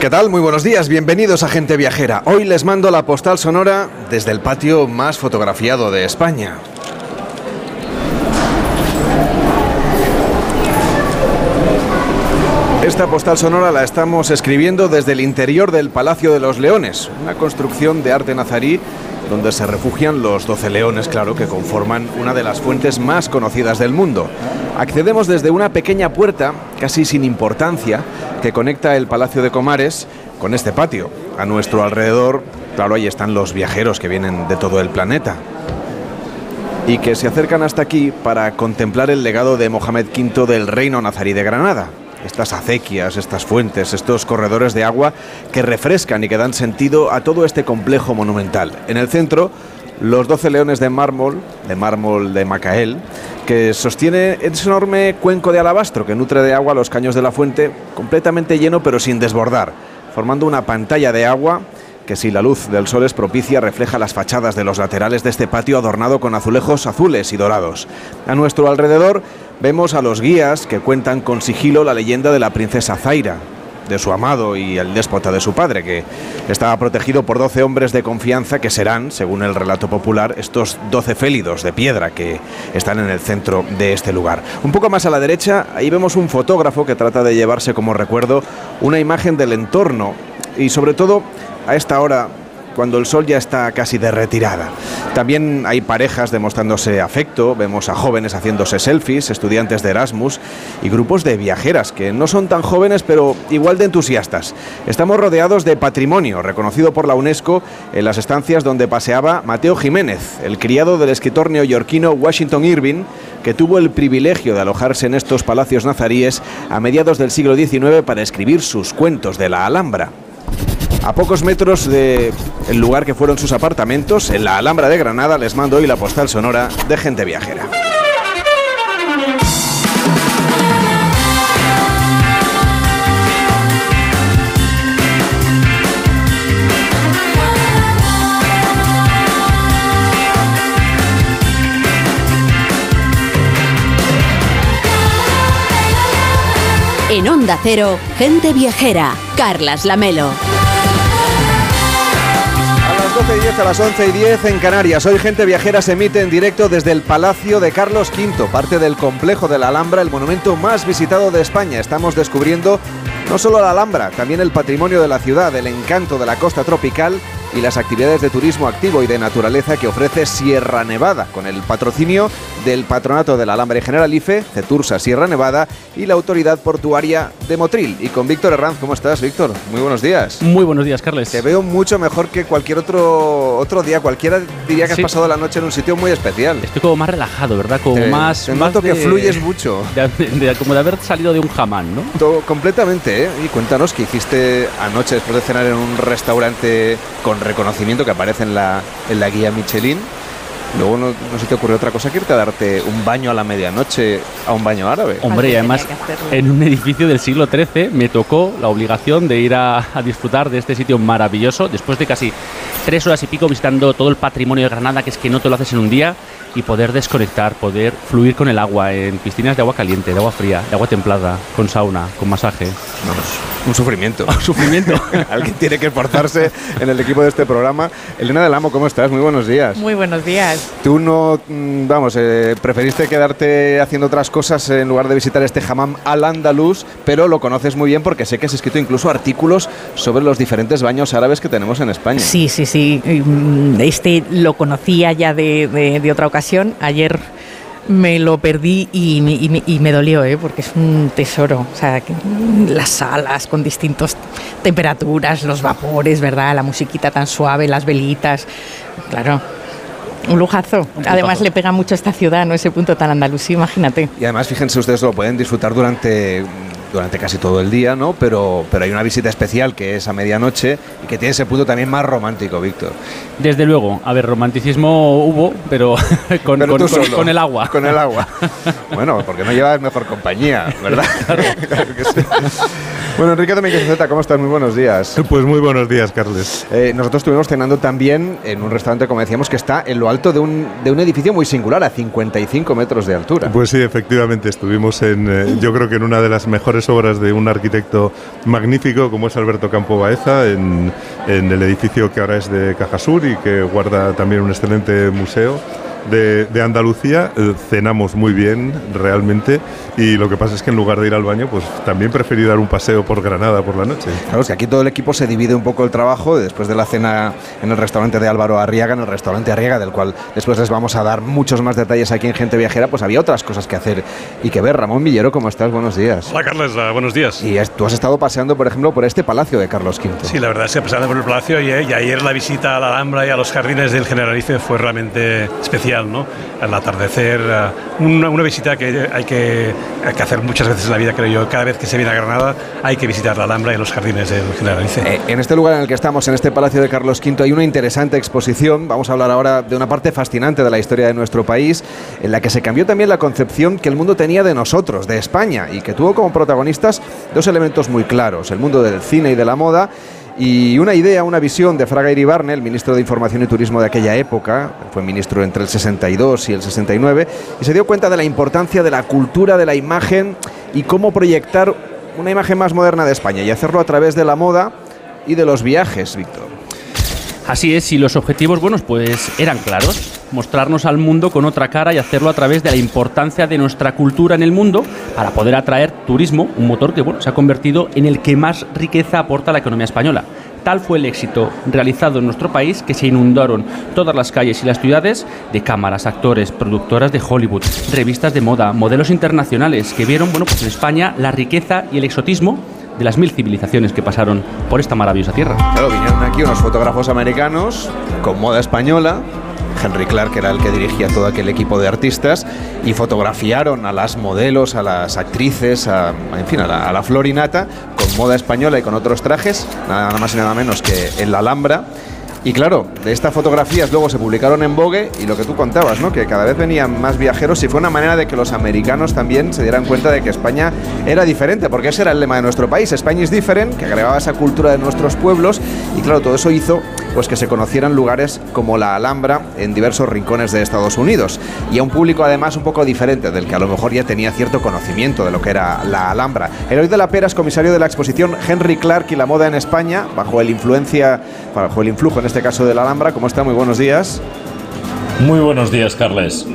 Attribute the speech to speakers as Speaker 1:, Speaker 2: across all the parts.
Speaker 1: ¿Qué tal? Muy buenos días, bienvenidos a Gente Viajera. Hoy les mando la postal sonora desde el patio más fotografiado de España. Esta postal sonora la estamos escribiendo desde el interior del Palacio de los Leones, una construcción de arte nazarí donde se refugian los 12 leones, claro, que conforman una de las fuentes más conocidas del mundo. Accedemos desde una pequeña puerta, casi sin importancia, que conecta el Palacio de Comares con este patio. A nuestro alrededor, claro, ahí están los viajeros que vienen de todo el planeta y que se acercan hasta aquí para contemplar el legado de Mohamed V del Reino Nazarí de Granada. Estas acequias, estas fuentes, estos corredores de agua que refrescan y que dan sentido a todo este complejo monumental. En el centro, los 12 leones de mármol, de mármol de Macael, que sostiene ese enorme cuenco de alabastro que nutre de agua los caños de la fuente, completamente lleno pero sin desbordar, formando una pantalla de agua que si la luz del sol es propicia refleja las fachadas de los laterales de este patio adornado con azulejos azules y dorados. A nuestro alrededor vemos a los guías que cuentan con sigilo la leyenda de la princesa Zaira, de su amado y el déspota de su padre, que estaba protegido por doce hombres de confianza que serán, según el relato popular, estos doce félidos de piedra que están en el centro de este lugar. Un poco más a la derecha, ahí vemos un fotógrafo que trata de llevarse como recuerdo una imagen del entorno y sobre todo a esta hora cuando el sol ya está casi de retirada. También hay parejas demostrándose afecto, vemos a jóvenes haciéndose selfies, estudiantes de Erasmus y grupos de viajeras que no son tan jóvenes pero igual de entusiastas. Estamos rodeados de patrimonio reconocido por la UNESCO en las estancias donde paseaba Mateo Jiménez, el criado del escritor neoyorquino Washington Irving, que tuvo el privilegio de alojarse en estos palacios nazaríes a mediados del siglo XIX para escribir sus cuentos de la Alhambra. A pocos metros del lugar que fueron sus apartamentos, en la Alhambra de Granada, les mando hoy la postal sonora de gente viajera.
Speaker 2: En Onda Cero, gente viajera, Carlas Lamelo.
Speaker 1: A las 12 y 10, a las 11 y 10 en Canarias. Hoy Gente Viajera se emite en directo desde el Palacio de Carlos V, parte del complejo de la Alhambra, el monumento más visitado de España. Estamos descubriendo no solo la Alhambra, también el patrimonio de la ciudad, el encanto de la costa tropical y las actividades de turismo activo y de naturaleza que ofrece Sierra Nevada, con el patrocinio del Patronato de la Alhambra y Generalife, Cetursa Sierra Nevada y la Autoridad Portuaria de Motril. Y con Víctor Herranz, ¿cómo estás, Víctor? Muy buenos días.
Speaker 3: Muy buenos días, Carles.
Speaker 1: Te veo mucho mejor que cualquier otro, otro día. Cualquiera diría que
Speaker 3: Sí.
Speaker 1: has pasado la noche en un sitio muy especial.
Speaker 3: Estoy como más relajado, ¿verdad? Como
Speaker 1: Te-
Speaker 3: más.
Speaker 1: te
Speaker 3: más
Speaker 1: noto que fluyes mucho.
Speaker 3: de- de- como de haber salido de un jamán, ¿no?
Speaker 1: Todo- completamente, ¿eh? Y cuéntanos qué hiciste anoche después de cenar en un restaurante con reconocimiento que aparece en la, en la guía Michelin. Luego no, no se te ocurrió otra cosa que irte a darte un baño a la medianoche a un baño árabe.
Speaker 3: Hombre, y además en un edificio del siglo XIII me tocó la obligación de ir a, a disfrutar de este sitio maravilloso después de casi tres horas y pico visitando todo el patrimonio de Granada, que es que no te lo haces en un día, y poder desconectar, poder fluir con el agua en piscinas de agua caliente, de agua fría, de agua templada, con sauna, con masaje.
Speaker 1: Vamos, un sufrimiento.
Speaker 3: Sufrimiento.
Speaker 1: Alguien tiene que esforzarse en el equipo de este programa. Elena del Amo, ¿cómo estás? Muy buenos días.
Speaker 4: Muy buenos días.
Speaker 1: Tú no, mm, vamos, eh, preferiste quedarte haciendo otras cosas en lugar de visitar este hammam al andaluz, pero lo conoces muy bien porque sé que has escrito incluso artículos sobre los diferentes baños árabes que tenemos en España.
Speaker 4: Sí, sí, sí. Mm, Este lo conocía ya de, de- otra ocasión. Ayer me lo perdí y, y y me dolió, ¿eh? porque es un tesoro. O sea, las salas con distintas temperaturas, los vapores, ¿verdad? La musiquita tan suave, las velitas. Claro. Un lujazo. Además le pega mucho a esta ciudad, ¿no? Ese punto tan andalusí, imagínate.
Speaker 1: Y además, fíjense, ustedes lo pueden disfrutar durante, durante casi todo el día, ¿no? Pero, pero hay una visita especial que es a medianoche y que tiene ese punto también más romántico, Víctor.
Speaker 3: Desde luego, a ver, romanticismo hubo, pero con,
Speaker 1: Pero
Speaker 3: con-
Speaker 1: tú
Speaker 3: con-
Speaker 1: solo.
Speaker 3: con el agua.
Speaker 1: Con el agua. bueno, porque no llevas mejor compañía, ¿verdad? Claro que sí. Bueno, Enrique Domínguez Zeta, ¿cómo estás? Muy buenos días.
Speaker 5: Pues muy buenos días, Carles.
Speaker 1: Eh, nosotros estuvimos cenando también en un restaurante, como decíamos, que está en lo alto de un, de un edificio muy singular, a 55 metros de altura.
Speaker 5: Pues sí, efectivamente, estuvimos en, eh, yo creo que en una de las mejores
Speaker 6: tres obras de un arquitecto magnífico como es Alberto Campo Baeza en, el edificio que ahora es de Cajasur y que guarda también un excelente museo de, Andalucía, eh, cenamos muy bien realmente y lo que pasa es que en lugar de ir al baño, pues también preferí dar un paseo por Granada por la noche.
Speaker 1: Claro, es que aquí todo el equipo se divide un poco el trabajo después de la cena en el restaurante de Álvaro Arriaga, en el restaurante Arriaga, del cual después les vamos a dar muchos más detalles aquí en Gente Viajera, pues había otras cosas que hacer y que ver. Ramón Villero, ¿cómo estás? Buenos días.
Speaker 5: Hola Carlos, ah, buenos días.
Speaker 1: Y tú has estado paseando, por ejemplo, por este palacio de Carlos V.
Speaker 5: Sí, la verdad es que paseando por el palacio y, y ayer la visita a la Alhambra y a los jardines del Generalife fue realmente especial, al atardecer, eh, una, visita que hay, que hay que hacer muchas veces en la vida, creo yo. Cada vez que se viene a Granada hay que visitar la Alhambra y los jardines del Generalife.
Speaker 1: Eh, en este lugar en el que estamos, en este Palacio de Carlos V, hay una interesante exposición. Vamos a hablar ahora de una parte fascinante de la historia de nuestro país, en la que se cambió también la concepción que el mundo tenía de nosotros, de España, y que tuvo como protagonistas dos elementos muy claros, el mundo del cine y de la moda y una idea, una visión de Fraga Iribarne, el ministro de Información y Turismo de aquella época, fue ministro entre el 62 y el 69, y se dio cuenta de la importancia de la cultura, de la imagen y cómo proyectar una imagen más moderna de España y hacerlo a través de la moda y de los viajes, Víctor.
Speaker 3: Así es, y los objetivos, buenos, pues eran claros. Mostrarnos al mundo con otra cara y hacerlo a través de la importancia de nuestra cultura en el mundo para poder atraer turismo, un motor que bueno, se ha convertido en el que más riqueza aporta a la economía española. Tal fue el éxito realizado en nuestro país que se inundaron todas las calles y las ciudades de cámaras, actores, productoras de Hollywood, revistas de moda, modelos internacionales que vieron bueno, pues en España la riqueza y el exotismo de las mil civilizaciones que pasaron por esta maravillosa tierra.
Speaker 1: Claro, vinieron aquí unos fotógrafos americanos con moda española, Henry Clark era el que dirigía todo aquel equipo de artistas y fotografiaron a las modelos, a las actrices, a, en fin, a la, a la florinata con moda española y con otros trajes, nada más y nada menos que en la Alhambra y claro, de estas fotografías luego se publicaron en Vogue y lo que tú contabas, ¿no? Que cada vez venían más viajeros y fue una manera de que los americanos también se dieran cuenta de que España era diferente, porque ese era el lema de nuestro país, España es diferente, que agregaba esa cultura de nuestros pueblos y claro, todo eso hizo pues que se conocieran lugares como la Alhambra en diversos rincones de Estados Unidos y a un público además un poco diferente del que a lo mejor ya tenía cierto conocimiento de lo que era la Alhambra. Eloy de la Pera es comisario de la exposición Henry Clark y la moda en España bajo el influencia bajo el influjo en este caso de la Alhambra. ¿Cómo está? Muy buenos días.
Speaker 7: Muy buenos días, Carles.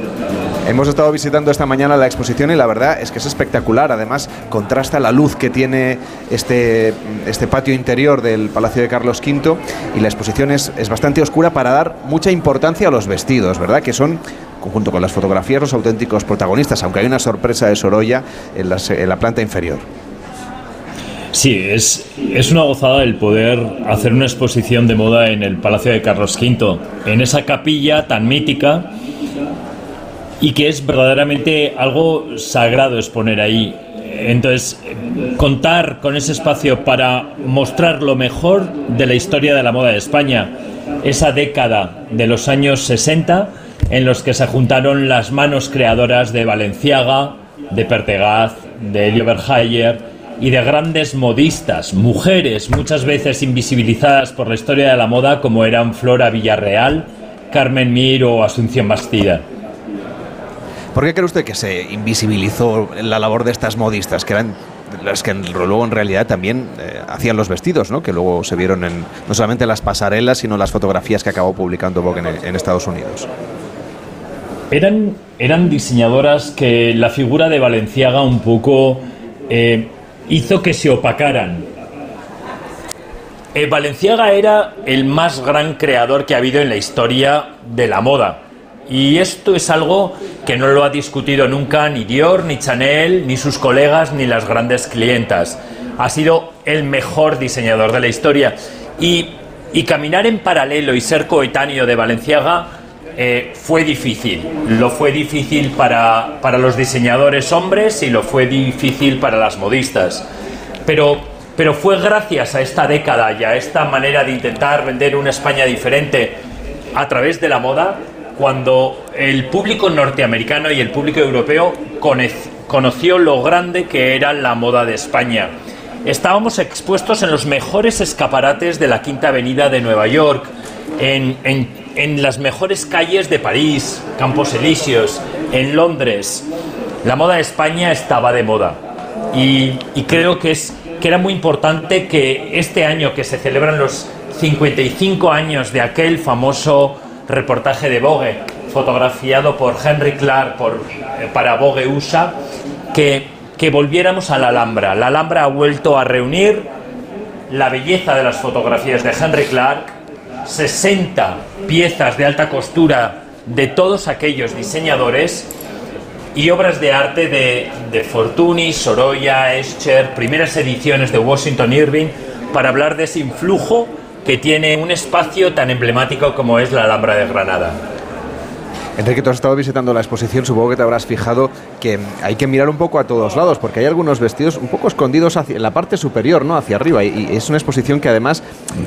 Speaker 1: Hemos estado visitando esta mañana la exposición y la verdad es que es espectacular. Además, contrasta la luz que tiene este, este patio interior del Palacio de Carlos V y la exposición es, es bastante oscura para dar mucha importancia a los vestidos, ¿verdad? Que son junto con las fotografías, los auténticos protagonistas, aunque hay una sorpresa de Sorolla en, la planta inferior.
Speaker 7: Sí, es, es una gozada el poder hacer una exposición de moda en el Palacio de Carlos V, en esa capilla tan mítica y que es verdaderamente algo sagrado exponer ahí. Entonces, contar con ese espacio para mostrar lo mejor de la historia de la moda de España, esa década de los años 60 en los que se juntaron las manos creadoras de Valenciaga, de Pertegaz, de Elio Berhayer, y de grandes modistas, mujeres muchas veces invisibilizadas por la historia de la moda como eran Flora Villarreal, Carmen Mir o Asunción Bastida.
Speaker 1: ¿Por qué cree usted que se invisibilizó la labor de estas modistas, que eran las que luego en realidad también eh, hacían los vestidos, ¿no? que luego se vieron en no solamente las pasarelas, sino las fotografías que acabó publicando Vogue en, Estados Unidos?
Speaker 7: Eran, eran diseñadoras que la figura de Valenciaga un poco eh, hizo que se opacaran. Eh, Valenciaga era el más gran creador que ha habido en la historia de la moda. Y esto es algo que no lo ha discutido nunca ni Dior, ni Chanel, ni sus colegas, ni las grandes clientas. Ha sido el mejor diseñador de la historia. Y, caminar en paralelo y ser coetáneo de Valenciaga eh, fue difícil. Lo fue difícil para, para, los diseñadores hombres y lo fue difícil para las modistas. Pero, pero fue gracias a esta década y a esta manera de intentar vender una España diferente a través de la moda cuando el público norteamericano y el público europeo conoció lo grande que era la moda de España. Estábamos expuestos en los mejores escaparates de la Quinta Avenida de Nueva York, en, en las mejores calles de París, Campos Elíseos, en Londres. La moda de España estaba de moda. y, y creo que, es, que era muy importante que este año que se celebran los 55 años de aquel famoso reportaje de Vogue, fotografiado por Henry Clark eh, para Vogue USA, que, que volviéramos a la Alhambra. La Alhambra ha vuelto a reunir la belleza de las fotografías de Henry Clark, 60 piezas de alta costura de todos aquellos diseñadores y obras de arte de, de Fortuny, Sorolla, Escher, primeras ediciones de Washington Irving, para hablar de ese influjo que tiene un espacio tan emblemático como es la Alhambra de Granada.
Speaker 1: Enrique, tú has estado visitando la exposición, supongo que te habrás fijado que hay que mirar un poco a todos lados, porque hay algunos vestidos un poco escondidos hacia, en la parte superior, ¿no? Hacia arriba. Y, es una exposición que además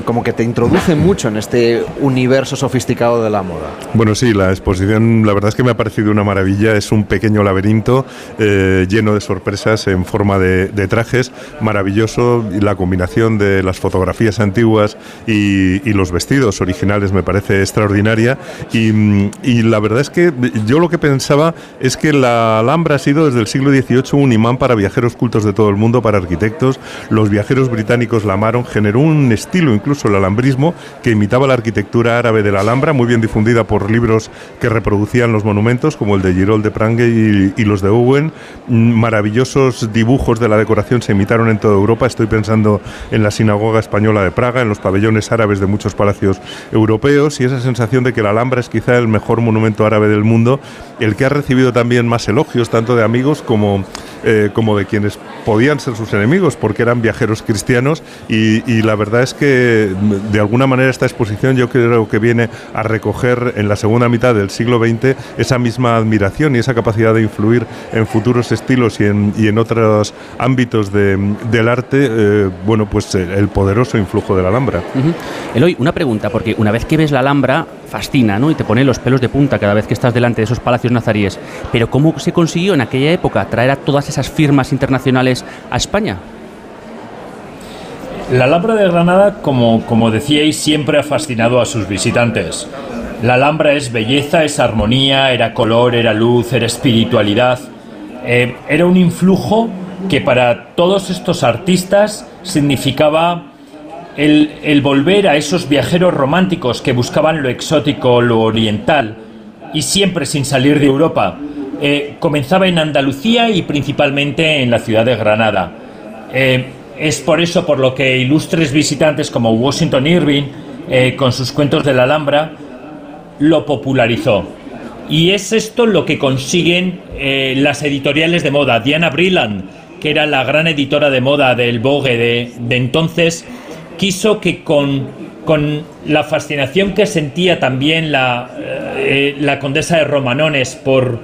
Speaker 1: como que te introduce mucho en este universo sofisticado de la moda.
Speaker 6: Bueno, sí, la exposición la verdad es que me ha parecido una maravilla. Es un pequeño laberinto eh, lleno de sorpresas en forma de, trajes, maravilloso. La combinación de las fotografías antiguas y, y los vestidos originales me parece extraordinaria. Y, y la verdad es que yo lo que pensaba es que la Alhambra ha sido desde el siglo XVIII un imán para viajeros cultos de todo el mundo, para arquitectos. Los viajeros británicos la amaron, generó un estilo, incluso el alhambrismo, que imitaba la arquitectura árabe de la Alhambra, muy bien difundida por libros que reproducían los monumentos, como el de Girold de Prange y, y los de Owen. Maravillosos dibujos de la decoración se imitaron en toda Europa. Estoy pensando en la sinagoga española de Praga, en los pabellones árabes de muchos palacios europeos y esa sensación de que la Alhambra es quizá el mejor monumento del mundo, el que ha recibido también más elogios, tanto de amigos como, eh, como de quienes podían ser sus enemigos, porque eran viajeros cristianos. Y, la verdad es que, de alguna manera, esta exposición yo creo que viene a recoger en la segunda mitad del siglo XX esa misma admiración y esa capacidad de influir en futuros estilos y en, y en otros ámbitos de, del arte, eh, bueno, pues el poderoso influjo de la Alhambra.
Speaker 3: Uh. Eloy, una pregunta, porque una vez que ves la Alhambra, fascina, ¿no? Y te pone los pelos de punta cada vez que estás delante de esos palacios nazaríes. Pero ¿cómo se consiguió en aquella época traer a todas esas firmas internacionales a España?
Speaker 7: La Alhambra de Granada, como, como decíais, siempre ha fascinado a sus visitantes. La Alhambra es belleza, es armonía, era color, era luz, era espiritualidad. Eh, era un influjo que para todos estos artistas significaba el, volver a esos viajeros románticos que buscaban lo exótico, lo oriental, y siempre sin salir de Europa. Eh, comenzaba en Andalucía y principalmente en la ciudad de Granada. Eh, es por eso por lo que ilustres visitantes como Washington Irving, eh, con sus cuentos de la Alhambra, lo popularizó. Y es esto lo que consiguen las editoriales de moda. Diana Brilland, que era la gran editora de moda del Vogue de entonces, quiso que con, con, la fascinación que sentía también la, eh, la condesa de Romanones por,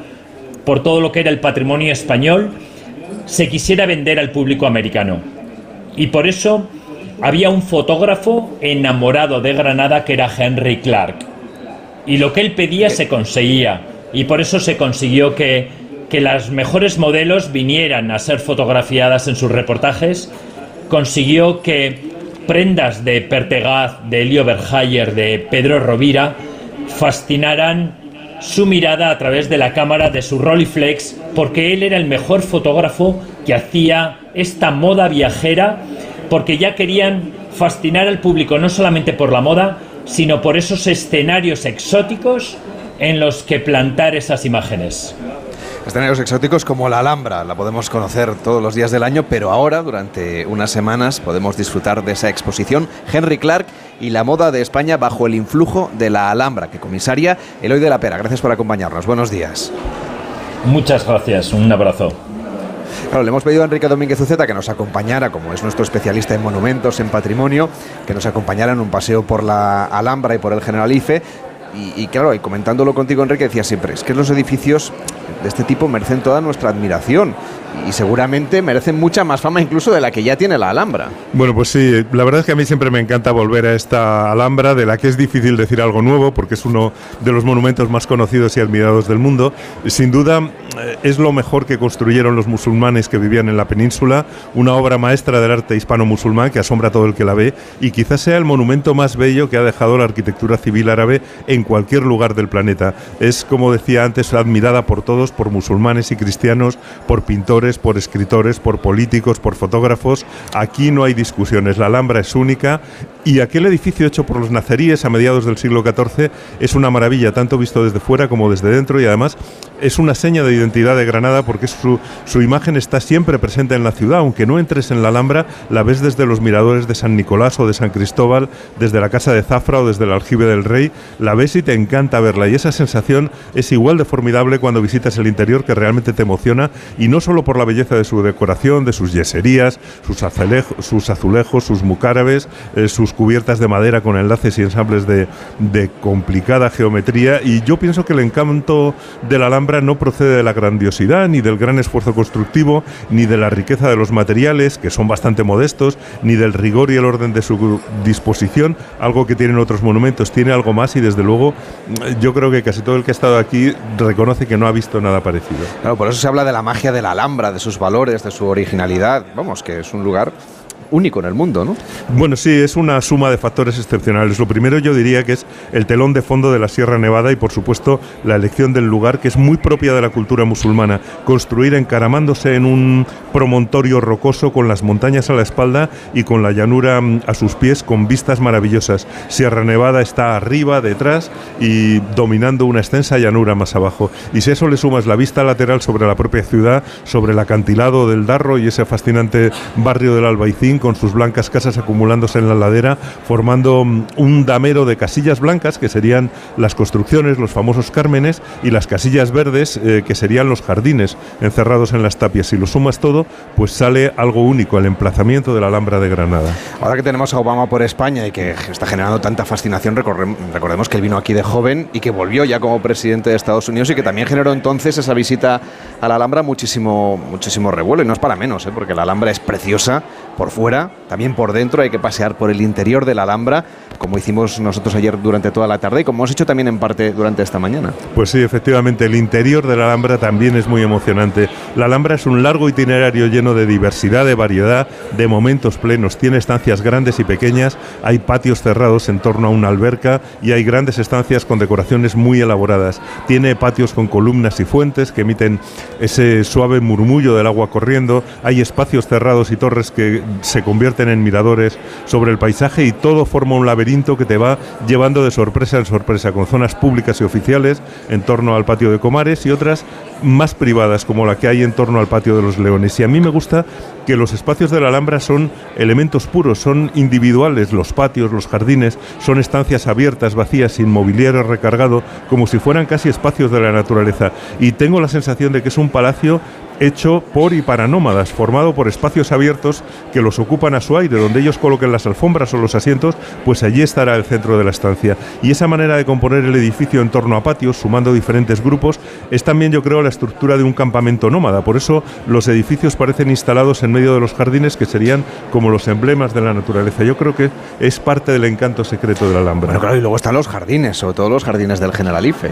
Speaker 7: por, todo lo que era el patrimonio español, se quisiera vender al público americano. Y por eso había un fotógrafo enamorado de Granada que era Henry Clark. Y lo que él pedía se conseguía. Y por eso se consiguió que, que las mejores modelos vinieran a ser fotografiadas en sus reportajes. Consiguió que prendas de Pertegaz, de Elio Berhayer, de Pedro Rovira, fascinaran su mirada a través de la cámara de su Rolleiflex, porque él era el mejor fotógrafo que hacía esta moda viajera, porque ya querían fascinar al público no solamente por la moda, sino por esos escenarios exóticos en los que plantar esas imágenes.
Speaker 1: Escenarios exóticos como la Alhambra, la podemos conocer todos los días del año, pero ahora, durante unas semanas, podemos disfrutar de esa exposición Henry Clark y la moda de España bajo el influjo de la Alhambra, que comisaria Eloy de la Pera. Gracias por acompañarnos. Buenos días.
Speaker 7: Muchas gracias. Un abrazo.
Speaker 1: Claro, le hemos pedido a Enrique Domínguez Uceta que nos acompañara, como es nuestro especialista en monumentos, en patrimonio, que nos acompañara en un paseo por la Alhambra y por el Generalife. Y, claro, y comentándolo contigo, Enrique, decía siempre, es que los edificios de este tipo merecen toda nuestra admiración y seguramente merecen mucha más fama incluso de la que ya tiene la Alhambra.
Speaker 6: Bueno, pues sí, la verdad es que a mí siempre me encanta volver a esta Alhambra, de la que es difícil decir algo nuevo, porque es uno de los monumentos más conocidos y admirados del mundo. Sin duda, eh, es lo mejor que construyeron los musulmanes que vivían en la península, una obra maestra del arte hispano-musulmán que asombra a todo el que la ve y quizás sea el monumento más bello que ha dejado la arquitectura civil árabe en cualquier lugar del planeta. Es, como decía antes, admirada por todos, por musulmanes y cristianos, por pintores, por escritores, por políticos, por fotógrafos. Aquí no hay discusiones, la Alhambra es única y aquel edificio hecho por los nazaríes a mediados del siglo XIV es una maravilla, tanto visto desde fuera como desde dentro y además es una seña de identidad de Granada porque su, su, imagen está siempre presente en la ciudad. Aunque no entres en la Alhambra, la ves desde los miradores de San Nicolás o de San Cristóbal, desde la Casa de Zafra o desde el Aljibe del Rey. La ves y te encanta verla. Y esa sensación es igual de formidable cuando visitas el interior que realmente te emociona. Y no solo por la belleza de su decoración, de sus yeserías, sus, azulejos, sus, azulejos, sus mucárabes, eh, sus cubiertas de madera con enlaces y ensambles de, de complicada geometría. Y yo pienso que el encanto de la Alhambra no procede de la grandiosidad, ni del gran esfuerzo constructivo, ni de la riqueza de los materiales, que son bastante modestos, ni del rigor y el orden de su disposición, algo que tienen otros monumentos, tiene algo más y desde luego yo creo que casi todo el que ha estado aquí reconoce que no ha visto nada parecido.
Speaker 1: Claro, por eso se habla de la magia de la Alhambra, de sus valores, de su originalidad, vamos, que es un lugar único en el mundo, ¿no?
Speaker 6: Bueno, sí, es una suma de factores excepcionales. Lo primero yo diría que es el telón de fondo de la Sierra Nevada y por supuesto la elección del lugar que es muy propia de la cultura musulmana. Construir encaramándose en un promontorio rocoso con las montañas a la espalda y con la llanura mm, a sus pies con vistas maravillosas. Sierra Nevada está arriba, detrás y dominando una extensa llanura más abajo. Y si eso le sumas la vista lateral sobre la propia ciudad, sobre el acantilado del Darro y ese fascinante barrio del Albaicín, con sus blancas casas acumulándose en la ladera, formando mm, un damero de casillas blancas, que serían las construcciones, los famosos cármenes, y las casillas verdes, eh, que serían los jardines encerrados en las tapias. Si lo sumas todo, pues sale algo único, el emplazamiento de la Alhambra de Granada.
Speaker 1: Ahora que tenemos a Obama por España y que está generando tanta fascinación, recordemos que él vino aquí de joven y que volvió ya como presidente de Estados Unidos y que también generó entonces esa visita a la Alhambra muchísimo, muchísimo revuelo, y no es para menos, ¿eh? porque la Alhambra es preciosa por fuera también por dentro, hay que pasear por el interior de la Alhambra, como hicimos nosotros ayer durante toda la tarde y como hemos hecho también en parte durante esta mañana.
Speaker 6: Pues sí, efectivamente, el interior de la Alhambra también es muy emocionante. La Alhambra es un largo itinerario lleno de diversidad, de variedad, de momentos plenos. Tiene estancias grandes y pequeñas, hay patios cerrados en torno a una alberca y hay grandes estancias con decoraciones muy elaboradas. Tiene patios con columnas y fuentes que emiten ese suave murmullo del agua corriendo. Hay espacios cerrados y torres que se convierten en miradores sobre el paisaje y todo forma un laberinto que te va llevando de sorpresa en sorpresa, con zonas públicas y oficiales en torno al patio de Comares y otras más privadas como la que hay en torno al patio de los Leones. Y a mí me gusta que los espacios de la Alhambra son elementos puros, son individuales, los patios, los jardines, son estancias abiertas, vacías, sin mobiliario recargado, como si fueran casi espacios de la naturaleza. Y tengo la sensación de que es un palacio hecho por y para nómadas, formado por espacios abiertos que los ocupan a su aire, donde ellos coloquen las alfombras o los asientos, pues allí estará el centro de la estancia. Y esa manera de componer el edificio en torno a patios, sumando diferentes grupos, es también yo creo la estructura de un campamento nómada. Por eso los edificios parecen instalados en medio de los jardines que serían como los emblemas de la naturaleza. Yo creo que es parte del encanto secreto de la Alhambra.
Speaker 1: Bueno, claro, y luego están los jardines, sobre todo los jardines del Generalife.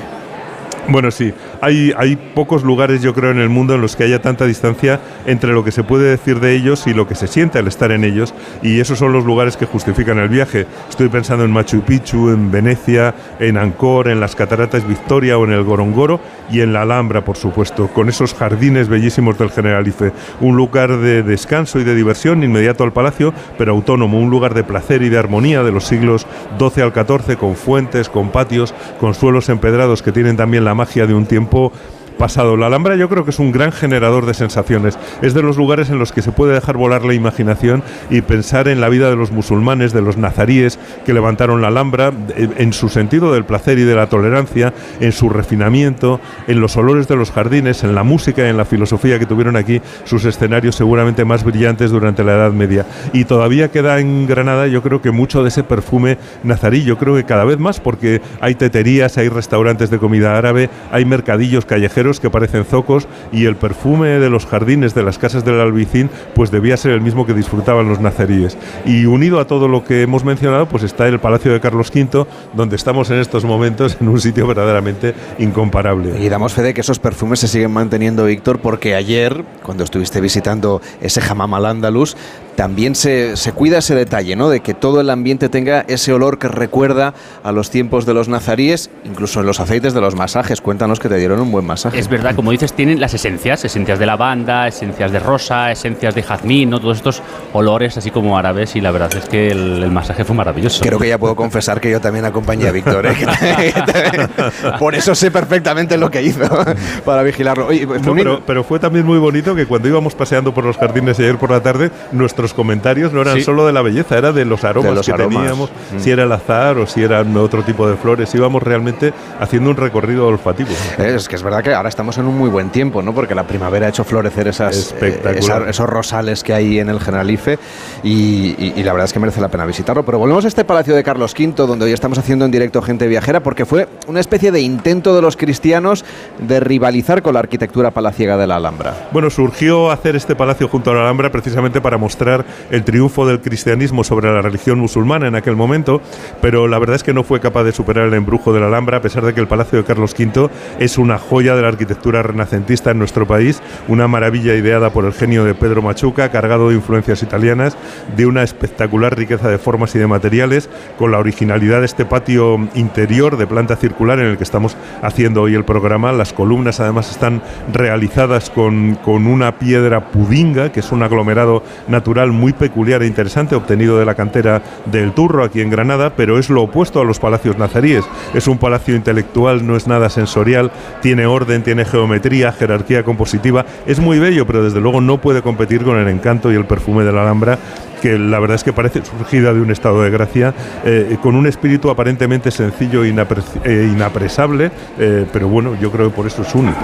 Speaker 6: Bueno, sí, hay, hay pocos lugares yo creo en el mundo en los que haya tanta distancia entre lo que se puede decir de ellos y lo que se siente al estar en ellos y esos son los lugares que justifican el viaje. Estoy pensando en Machu Picchu, en Venecia, en Angkor, en las Cataratas Victoria o en el Gorongoro y en la Alhambra, por supuesto, con esos jardines bellísimos del Generalife. Un lugar de descanso y de diversión inmediato al palacio, pero autónomo, un lugar de placer y de armonía de los siglos XII al XIV, con fuentes, con patios, con suelos empedrados que tienen también la magia de un tiempo pasado. La Alhambra yo creo que es un gran generador de sensaciones. Es de los lugares en los que se puede dejar volar la imaginación y pensar en la vida de los musulmanes, de los nazaríes que levantaron la Alhambra, en su sentido del placer y de la tolerancia, en su refinamiento, en los olores de los jardines, en la música y en la filosofía que tuvieron aquí sus escenarios seguramente más brillantes durante la Edad Media. Y todavía queda en Granada yo creo que mucho de ese perfume nazarí, yo creo que cada vez más porque hay teterías, hay restaurantes de comida árabe, hay mercadillos callejeros que parecen zocos y el perfume de los jardines de las casas del Albicín pues debía ser el mismo que disfrutaban los nazaríes. Y unido a todo lo que hemos mencionado, pues está el Palacio de Carlos V, donde estamos en estos momentos en un sitio verdaderamente incomparable.
Speaker 1: Y damos fe de que esos perfumes se siguen manteniendo, Víctor, porque ayer, cuando estuviste visitando ese Hamam al Andalus, también se, se, cuida ese detalle, ¿no? De que todo el ambiente tenga ese olor que recuerda a los tiempos de los nazaríes, incluso en los aceites de los masajes. Cuéntanos que te dieron un buen masaje.
Speaker 3: Es verdad, como dices, tienen las esencias, esencias de lavanda, esencias de rosa, esencias de jazmín, ¿no? Todos estos olores así como árabes y la verdad es que el, masaje fue maravilloso.
Speaker 1: Creo que ya puedo confesar que yo también acompañé a Víctor, ¿eh? Por eso sé perfectamente lo que hizo para vigilarlo.
Speaker 6: pero, pero, fue también muy bonito que cuando íbamos paseando por los jardines ayer por la tarde, nuestro comentarios no eran solo de la belleza, era de los aromas que teníamos, mm. si era el azar o si eran otro tipo de flores. Íbamos realmente haciendo un recorrido olfativo.
Speaker 1: Es que es verdad que ahora estamos en un muy buen tiempo, ¿no? Porque la primavera ha hecho florecer esas, eh, esos rosales que hay en el Generalife y, la verdad es que merece la pena visitarlo. Pero volvemos a este Palacio de Carlos V, donde hoy estamos haciendo en directo Gente Viajera, porque fue una especie de intento de los cristianos de rivalizar con la arquitectura palaciega de la Alhambra.
Speaker 6: Bueno, surgió hacer este palacio junto a la Alhambra precisamente para mostrar el triunfo del cristianismo sobre la religión musulmana en aquel momento, pero la verdad es que no fue capaz de superar el embrujo de la Alhambra, a pesar de que el Palacio de Carlos V es una joya de la arquitectura renacentista en nuestro país, una maravilla ideada por el genio de Pedro Machuca, cargado de influencias italianas, de una espectacular riqueza de formas y de materiales, con la originalidad de este patio interior de planta circular en el que estamos haciendo hoy el programa. Las columnas además están realizadas con, con una piedra pudinga, que es un aglomerado natural muy peculiar e interesante obtenido de la cantera del Turro aquí en Granada, pero es lo opuesto a los palacios nazaríes. Es un palacio intelectual, no es nada sensorial, tiene orden, tiene geometría, jerarquía compositiva, es muy bello, pero desde luego no puede competir con el encanto y el perfume de la Alhambra que la verdad es que parece surgida de un estado de gracia, eh, con un espíritu aparentemente sencillo e inapresable, eh, pero bueno, yo creo que por eso es única.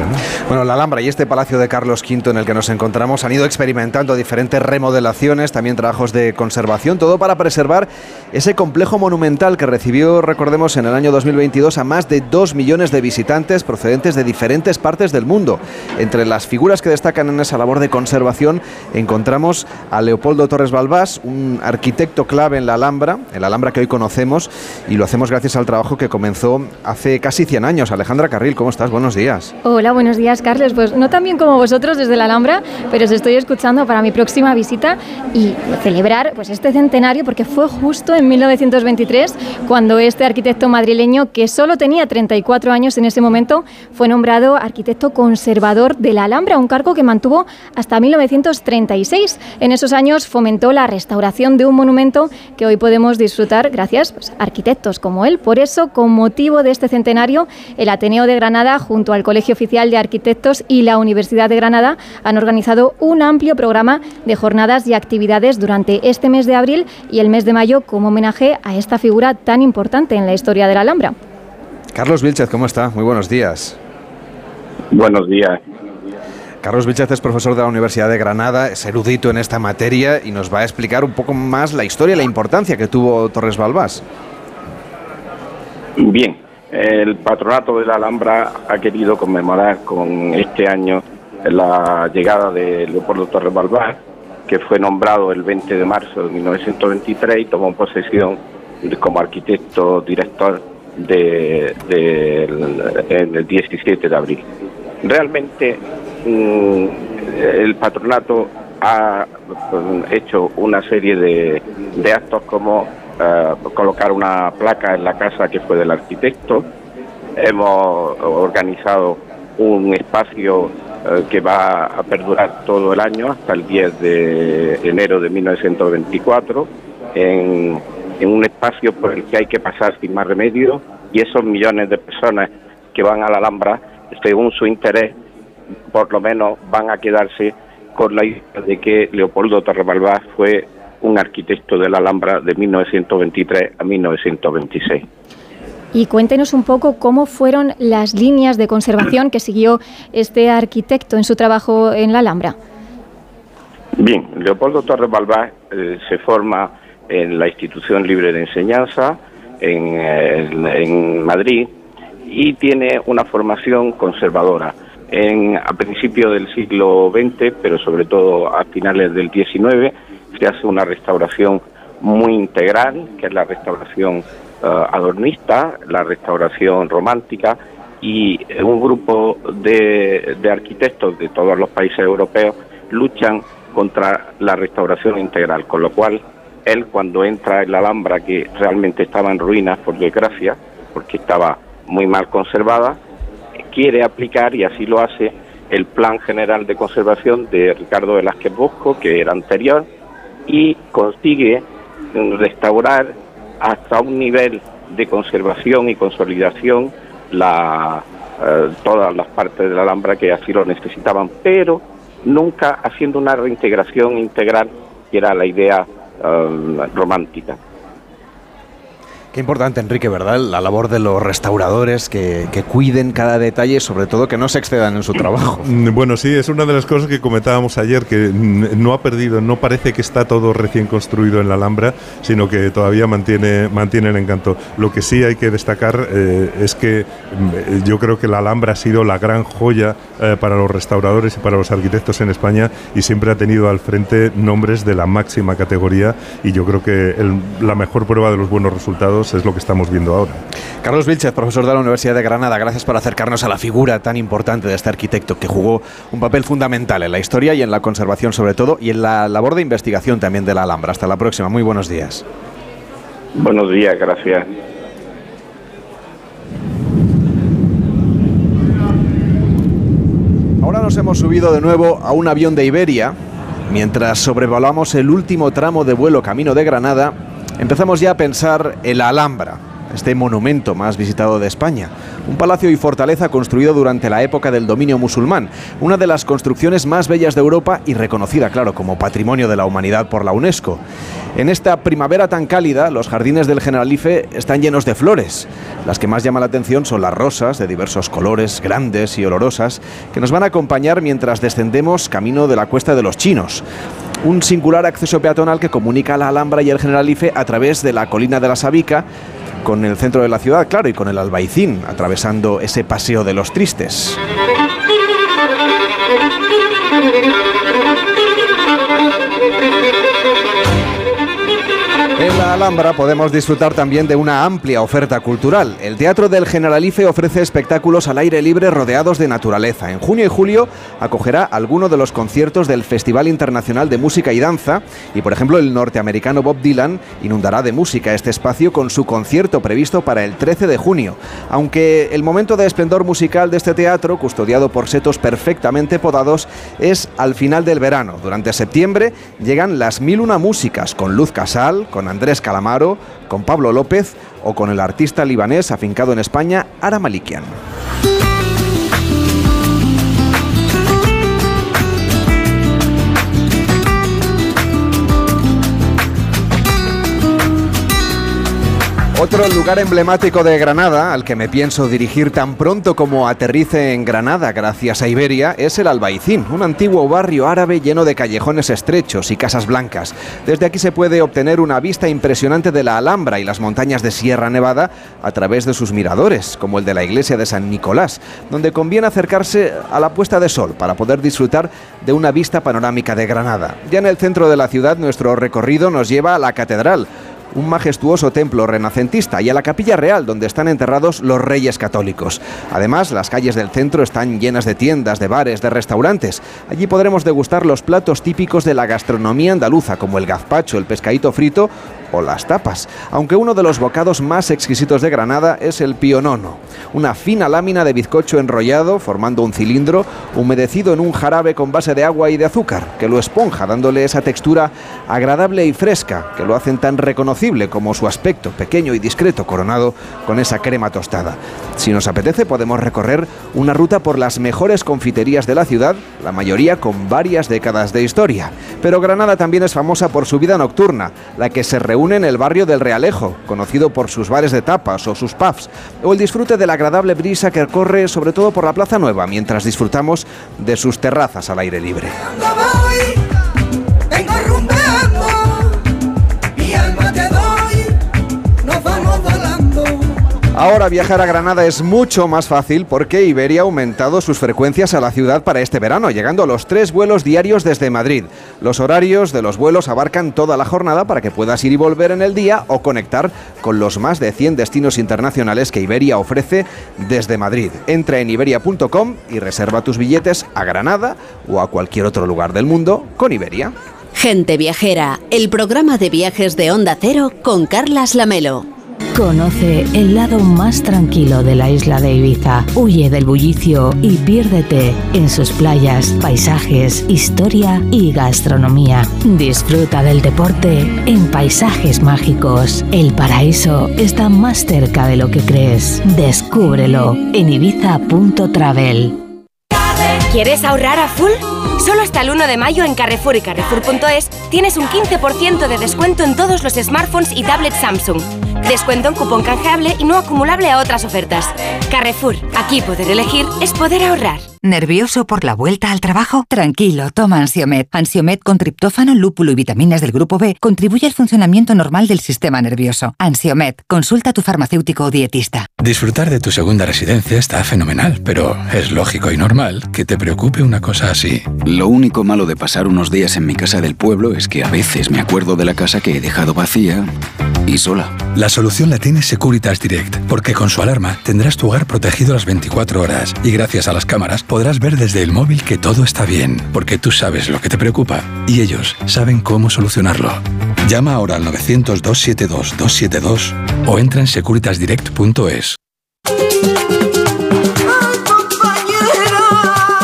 Speaker 1: Bueno, la Alhambra y este palacio de Carlos V en el que nos encontramos han ido experimentando diferentes remodelaciones, también trabajos de conservación, todo para preservar ese complejo monumental que recibió, recordemos, en el año 2022 a más de 2 millones de visitantes procedentes de diferentes partes del mundo. Entre las figuras que destacan en esa labor de conservación encontramos a Leopoldo Torres Balbás, un arquitecto clave en la Alhambra, el Alhambra que hoy conocemos, y lo hacemos gracias al trabajo que comenzó hace casi 100 años. Alejandra Carril, ¿cómo estás? Buenos días.
Speaker 8: Hola, buenos días, Carlos. Pues no tan bien como vosotros desde la Alhambra, pero os estoy escuchando para mi próxima visita y celebrar pues, este centenario, porque fue justo en 1923 cuando este arquitecto madrileño, que solo tenía 34 años en ese momento, fue nombrado arquitecto conservador de la Alhambra, un cargo que mantuvo hasta 1936. En esos años fomentó la restauración de un monumento que hoy podemos disfrutar gracias pues, a arquitectos como él. Por eso, con motivo de este centenario, el Ateneo de Granada, junto al Colegio Oficial de Arquitectos y la Universidad de Granada, han organizado un amplio programa de jornadas y actividades durante este mes de abril y el mes de mayo como homenaje a esta figura tan importante en la historia de la Alhambra.
Speaker 1: Carlos Vilchez, ¿cómo está? Muy buenos días.
Speaker 9: Buenos días.
Speaker 1: Carlos Vilchez es profesor de la Universidad de Granada, es erudito en esta materia y nos va a explicar un poco más la historia y la importancia que tuvo Torres Balbás.
Speaker 9: Bien, el patronato de la Alhambra ha querido conmemorar con este año la llegada de Leopoldo Torres Balbás, que fue nombrado el 20 de marzo de 1923 y tomó posesión como arquitecto director del de, 17 de abril. Realmente el patronato ha mm, hecho una serie de, actos como eh, colocar una placa en la casa que fue del arquitecto. Hemos organizado un espacio eh, que va a perdurar todo el año hasta el 10 de enero de 1924 en, en un espacio por el que hay que pasar sin más remedio y esos millones de personas que van a la Alhambra, según su interés, por lo menos van a quedarse con la idea de que Leopoldo Torrebalbás fue un arquitecto de la Alhambra de 1923 a 1926.
Speaker 8: Y cuéntenos un poco cómo fueron las líneas de conservación que siguió este arquitecto en su trabajo en la Alhambra.
Speaker 9: Bien, Leopoldo Torres Balbás eh, se forma en la Institución Libre de Enseñanza en, en Madrid y tiene una formación conservadora en, a principios del siglo XX, pero sobre todo a finales del XIX, se hace una restauración muy integral, que es la restauración eh, adornista, la restauración romántica, y un grupo de, de arquitectos de todos los países europeos luchan contra la restauración integral, con lo cual él cuando entra en la Alhambra, que realmente estaba en ruinas, por desgracia, porque estaba muy mal conservada, quiere aplicar, y así lo hace, el Plan General de Conservación de Ricardo Velázquez Bosco, que era anterior, y consigue restaurar hasta un nivel de conservación y consolidación eh, todas las partes de la Alhambra que así lo necesitaban, pero nunca haciendo una reintegración integral, que era la idea eh, romántica.
Speaker 1: Qué importante, Enrique, ¿verdad? La labor de los restauradores que, cuiden cada detalle sobre todo que no se excedan en su trabajo.
Speaker 6: Mm, bueno, sí, es una de las cosas que comentábamos ayer, que no ha perdido, no parece que está todo recién construido en la Alhambra, sino que todavía mantiene, mantiene el encanto. Lo que sí hay que destacar eh, es que mm, yo creo que la Alhambra ha sido la gran joya eh, para los restauradores y para los arquitectos en España y siempre ha tenido al frente nombres de la máxima categoría y yo creo que la mejor prueba de los buenos resultados es lo que estamos viendo ahora.
Speaker 1: Carlos Vilchez, profesor de la Universidad de Granada, gracias por acercarnos a la figura tan importante de este arquitecto que jugó un papel fundamental en la historia y en la conservación sobre todo y en la labor de investigación también de la Alhambra. Hasta la próxima, muy buenos días.
Speaker 9: Buenos días, gracias.
Speaker 1: Ahora nos hemos subido de nuevo a un avión de Iberia. Mientras sobrevolamos el último tramo de vuelo camino de Granada, empezamos ya a pensar en la Alhambra, este monumento más visitado de España. Un palacio y fortaleza construido durante la época del dominio musulmán, una de las construcciones más bellas de Europa y reconocida, claro, como patrimonio de la humanidad por la UNESCO. En esta primavera tan cálida, los jardines del Generalife están llenos de flores. Las que más llaman la atención son las rosas, de diversos colores, grandes y olorosas, que nos van a acompañar mientras descendemos camino de la Cuesta de los Chinos un singular acceso peatonal que comunica la Alhambra y el Generalife a través de la colina de la Sabica con el centro de la ciudad, claro, y con el Albaicín, atravesando ese paseo de los tristes. La Alhambra podemos disfrutar también de una amplia oferta cultural. El Teatro del Generalife ofrece espectáculos al aire libre rodeados de naturaleza. En junio y julio acogerá algunos de los conciertos del Festival Internacional de Música y Danza y, por ejemplo, el norteamericano Bob Dylan inundará de música este espacio con su concierto previsto para el 13 de junio. Aunque el momento de esplendor musical de este teatro, custodiado por setos perfectamente podados, es al final del verano. Durante septiembre llegan las mil una músicas con Luz Casal, con Andrés Calamaro, con Pablo López o con el artista libanés afincado en España, Ara Malikian. Otro lugar emblemático de Granada, al que me pienso dirigir tan pronto como aterrice en Granada gracias a Iberia, es el Albaicín, un antiguo barrio árabe lleno de callejones estrechos y casas blancas. Desde aquí se puede obtener una vista impresionante de la Alhambra y las montañas de Sierra Nevada a través de sus miradores, como el de la iglesia de San Nicolás, donde conviene acercarse a la puesta de sol para poder disfrutar de una vista panorámica de Granada. Ya en el centro de la ciudad nuestro recorrido nos lleva a la catedral, un majestuoso templo renacentista y a la capilla real donde están enterrados los reyes católicos. Además, las calles del centro están llenas de tiendas, de bares, de restaurantes. Allí podremos degustar los platos típicos de la gastronomía andaluza como el gazpacho, el pescadito frito o las tapas, aunque uno de los bocados más exquisitos de Granada es el pionono, una fina lámina de bizcocho enrollado formando un cilindro humedecido en un jarabe con base de agua y de azúcar, que lo esponja dándole esa textura agradable y fresca que lo hacen tan reconocible como su aspecto pequeño y discreto coronado con esa crema tostada. Si nos apetece podemos recorrer una ruta por las mejores confiterías de la ciudad, la mayoría con varias décadas de historia. Pero Granada también es famosa por su vida nocturna, la que se reúne en el barrio del Realejo, conocido por sus bares de tapas o sus pubs, o el disfrute de la agradable brisa que corre sobre todo por la Plaza Nueva mientras disfrutamos de sus terrazas al aire libre. Ahora viajar a Granada es mucho más fácil porque Iberia ha aumentado sus frecuencias a la ciudad para este verano, llegando a los tres vuelos diarios desde Madrid. Los horarios de los vuelos abarcan toda la jornada para que puedas ir y volver en el día o conectar con los más de 100 destinos internacionales que Iberia ofrece desde Madrid. Entra en iberia.com y reserva tus billetes a Granada o a cualquier otro lugar del mundo con Iberia.
Speaker 2: Gente Viajera, el programa de viajes de Onda Cero con Carlas Lamelo.
Speaker 10: Conoce el lado más tranquilo de la isla de Ibiza. Huye del bullicio y piérdete en sus playas, paisajes, historia y gastronomía. Disfruta del deporte en paisajes mágicos. El paraíso está más cerca de lo que crees. Descúbrelo en ibiza.travel.
Speaker 11: ¿Quieres ahorrar a full? Solo hasta el 1 de mayo en Carrefour y Carrefour.es tienes un 15% de descuento en todos los smartphones y tablets Samsung. Descuento en cupón canjeable y no acumulable a otras ofertas. Carrefour, aquí poder elegir es poder ahorrar.
Speaker 12: ¿Nervioso por la vuelta al trabajo? Tranquilo, toma Ansiomet. Ansiomet con triptófano, lúpulo y vitaminas del grupo B contribuye al funcionamiento normal del sistema nervioso. Ansiomet, consulta a tu farmacéutico o dietista.
Speaker 13: Disfrutar de tu segunda residencia está fenomenal, pero es lógico y normal que te preocupe una cosa así.
Speaker 14: Lo único malo de pasar unos días en mi casa del pueblo es que a veces me acuerdo de la casa que he dejado vacía y sola.
Speaker 13: La solución la tiene Securitas Direct, porque con su alarma tendrás tu hogar protegido las 24 horas y gracias a las cámaras podrás ver desde el móvil que todo está bien, porque tú sabes lo que te preocupa y ellos saben cómo solucionarlo. Llama ahora al 900-272-272 o entra en securitasdirect.es.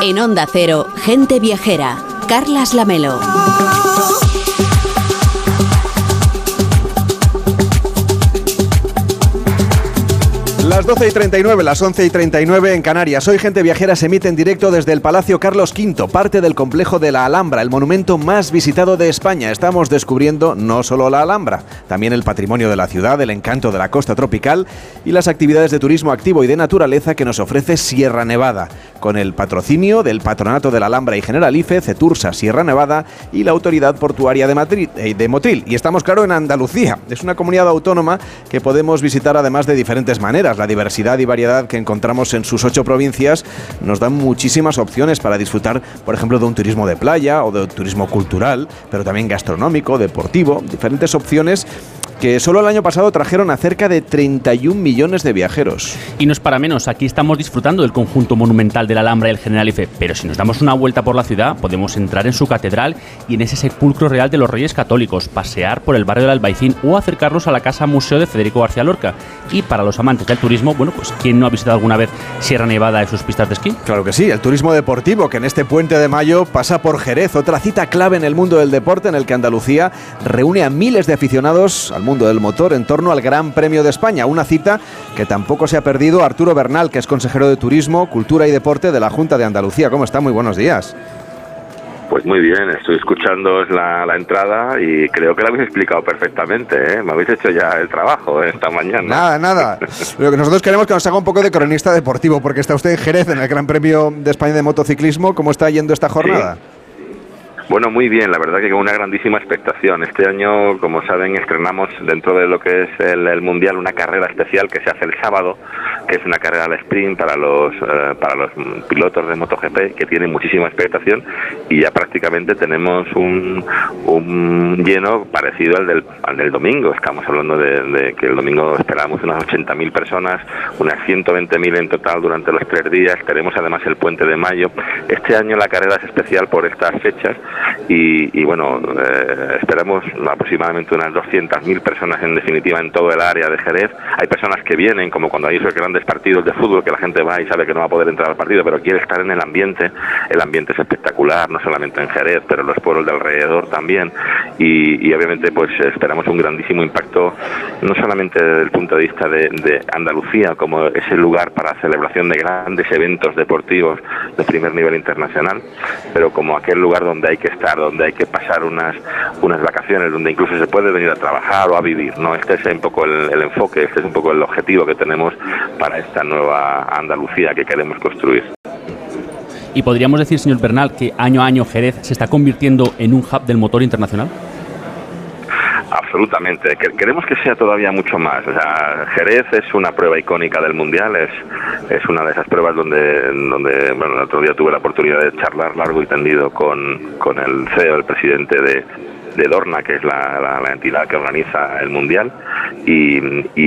Speaker 2: En Onda Cero, Gente Viajera, Carlas Lamelo.
Speaker 1: Las 12 y 39, las 11 y 39 en Canarias. Hoy Gente Viajera se emite en directo desde el Palacio Carlos V, parte del complejo de la Alhambra, el monumento más visitado de España. Estamos descubriendo no solo la Alhambra, también el patrimonio de la ciudad, el encanto de la costa tropical y las actividades de turismo activo y de naturaleza que nos ofrece Sierra Nevada, con el patrocinio del Patronato de la Alhambra y Generalife, Cetursa Sierra Nevada y la Autoridad Portuaria de, Madrid, eh, de Motril. Y estamos, claro, en Andalucía. Es una comunidad autónoma que podemos visitar además de diferentes maneras. La diversidad y variedad que encontramos en sus ocho provincias nos dan muchísimas opciones para disfrutar, por ejemplo, de un turismo de playa o de turismo cultural, pero también gastronómico, deportivo, diferentes opciones que solo el año pasado trajeron a cerca de 31 millones de viajeros.
Speaker 3: Y no es para menos, aquí estamos disfrutando del conjunto monumental de la Alhambra y el Generalife, pero si nos damos una vuelta por la ciudad, podemos entrar en su catedral y en ese sepulcro real de los Reyes Católicos, pasear por el barrio del Albaicín o acercarnos a la Casa Museo de Federico García Lorca. Y para los amantes del turismo, bueno, pues ¿quién no ha visitado alguna vez Sierra Nevada y sus pistas de esquí?
Speaker 1: Claro que sí, el turismo deportivo, que en este puente de mayo pasa por Jerez, otra cita clave en el mundo del deporte en el que Andalucía reúne a miles de aficionados al mundo del motor en torno al Gran Premio de España, una cita que tampoco se ha perdido Arturo Bernal, que es consejero de Turismo, Cultura y Deporte de la Junta de Andalucía. ¿Cómo está? Muy buenos días.
Speaker 15: Pues muy bien, estoy escuchando la, la, entrada y creo que lo habéis explicado perfectamente. ¿eh? Me habéis hecho ya el trabajo ¿eh? esta mañana.
Speaker 1: Nada, nada. Lo que nosotros queremos que nos haga un poco de cronista deportivo, porque está usted en Jerez en el Gran Premio de España de motociclismo. ¿Cómo está yendo esta jornada?
Speaker 15: Sí. Bueno, muy bien, la verdad que con una grandísima expectación. Este año, como saben, estrenamos dentro de lo que es el, Mundial una carrera especial que se hace el sábado, que es una carrera al sprint para los, eh, para los pilotos de MotoGP que tienen muchísima expectación y ya prácticamente tenemos un, un lleno parecido al del, al del domingo. Estamos hablando de, de que el domingo esperamos unas 80.000 personas, unas 120.000 en total durante los tres días. Tenemos además el puente de mayo. Este año la carrera es especial por estas fechas y, y bueno, eh, esperamos aproximadamente unas 200.000 personas en definitiva en todo el área de Jerez. Hay personas que vienen, como cuando hay esos grandes partidos de fútbol, que la gente va y sabe que no va a poder entrar al partido, pero quiere estar en el ambiente. El ambiente es espectacular, no solamente en Jerez, pero en los pueblos de alrededor también. Y, obviamente pues esperamos un grandísimo impacto, no solamente desde el punto de vista de, de Andalucía como ese lugar para celebración de grandes eventos deportivos de primer nivel internacional, pero como aquel lugar donde hay que estar, donde hay que pasar unas, unas vacaciones, donde incluso se puede venir a trabajar o a vivir. ¿no? Este es un poco el, el enfoque, este es un poco el objetivo que tenemos para esta nueva Andalucía que queremos construir.
Speaker 3: ¿Y podríamos decir, señor Bernal, que año a año Jerez se está convirtiendo en un hub del motor internacional?
Speaker 15: Absolutamente. Queremos que sea todavía mucho más. O sea, Jerez es una prueba icónica del Mundial, es, es una de esas pruebas donde, donde bueno, el otro día tuve la oportunidad de charlar largo y tendido con, con el CEO, el presidente de, de Dorna, que es la, entidad que organiza el Mundial, y,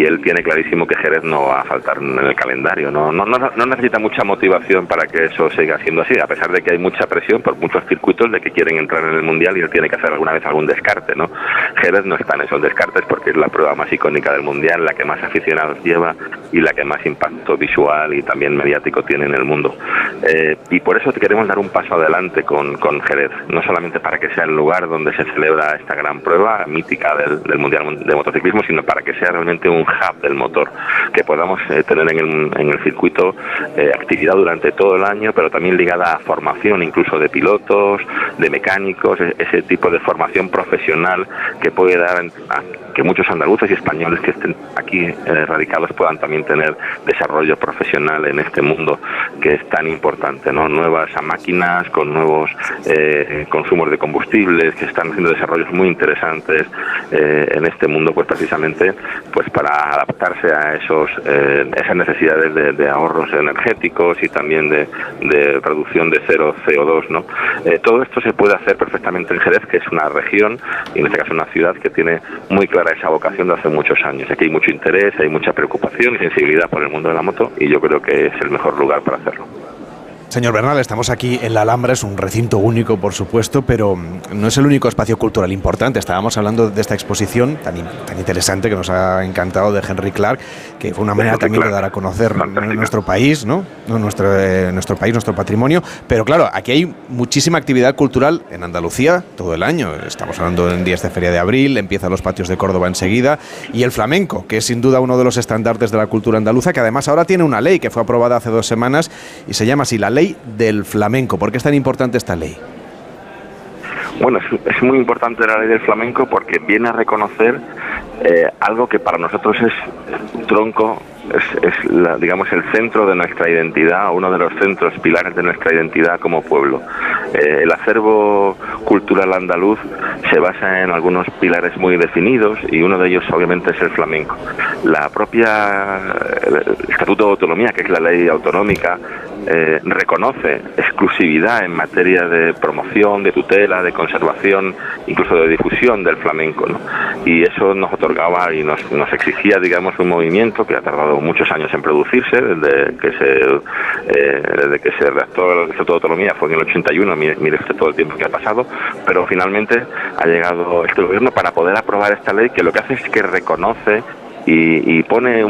Speaker 15: él tiene clarísimo que Jerez no va a faltar en el calendario. No, no, no, necesita mucha motivación para que eso siga siendo así, a pesar de que hay mucha presión por muchos circuitos de que quieren entrar en el Mundial y él tiene que hacer alguna vez algún descarte. ¿no? Jerez no está en esos descartes porque es la prueba más icónica del Mundial, la que más aficionados lleva y la que más impacto visual y también mediático tiene en el mundo. Eh, y por eso queremos dar un paso adelante con, con Jerez, no solamente para que sea el lugar donde se celebra esta gran prueba mítica del, Mundial de Motociclismo, sino para que sea realmente un hub del motor, que podamos eh, tener en el, en el circuito eh, actividad durante todo el año, pero también ligada a formación incluso de pilotos, de mecánicos, e-, ese tipo de formación profesional que puede dar que muchos andaluces y españoles que estén aquí eh, radicados puedan también tener desarrollo profesional en este mundo que es tan importante, ¿no? Nuevas máquinas con nuevos consumos de combustibles que están haciendo desarrollo muy interesantes eh, en este mundo, pues precisamente pues para adaptarse a esos eh, esas necesidades de, ahorros energéticos y también de, de reducción de cero CO2. ¿no? Eh, todo esto se puede hacer perfectamente en Jerez, que es una región y en este caso una ciudad que tiene muy clara esa vocación de hace muchos años. Aquí hay mucho interés, hay mucha preocupación y sensibilidad por el mundo de la moto y yo creo que es el mejor lugar para hacerlo.
Speaker 1: Señor Bernal, estamos aquí en la Alhambra, es un recinto único, por supuesto, pero no es el único espacio cultural importante. Estábamos hablando de esta exposición tan, tan interesante que nos ha encantado de Henry Clark, que fue una manera también de dar a conocer nuestro país, ¿no? Nuestro, eh, nuestro país, nuestro patrimonio. Pero claro, aquí hay muchísima actividad cultural en Andalucía todo el año. Estamos hablando en días de Feria de Abril, empiezan los patios de Córdoba enseguida, y el flamenco, que es sin duda uno de los estandartes de la cultura andaluza, que además ahora tiene una ley que fue aprobada hace dos semanas y se llama así la ley ley del flamenco. ¿Por qué es tan importante esta ley?
Speaker 15: Bueno, es, muy importante la ley del flamenco porque viene a reconocer eh, algo que para nosotros es tronco, es, la, digamos el centro de nuestra identidad, uno de los centros pilares de nuestra identidad como pueblo. Eh, el acervo cultural andaluz se basa en algunos pilares muy definidos y uno de ellos obviamente es el flamenco. La propia el Estatuto de Autonomía, que es la ley autonómica, eh, reconoce exclusividad en materia de promoción, de tutela, de conservación, incluso de difusión del flamenco. Y eso nos otorgaba y nos, exigía, digamos, un movimiento que ha tardado muchos años en producirse, desde que se, eh, desde que se redactó el Estatuto de Autonomía, fue en el 81, mire, mire todo el tiempo que ha pasado, pero finalmente ha llegado este gobierno para poder aprobar esta ley que lo que hace es que reconoce y, pone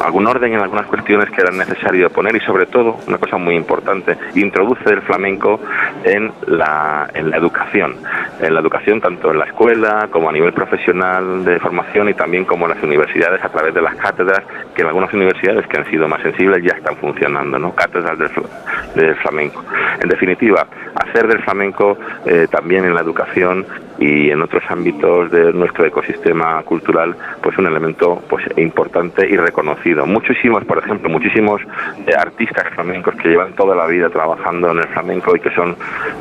Speaker 15: algún orden en algunas cuestiones que era necesario poner y sobre todo, una cosa muy importante, introduce el flamenco en la, en la educación, en la educación tanto en la escuela como a nivel profesional de formación y también como en las universidades a través de las cátedras, que en algunas universidades que han sido más sensibles ya están funcionando, ¿no? Cátedras del, flamenco. En definitiva, hacer del flamenco eh, también en la educación y en otros ámbitos de nuestro ecosistema cultural, pues un elemento pues importante y reconocido. Muchísimos, por ejemplo, muchísimos eh, artistas flamencos que llevan toda la vida trabajando en el flamenco y que son,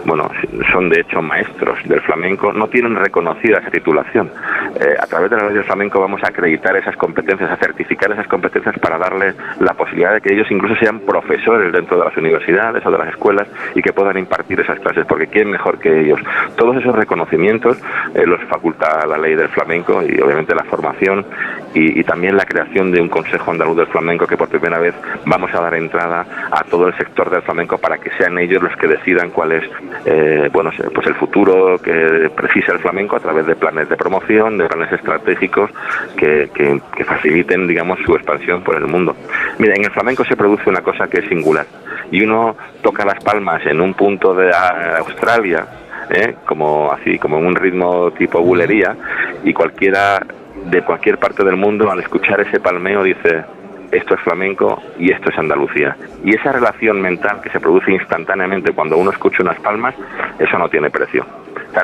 Speaker 15: bueno, son de hecho maestros del flamenco, no tienen reconocida esa titulación. Eh, a través de la ley del flamenco vamos a acreditar esas competencias, a certificar esas competencias para darles la posibilidad de que ellos incluso sean profesores dentro de las universidades o de las escuelas y que puedan impartir esas clases, porque ¿quién mejor que ellos? Todos esos reconocimientos eh, los faculta la ley del flamenco y obviamente la formación y, también la creación de un Consejo Andaluz del Flamenco que por primera vez vamos a dar entrada a todo el sector del flamenco para que sean ellos los que decidan cuál es eh, bueno, pues el futuro que precisa el flamenco a través de planes de promoción, de planes estratégicos que, que, faciliten digamos su expansión por el mundo. Mira, en el flamenco se produce una cosa que es singular y uno toca las palmas en un punto de Australia ¿eh? como así como en un ritmo tipo bulería y cualquiera de cualquier parte del mundo al escuchar ese palmeo dice esto es flamenco y esto es Andalucía. Y esa relación mental que se produce instantáneamente cuando uno escucha unas palmas, eso no tiene precio.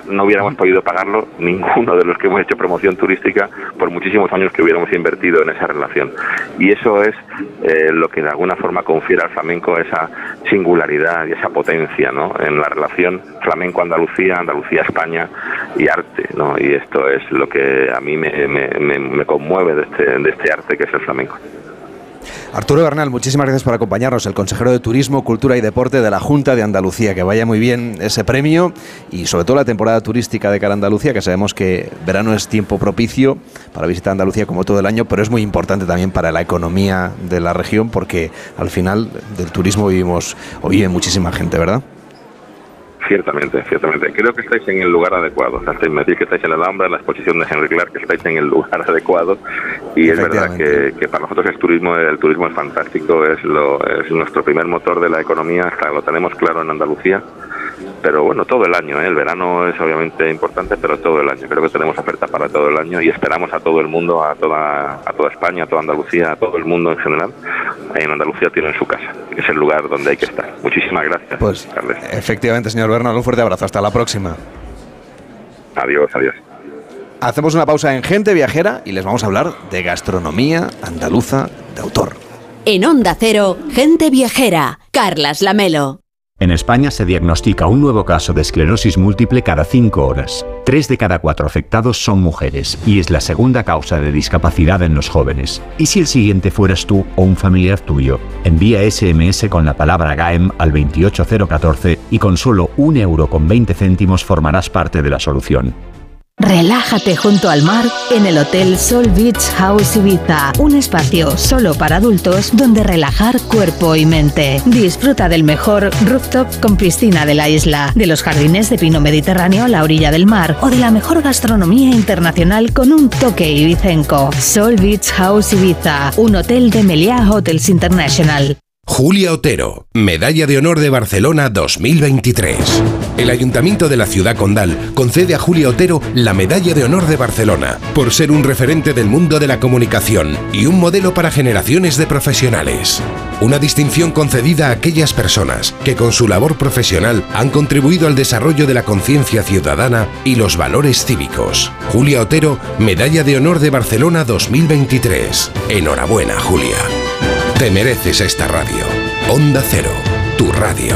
Speaker 15: No hubiéramos podido pagarlo ninguno de los que hemos hecho promoción turística por muchísimos años que hubiéramos invertido en esa relación. Y eso es eh, lo que de alguna forma confiere al flamenco esa singularidad y esa potencia ¿no? en la relación flamenco-Andalucía, Andalucía-España y arte. ¿no? Y esto es lo que a mí me, me, me conmueve de este, de este arte que es el flamenco.
Speaker 1: Arturo Bernal, muchísimas gracias por acompañarnos, el consejero de Turismo, Cultura y Deporte de la Junta de Andalucía. Que vaya muy bien ese premio y sobre todo la temporada turística de cara a Andalucía, que sabemos que verano es tiempo propicio para visitar Andalucía como todo el año, pero es muy importante también para la economía de la región porque al final del turismo vivimos o vive muchísima gente, ¿verdad?
Speaker 15: Ciertamente, ciertamente. Creo que estáis en el lugar adecuado. O sea, me decís que estáis en la Alhambra, en la exposición de Henry Clark, que estáis en el lugar adecuado. Y es verdad que, que, para nosotros el turismo, el turismo es fantástico, es, lo, es nuestro primer motor de la economía, hasta lo tenemos claro en Andalucía pero bueno, todo el año, ¿eh? el verano es obviamente importante, pero todo el año. Creo que tenemos oferta para todo el año y esperamos a todo el mundo, a toda, a toda España, a toda Andalucía, a todo el mundo en general. En Andalucía tienen su casa, es el lugar donde hay que estar. Muchísimas gracias.
Speaker 1: Pues efectivamente, señor Bernal, un fuerte abrazo. Hasta la próxima.
Speaker 15: Adiós, adiós.
Speaker 1: Hacemos una pausa en Gente Viajera y les vamos a hablar de gastronomía andaluza de autor.
Speaker 2: En Onda Cero, Gente Viajera, Carlas Lamelo.
Speaker 16: En España se diagnostica un nuevo caso de esclerosis múltiple cada cinco horas. Tres de cada cuatro afectados son mujeres y es la segunda causa de discapacidad en los jóvenes. ¿Y si el siguiente fueras tú o un familiar tuyo? Envía SMS con la palabra GAEM al 28014 y con solo un euro con 20 céntimos formarás parte de la solución.
Speaker 10: Relájate junto al mar en el Hotel Sol Beach House Ibiza, un espacio solo para adultos donde relajar cuerpo y mente. Disfruta del mejor rooftop con piscina de la isla, de los jardines de pino mediterráneo a la orilla del mar o de la mejor gastronomía internacional con un toque ibicenco. Sol Beach House Ibiza, un hotel de Meliá Hotels International.
Speaker 17: Julia Otero, Medalla de Honor de Barcelona 2023. El Ayuntamiento de la Ciudad Condal concede a Julia Otero la Medalla de Honor de Barcelona por ser un referente del mundo de la comunicación y un modelo para generaciones de profesionales. Una distinción concedida a aquellas personas que con su labor profesional han contribuido al desarrollo de la conciencia ciudadana y los valores cívicos. Julia Otero, Medalla de Honor de Barcelona 2023. Enhorabuena, Julia. Te mereces esta radio. Onda Cero, tu radio.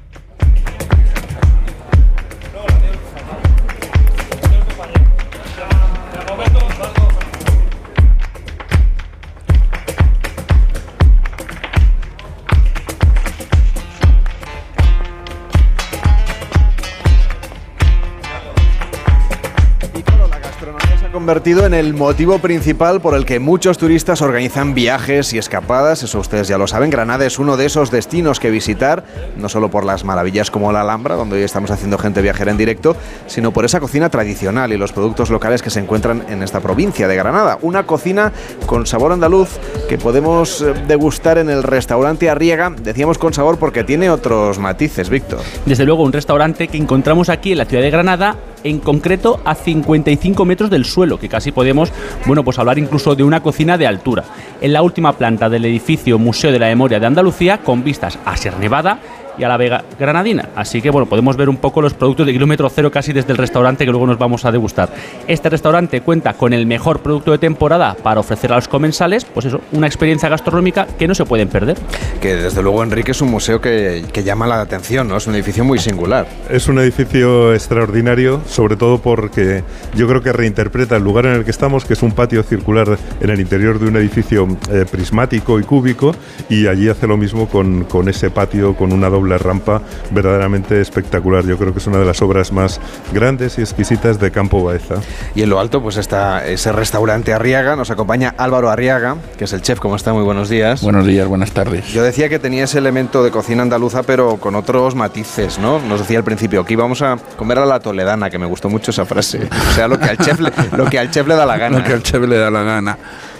Speaker 1: Convertido en el motivo principal por el que muchos turistas organizan viajes y escapadas, eso ustedes ya lo saben. Granada es uno de esos destinos que visitar, no solo por las maravillas como la Alhambra, donde hoy estamos haciendo gente viajera en directo, sino por esa cocina tradicional y los productos locales que se encuentran en esta provincia de Granada. Una cocina con sabor andaluz que podemos eh, degustar en el restaurante Arriega, decíamos con sabor porque tiene otros matices, Víctor.
Speaker 3: Desde luego, un restaurante que encontramos aquí en la ciudad de Granada en concreto a 55 metros del suelo, que casi podemos, bueno, pues hablar incluso de una cocina de altura. En la última planta del edificio Museo de la Memoria de Andalucía, con vistas a Ser Nevada y a la Vega Granadina. Así que bueno, podemos ver un poco los productos de kilómetro cero casi desde el restaurante que luego nos vamos a degustar. Este restaurante cuenta con el mejor producto de temporada para ofrecer a los comensales, pues eso, una experiencia gastronómica que no se pueden perder.
Speaker 1: Que desde luego, Enrique, es un museo que, que llama la atención, ¿no? Es un edificio muy singular.
Speaker 6: Es un edificio extraordinario, sobre todo porque yo creo que reinterpreta el lugar en el que estamos, que es un patio circular en el interior de un edificio eh, prismático y cúbico, y allí hace lo mismo con, con ese patio, con una doble rampa verdaderamente espectacular. Yo creo que es una de las obras más grandes y exquisitas de Campo Baeza.
Speaker 1: Y en lo alto, pues está ese restaurante Arriaga. Nos acompaña Álvaro Arriaga, que es el chef. ¿Cómo está? Muy buenos días.
Speaker 18: Buenos días, buenas tardes.
Speaker 1: Yo decía que tenía ese elemento de cocina andaluza, pero con otros matices, ¿no? Nos decía al principio que íbamos a comer a la toledana, que me gustó mucho esa frase. O sea, lo que al chef le, lo que al chef le da la gana.
Speaker 18: Lo que al chef le da la gana.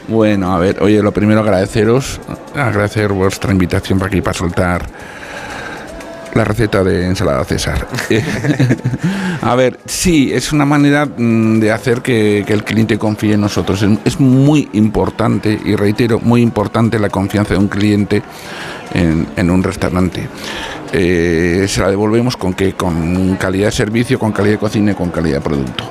Speaker 18: Bueno, a ver, oye, lo primero agradeceros, agradecer vuestra invitación para aquí para soltar La receta de ensalada César. a ver, sí, es una manera mm, de hacer que, que el cliente confíe en nosotros. Es, es muy importante, y reitero, muy importante la confianza de un cliente en, en un restaurante. Eh, se la devolvemos con que con calidad de servicio, con calidad de cocina y con calidad de producto.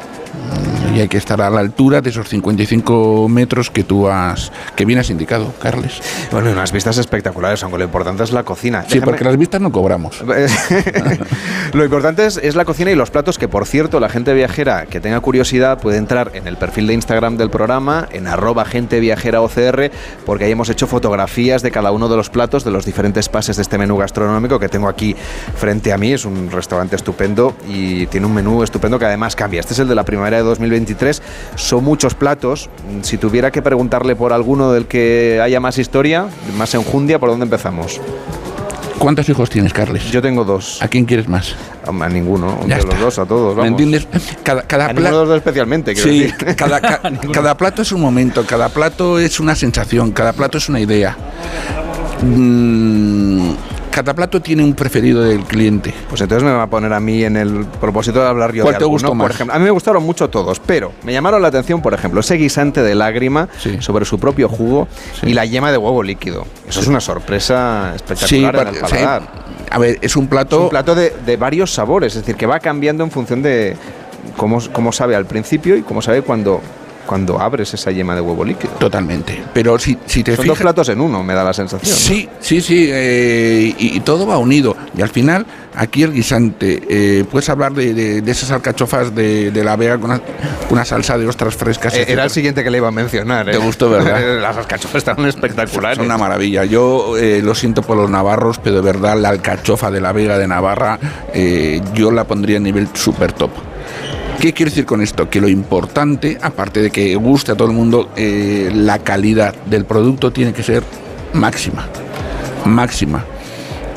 Speaker 18: Y hay que estar a la altura de esos 55 metros que tú has, que bien has indicado, Carles.
Speaker 1: Bueno, unas vistas espectaculares, aunque lo importante es la cocina.
Speaker 18: Sí, porque las vistas no cobramos.
Speaker 1: Lo importante es, es la cocina y los platos, que por cierto, la gente viajera que tenga curiosidad puede entrar en el perfil de Instagram del programa, en arroba gente viajera OCR, porque ahí hemos hecho fotografías de cada uno de los platos, de los diferentes pases de este menú gastronómico que tengo aquí frente a mí. Es un restaurante estupendo y tiene un menú estupendo que además cambia. Este es el de la primavera de 2023. Son muchos platos. Si tuviera que preguntarle por alguno del que haya más historia, más enjundia, ¿por dónde empezamos?
Speaker 18: ¿Cuántos hijos tienes, Carles?
Speaker 1: Yo tengo dos.
Speaker 18: ¿A quién quieres más?
Speaker 1: A ninguno, de los dos, a todos.
Speaker 18: ¿Me entiendes? Cada, cada
Speaker 1: A ninguno de
Speaker 18: pla-
Speaker 1: los dos especialmente,
Speaker 18: Sí,
Speaker 1: decir.
Speaker 18: cada, ca- cada plato es un momento, cada plato es una sensación, cada plato es una idea. Mm, cada plato tiene un preferido del cliente.
Speaker 1: Pues entonces me va a poner a mí en el propósito de hablar yo
Speaker 18: ¿Cuál
Speaker 1: de
Speaker 18: te
Speaker 1: alguno,
Speaker 18: gustó
Speaker 1: por
Speaker 18: más?
Speaker 1: ejemplo. A mí me gustaron mucho todos, pero me llamaron la atención, por ejemplo, ese guisante de lágrima sobre su propio jugo y la yema de huevo líquido. Eso es una sorpresa espectacular en
Speaker 18: para-
Speaker 1: el paladar.
Speaker 18: sí. A ver, es un plato...
Speaker 1: Es un plato de, de varios sabores, es decir, que va cambiando en función de cómo, cómo sabe al principio y cómo sabe cuando, cuando abres esa yema de huevo líquido.
Speaker 18: Totalmente. Pero si, si te
Speaker 1: Son
Speaker 18: fijas...
Speaker 1: dos platos en uno, me da la sensación. ¿no?
Speaker 18: Sí, sí, sí, eh, y, y todo va unido. Y al final, aquí el guisante, eh, puedes hablar de, de- de esas alcachofas de, de la Vega con una, una salsa de ostras frescas.
Speaker 1: Eh, Era el siguiente que le iba a mencionar. ¿eh?
Speaker 18: Te gustó, ¿verdad?
Speaker 1: Las alcachofas estaban espectaculares.
Speaker 18: Es una maravilla. Yo eh, lo siento por los navarros, pero de verdad la alcachofa de la Vega de Navarra eh, yo la pondría a nivel super top. ¿Qué quiero decir con esto? Que lo importante, aparte de que guste a todo el mundo, eh, la calidad del producto tiene que ser máxima. Máxima.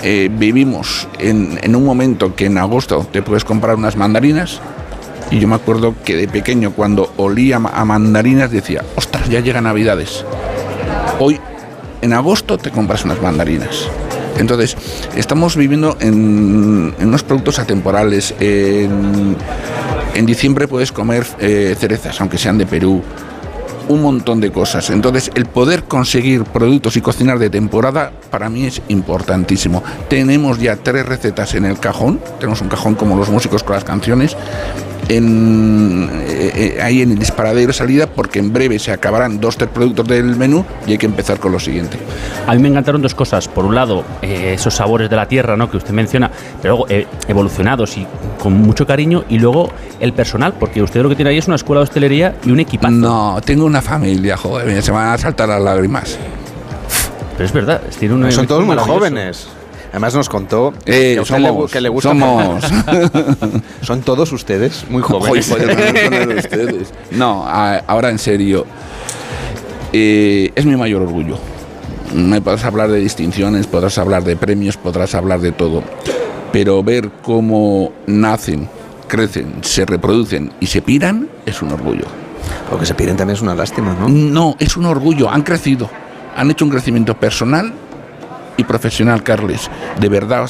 Speaker 18: Eh, vivimos en, un momento que en agosto te puedes comprar unas mandarinas y yo me acuerdo que de pequeño cuando olía a mandarinas decía, ostras, ya llega Navidades. Hoy, en agosto, te compras unas mandarinas. Entonces, estamos viviendo en, unos productos atemporales. En diciembre puedes comer eh, cerezas, aunque sean de Perú. Un montón de cosas. Entonces, el poder conseguir productos y cocinar de temporada para mí es importantísimo. Tenemos ya tres recetas en el cajón. Tenemos un cajón como los músicos con las canciones. En, eh, eh, ahí en el disparadero de salida, porque en breve se acabarán dos, tres productos del menú y hay que empezar con lo siguiente.
Speaker 3: A mí me encantaron dos cosas. Por un lado, eh, esos sabores de la tierra ¿no? que usted menciona, pero luego eh, evolucionados y con mucho cariño. Y luego el personal, porque usted lo que tiene ahí es una escuela de hostelería y un equipazo.
Speaker 18: No, tengo una familia, joder, se van a saltar las lágrimas.
Speaker 3: Pero es verdad, tiene un
Speaker 1: Son todos muy jóvenes. Además nos contó
Speaker 18: Eh,
Speaker 1: que, a le, que le gusta.
Speaker 18: somos.
Speaker 1: Son todos ustedes muy jóvenes.
Speaker 18: Ustedes. No, a- ahora en serio. eh, es mi mayor orgullo. Me podrás hablar de distinciones, podrás hablar de premios, podrás hablar de todo. Pero ver cómo nacen, crecen, se reproducen y se piran es un orgullo.
Speaker 1: Porque se piden también es una lástima, ¿no?
Speaker 18: No, es un orgullo. Han crecido. Han hecho un crecimiento personal y profesional, Carles. De verdad.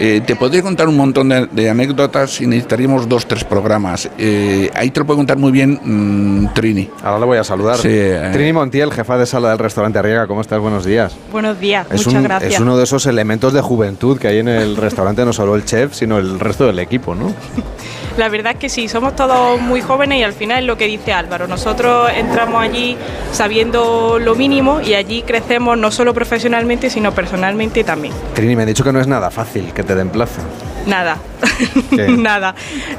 Speaker 18: Eh, te podría contar un montón de, de anécdotas y necesitaríamos dos, tres programas. Eh, ahí te lo puede contar muy bien mm, Trini.
Speaker 1: Ahora le voy a saludar.
Speaker 18: Sí, eh.
Speaker 1: Trini Montiel, jefa de sala del restaurante Arriaga, ¿cómo estás? Buenos días.
Speaker 19: Buenos días,
Speaker 1: Es,
Speaker 19: muchas
Speaker 1: un-
Speaker 19: gracias.
Speaker 1: es uno de esos elementos de juventud que hay en el restaurante, no solo el chef, sino el resto del equipo, ¿no?
Speaker 19: La verdad es que sí, somos todos muy jóvenes y al final es lo que dice Álvaro. Nosotros entramos allí sabiendo lo mínimo y allí crecemos no solo profesionalmente, sino personalmente también.
Speaker 1: Trini, me han dicho que no es nada fácil que te den plaza.
Speaker 19: Nada, nada.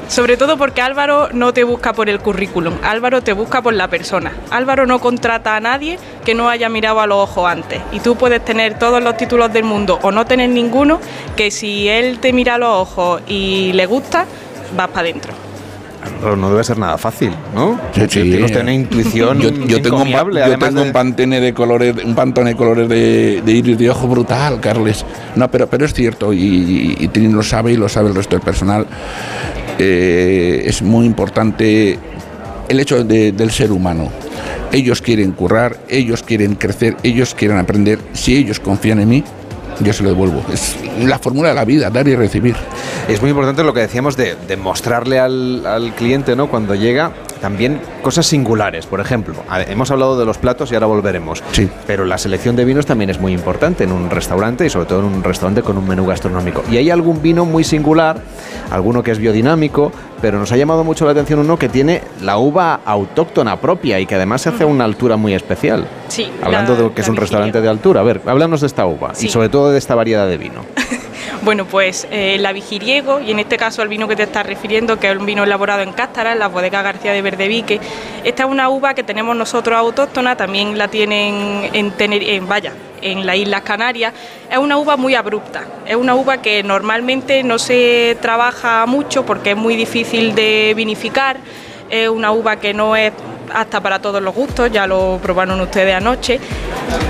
Speaker 19: Sobre todo porque Álvaro no te busca por el currículum, Álvaro te busca por la persona. Álvaro no contrata a nadie que no haya mirado a los ojos antes. Y tú puedes tener todos los títulos del mundo o no tener ninguno, que si él te mira a los ojos y le gusta, vas para adentro.
Speaker 1: Pero no debe ser nada fácil, ¿no?
Speaker 18: Sí,
Speaker 1: intuición
Speaker 18: Yo, yo tengo, un, yo tengo
Speaker 1: de-
Speaker 18: un pantene de colores, un pantone de colores de, de iris de ojo brutal, Carles. No, pero, pero es cierto, y, y lo sabe y lo sabe el resto del personal. Eh, es muy importante el hecho de- del ser humano. Ellos quieren currar, ellos quieren crecer, ellos quieren aprender. Si ellos confían en mí, yo se lo devuelvo. Es la fórmula de la vida, dar y recibir.
Speaker 1: Es muy importante lo que decíamos de, mostrarle al, al cliente, ¿no? Cuando llega, también cosas singulares. Por ejemplo, hemos hablado de los platos y ahora volveremos.
Speaker 18: Sí.
Speaker 1: Pero la selección de vinos también es muy importante en un restaurante y sobre todo en un restaurante con un menú gastronómico. Y hay algún vino muy singular, alguno que es biodinámico, pero nos ha llamado mucho la atención uno que tiene la uva autóctona propia y que además se hace a una altura muy especial.
Speaker 19: Sí,
Speaker 1: Hablando
Speaker 19: la-
Speaker 1: de que es un restaurante de altura. A ver, háblanos de esta uva
Speaker 19: Sí.
Speaker 1: y sobre todo de esta variedad de vino.
Speaker 19: Bueno, pues eh, la Vigiriego, y en este caso el vino que te estás refiriendo, que es un vino elaborado en Cástara, en la bodega García de Verdevique. Esta es una uva que tenemos nosotros autóctona, también la tienen en, Tener- en vaya, en las Islas Canarias. Es una uva muy abrupta, es una uva que normalmente no se trabaja mucho porque es muy difícil de vinificar, es una uva que no es apta para todos los gustos, ya lo probaron ustedes anoche,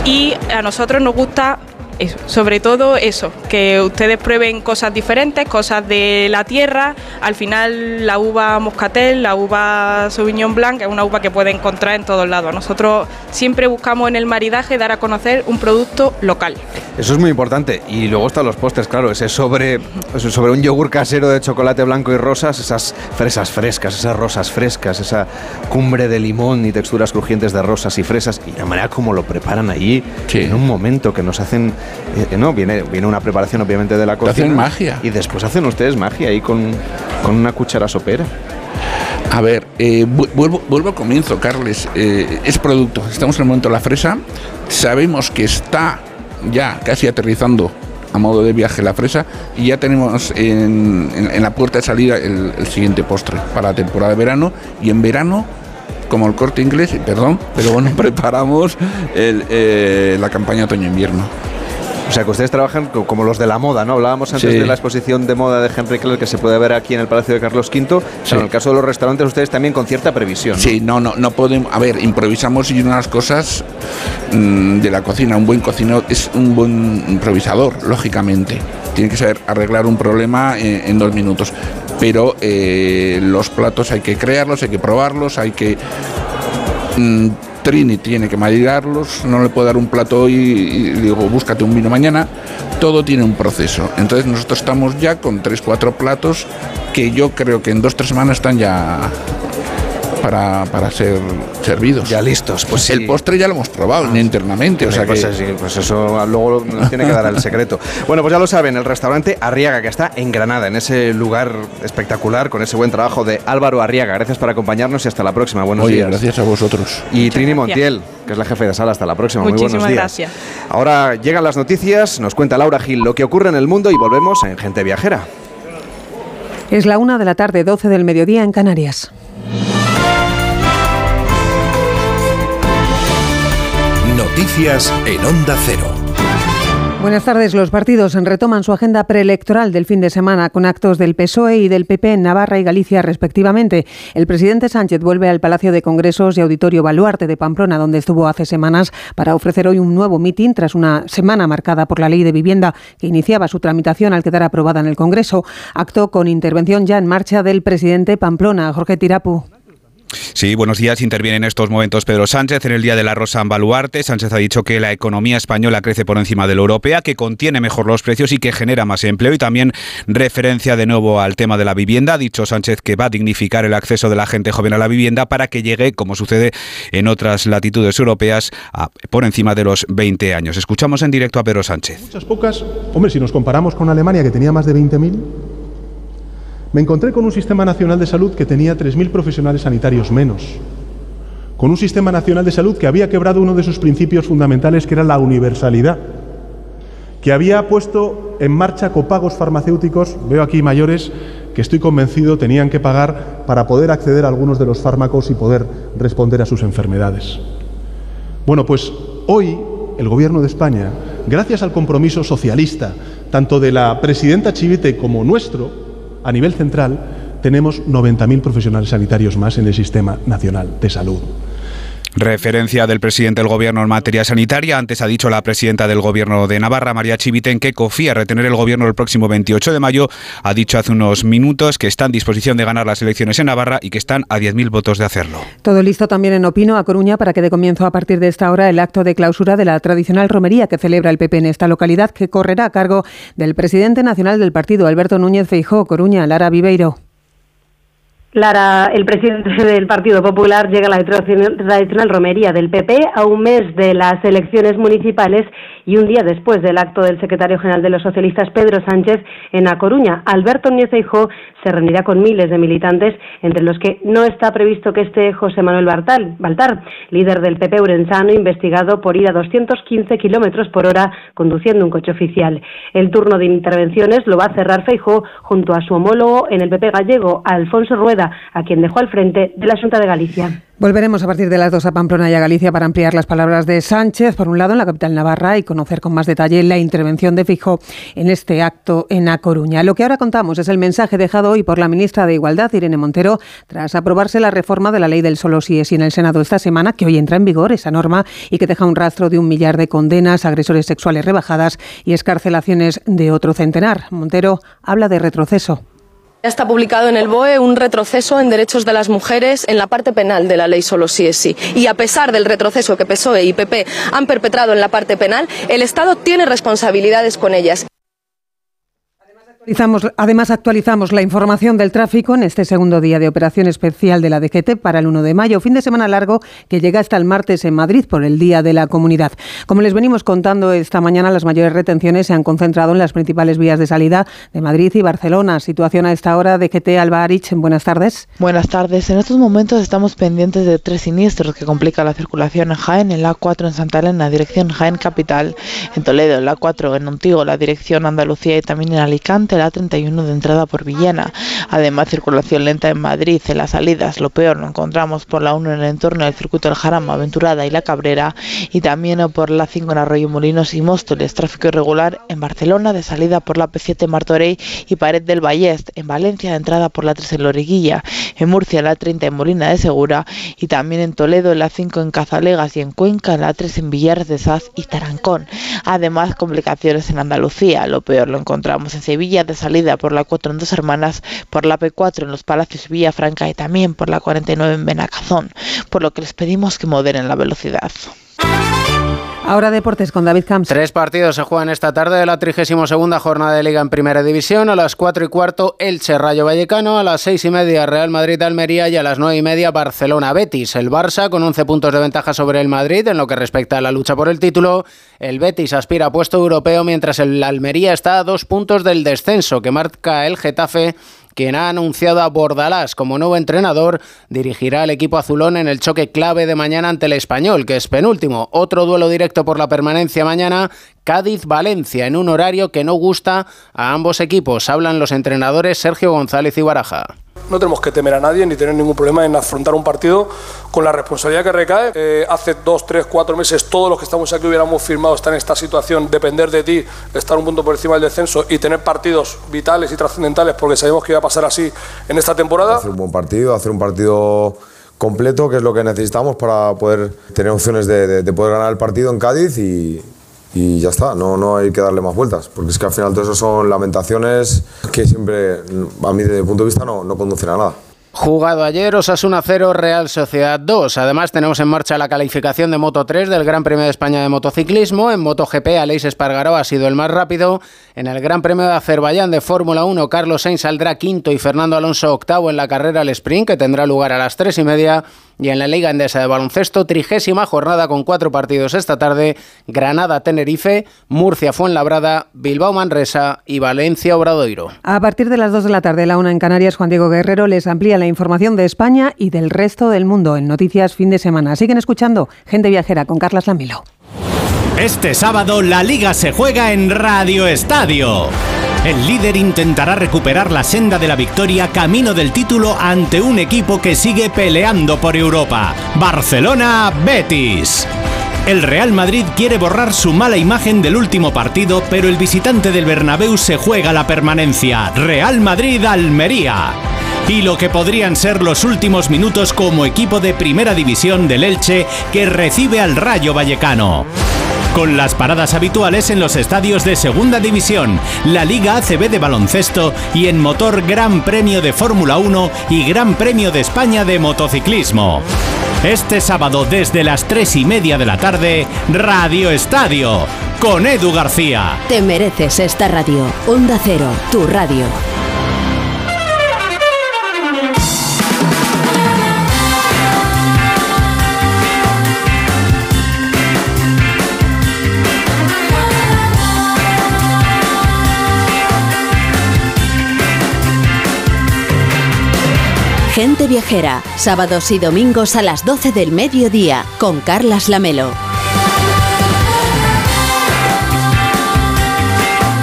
Speaker 19: y a nosotros nos gusta eso, sobre todo eso, que ustedes prueben cosas diferentes, cosas de la tierra. Al final la uva moscatel, la uva sauvignon blanc es una uva que puede encontrar en todos lados. Nosotros siempre buscamos en el maridaje dar a conocer un producto local.
Speaker 1: Eso es muy importante. Y luego están los postres, claro, ese sobre, ese sobre un yogur casero de chocolate blanco y rosas, esas fresas frescas, esas rosas frescas, esa cumbre de limón y texturas crujientes de rosas y fresas. Y la manera como lo preparan allí, en un momento que nos hacen, eh, no, viene, viene una preparación obviamente de la cocina.
Speaker 18: hacen magia.
Speaker 1: Y después hacen ustedes magia ahí con, con una cuchara sopera.
Speaker 18: A ver, eh, vu- vuelvo, vuelvo al comienzo, Carles. Eh, es producto. Estamos en el momento de la fresa. Sabemos que está ya casi aterrizando a modo de viaje la fresa y ya tenemos en, en- en la puerta de salida el, el siguiente postre para la temporada de verano y en verano como el corte inglés, perdón, pero bueno, preparamos el, eh, la campaña otoño-invierno.
Speaker 1: O sea, que ustedes trabajan co- como los de la moda, ¿no? Hablábamos antes
Speaker 18: Sí.
Speaker 1: de la exposición de moda de Henry Clare que se puede ver aquí en el Palacio de Carlos V. Pero en el caso de los restaurantes, ustedes también con cierta previsión. ¿no?
Speaker 18: Sí, no, no, no podemos. A ver, improvisamos y una de las cosas mm, de la cocina. Un buen cocinero es un buen improvisador, lógicamente. Tiene que saber arreglar un problema en, en dos minutos. Pero eh, los platos hay que crearlos, hay que probarlos, hay que. mm, Trini tiene que maridarlos, no le puedo dar un plato hoy y digo, búscate un vino mañana. Todo tiene un proceso. Entonces nosotros estamos ya con tres, cuatro platos que yo creo que en dos, tres semanas están ya para, para ser servidos.
Speaker 1: Ya listos. Pues
Speaker 18: el postre ya lo hemos probado internamente. O sea
Speaker 1: pues,
Speaker 18: que
Speaker 1: sí, pues eso luego nos tiene que dar el secreto. Bueno, pues ya lo saben, el restaurante Arriaga, que está en Granada, en ese lugar espectacular, con ese buen trabajo de Álvaro Arriaga. Gracias por acompañarnos y hasta la próxima. Buenos
Speaker 18: Oye,
Speaker 1: días.
Speaker 18: gracias a vosotros.
Speaker 1: Y Trini
Speaker 19: gracias.
Speaker 1: Montiel, que es la jefe de sala. Hasta la próxima. Muy
Speaker 19: Muchísimas
Speaker 1: buenos días.
Speaker 19: gracias.
Speaker 1: Ahora llegan las noticias, nos cuenta Laura Gil lo que ocurre en el mundo y volvemos en Gente Viajera.
Speaker 20: Es la una de la tarde, 12 del mediodía en Canarias.
Speaker 17: Noticias en Onda Cero.
Speaker 20: Buenas tardes. Los partidos retoman su agenda preelectoral del fin de semana con actos del PSOE y del PP en Navarra y Galicia respectivamente. El presidente Sánchez vuelve al Palacio de Congresos y Auditorio Baluarte de Pamplona, donde estuvo hace semanas, para ofrecer hoy un nuevo mitin tras una semana marcada por la ley de vivienda que iniciaba su tramitación al quedar aprobada en el Congreso. Acto con intervención ya en marcha del presidente Pamplona, Jorge Tirapu.
Speaker 21: Sí, buenos días. Interviene en estos momentos Pedro Sánchez en el Día de la Rosa en Baluarte. Sánchez ha dicho que la economía española crece por encima de la europea, que contiene mejor los precios y que genera más empleo. Y también referencia de nuevo al tema de la vivienda. Ha dicho Sánchez que va a dignificar el acceso de la gente joven a la vivienda para que llegue, como sucede en otras latitudes europeas, a- por encima de los 20 años. Escuchamos en directo a Pedro Sánchez.
Speaker 22: Muchas pocas. Hombre, si nos comparamos con Alemania, que tenía más de 20.000, me encontré con un sistema nacional de salud que tenía 3.000 profesionales sanitarios menos. Con un sistema nacional de salud que había quebrado uno de sus principios fundamentales, que era la universalidad. Que había puesto en marcha copagos farmacéuticos, veo aquí mayores, que estoy convencido tenían que pagar para poder acceder a algunos de los fármacos y poder responder a sus enfermedades. Bueno, pues hoy el Gobierno de España, gracias al compromiso socialista, tanto de la presidenta Chivite como nuestro, a nivel central, tenemos 90.000 profesionales sanitarios más en el Sistema Nacional de Salud.
Speaker 21: Referencia del presidente del gobierno en materia sanitaria. Antes ha dicho la presidenta del gobierno de Navarra, María Chiviten, que confía en retener el gobierno el próximo 28 de mayo. Ha dicho hace unos minutos que está en disposición de ganar las elecciones en Navarra y que están a 10.000 votos de hacerlo.
Speaker 20: Todo listo también en Opino, a Coruña, para que dé comienzo a partir de esta hora el acto de clausura de la tradicional romería que celebra el PP en esta localidad, que correrá a cargo del presidente nacional del partido, Alberto Núñez Feijó. Coruña, Lara Viveiro.
Speaker 23: Lara, el presidente del Partido Popular llega a la tradicional romería del PP a un mes de las elecciones municipales y un día después del acto del secretario general de los socialistas Pedro Sánchez en A Coruña. Alberto Núñez se reunirá con miles de militantes, entre los que no está previsto que esté José Manuel Baltar, líder del PP urensano, investigado por ir a 215 kilómetros por hora conduciendo un coche oficial. El turno de intervenciones lo va a cerrar Feijó junto a su homólogo en el PP gallego, Alfonso Rueda, a quien dejó al frente de la Junta de Galicia.
Speaker 20: Volveremos a partir de las dos a Pamplona y a Galicia para ampliar las palabras de Sánchez, por un lado en la capital Navarra, y conocer con más detalle la intervención de Fijo en este acto en A Coruña. Lo que ahora contamos es el mensaje dejado hoy por la ministra de Igualdad, Irene Montero, tras aprobarse la reforma de la ley del solo sí es en el Senado esta semana, que hoy entra en vigor esa norma y que deja un rastro de un millar de condenas, agresores sexuales rebajadas y escarcelaciones de otro centenar. Montero habla de retroceso.
Speaker 24: Ya está publicado en el BOE un retroceso en derechos de las mujeres en la parte penal de la ley solo sí es sí. Y a pesar del retroceso que PSOE y PP han perpetrado en la parte penal, el Estado tiene responsabilidades con ellas.
Speaker 20: Además, actualizamos la información del tráfico en este segundo día de operación especial de la DGT para el 1 de mayo, fin de semana largo que llega hasta el martes en Madrid por el Día de la Comunidad. Como les venimos contando esta mañana, las mayores retenciones se han concentrado en las principales vías de salida de Madrid y Barcelona. Situación a esta hora, DGT Alba buenas tardes.
Speaker 25: Buenas tardes. En estos momentos estamos pendientes de tres siniestros que complican la circulación en Jaén, en la 4 en Santa Elena, dirección Jaén Capital, en Toledo, en la 4 en Ontigo, la dirección Andalucía y también en Alicante la 31 de entrada por Villena. Además, circulación lenta en Madrid, en las salidas. Lo peor lo encontramos por la 1 en el entorno del circuito del Jarama, Aventurada y La Cabrera. Y también por la 5 en Arroyo Molinos y Móstoles. Tráfico irregular en Barcelona, de salida por la P7 Martorey y Pared del Vallest. En Valencia, de entrada por la 3 en Loriguilla. En Murcia, la 30 en Molina de Segura. Y también en Toledo, la 5 en Cazalegas y en Cuenca, en la 3 en Villares de Saz y Tarancón. Además, complicaciones en Andalucía. Lo peor lo encontramos en Sevilla, de salida por la 4 en Dos Hermanas, por la P4 en los Palacios Villafranca y también por la 49 en Benacazón, por lo que les pedimos que moderen la velocidad.
Speaker 20: Ahora deportes con David Camps.
Speaker 26: Tres partidos se juegan esta tarde de la 32 jornada de Liga en Primera División. A las 4 y cuarto Elche Rayo Vallecano, a las 6 y media Real Madrid Almería y a las 9 y media Barcelona Betis. El Barça con 11 puntos de ventaja sobre el Madrid en lo que respecta a la lucha por el título. El Betis aspira a puesto europeo mientras el Almería está a dos puntos del descenso que marca el Getafe quien ha anunciado a Bordalás como nuevo entrenador, dirigirá al equipo azulón en el choque clave de mañana ante el español, que es penúltimo. Otro duelo directo por la permanencia mañana, Cádiz-Valencia, en un horario que no gusta a ambos equipos. Hablan los entrenadores Sergio González y Baraja
Speaker 27: no tenemos que temer a nadie ni tener ningún problema en afrontar un partido con la responsabilidad que recae. Eh, hace dos, tres, cuatro meses todos los que estamos aquí hubiéramos firmado estar en esta situación, depender de ti, estar un punto por encima del descenso y tener partidos vitales y trascendentales porque sabemos que iba a pasar así en esta temporada.
Speaker 28: Hacer un buen partido, hacer un partido completo, que es lo que necesitamos para poder tener opciones de poder ganar el partido en Cádiz y, y ya está, no, no hay que darle más vueltas, porque es que al final todo eso son lamentaciones que siempre, a mí desde mi punto de vista, no, no conducen a nada.
Speaker 26: Jugado ayer, Osasuna 0, Real Sociedad 2. Además, tenemos en marcha la calificación de Moto 3 del Gran Premio de España de Motociclismo. En MotoGP, Aleix Espargaró ha sido el más rápido. En el Gran Premio de Azerbaiyán de Fórmula 1, Carlos Sainz saldrá quinto y Fernando Alonso octavo en la carrera al sprint, que tendrá lugar a las tres y media. Y en la Liga Endesa de Baloncesto, trigésima jornada con cuatro partidos esta tarde: Granada-Tenerife, Murcia-Fuenlabrada, Bilbao-Manresa y Valencia-Obradoiro.
Speaker 20: A partir de las dos de la tarde, la una en Canarias, Juan Diego Guerrero les amplía la información de España y del resto del mundo en Noticias Fin de Semana. Siguen escuchando Gente Viajera con Carlas Lamilo.
Speaker 29: Este sábado la liga se juega en Radio Estadio. El líder intentará recuperar la senda de la victoria camino del título ante un equipo que sigue peleando por Europa. Barcelona Betis. El Real Madrid quiere borrar su mala imagen del último partido, pero el visitante del Bernabéu se juega la permanencia. Real Madrid Almería. Y lo que podrían ser los últimos minutos como equipo de primera división del Elche que recibe al Rayo Vallecano con las paradas habituales en los estadios de Segunda División, la Liga ACB de baloncesto y en motor Gran Premio de Fórmula 1 y Gran Premio de España de motociclismo. Este sábado desde las 3 y media de la tarde, Radio Estadio, con Edu García.
Speaker 2: Te mereces esta radio. Onda Cero, tu radio. Gente Viajera, sábados y domingos a las 12 del mediodía, con Carlas Lamelo.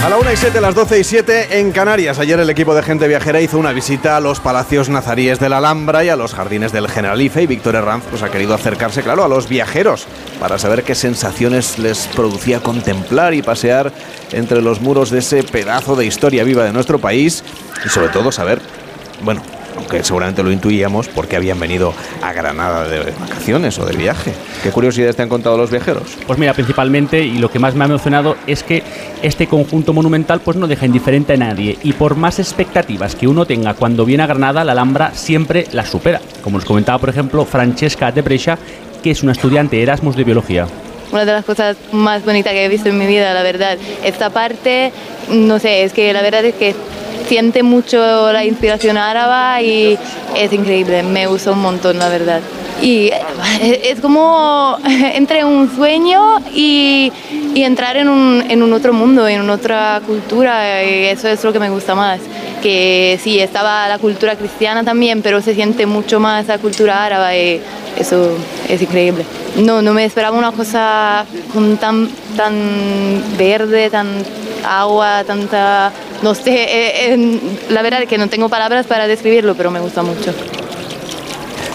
Speaker 1: A la 1 y 7, las 12 y 7 en Canarias. Ayer el equipo de Gente Viajera hizo una visita a los palacios nazaríes de la Alhambra y a los jardines del Generalife y Víctor Herranz pues, ha querido acercarse, claro, a los viajeros para saber qué sensaciones les producía contemplar y pasear entre los muros de ese pedazo de historia viva de nuestro país y sobre todo saber, bueno, aunque seguramente lo intuíamos, porque habían venido a Granada de vacaciones o de viaje. ¿Qué curiosidades te han contado los viajeros?
Speaker 3: Pues mira, principalmente, y lo que más me ha emocionado es que este conjunto monumental pues no deja indiferente a nadie, y por más expectativas que uno tenga cuando viene a Granada, la Alhambra siempre la supera. Como nos comentaba, por ejemplo, Francesca de Brescia, que es una estudiante Erasmus de Biología
Speaker 30: una de las cosas más bonitas que he visto en mi vida, la verdad. Esta parte, no sé, es que la verdad es que siente mucho la inspiración árabe y es increíble, me gusta un montón, la verdad. Y eh, es como entre un sueño y, y entrar en un, en un, otro mundo, en otra cultura, y eso es lo que me gusta más. Que sí, estaba la cultura cristiana también, pero se siente mucho más la cultura árabe y eso es increíble. No, no me esperaba una cosa con tan, tan verde, tan agua, tanta no sé, eh, la verdad es que no tengo palabras para describirlo, pero me gusta mucho.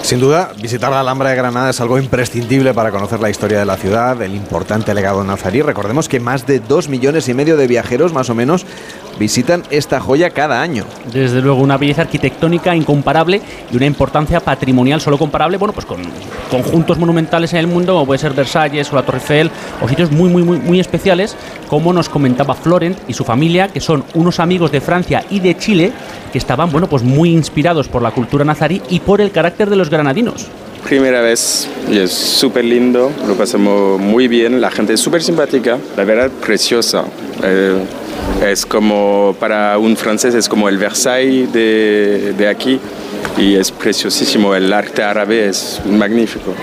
Speaker 1: Sin duda, visitar la Alhambra de Granada es algo imprescindible para conocer la historia de la ciudad, el importante legado nazarí. Recordemos que más de dos millones y medio de viajeros, más o menos, visitan esta joya cada año.
Speaker 3: Desde luego, una belleza arquitectónica incomparable y una importancia patrimonial solo comparable, bueno, pues con conjuntos monumentales en el mundo, como puede ser Versalles o la Torre Eiffel, o sitios muy, muy, muy, muy especiales, como nos comentaba Florent y su familia, que son unos amigos de Francia y de Chile, que estaban, bueno, pues muy inspirados por la cultura nazarí y por el carácter de los granadinos
Speaker 31: primera vez y es súper lindo, lo pasamos muy bien, la gente es súper simpática, la verdad preciosa. Eh, es como para un francés, es como el Versailles de, de aquí y es preciosísimo. El arte árabe es magnífico.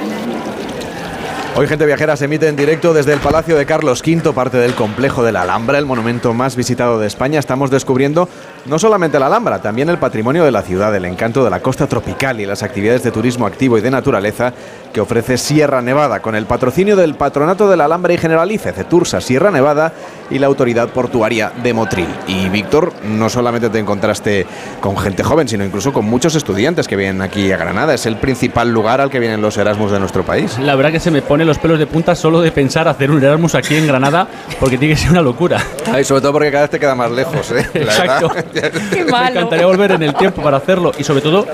Speaker 1: Hoy Gente Viajera se emite en directo desde el Palacio de Carlos V, parte del complejo de la Alhambra, el monumento más visitado de España. Estamos descubriendo no solamente la Alhambra, también el patrimonio de la ciudad, el encanto de la costa tropical y las actividades de turismo activo y de naturaleza que ofrece Sierra Nevada, con el patrocinio del Patronato de la Alhambra y Generalife, Cetursa Sierra Nevada y la Autoridad Portuaria de Motril. Y Víctor, no solamente te encontraste con gente joven, sino incluso con muchos estudiantes que vienen aquí a Granada. Es el principal lugar al que vienen los Erasmus de nuestro país.
Speaker 3: La verdad que se me pone los pelos de punta solo de pensar hacer un Erasmus aquí en Granada, porque tiene que ser una locura.
Speaker 1: Y sobre todo porque cada vez te queda más lejos, ¿eh?
Speaker 3: Exacto. Me encantaría volver en el tiempo para hacerlo y sobre todo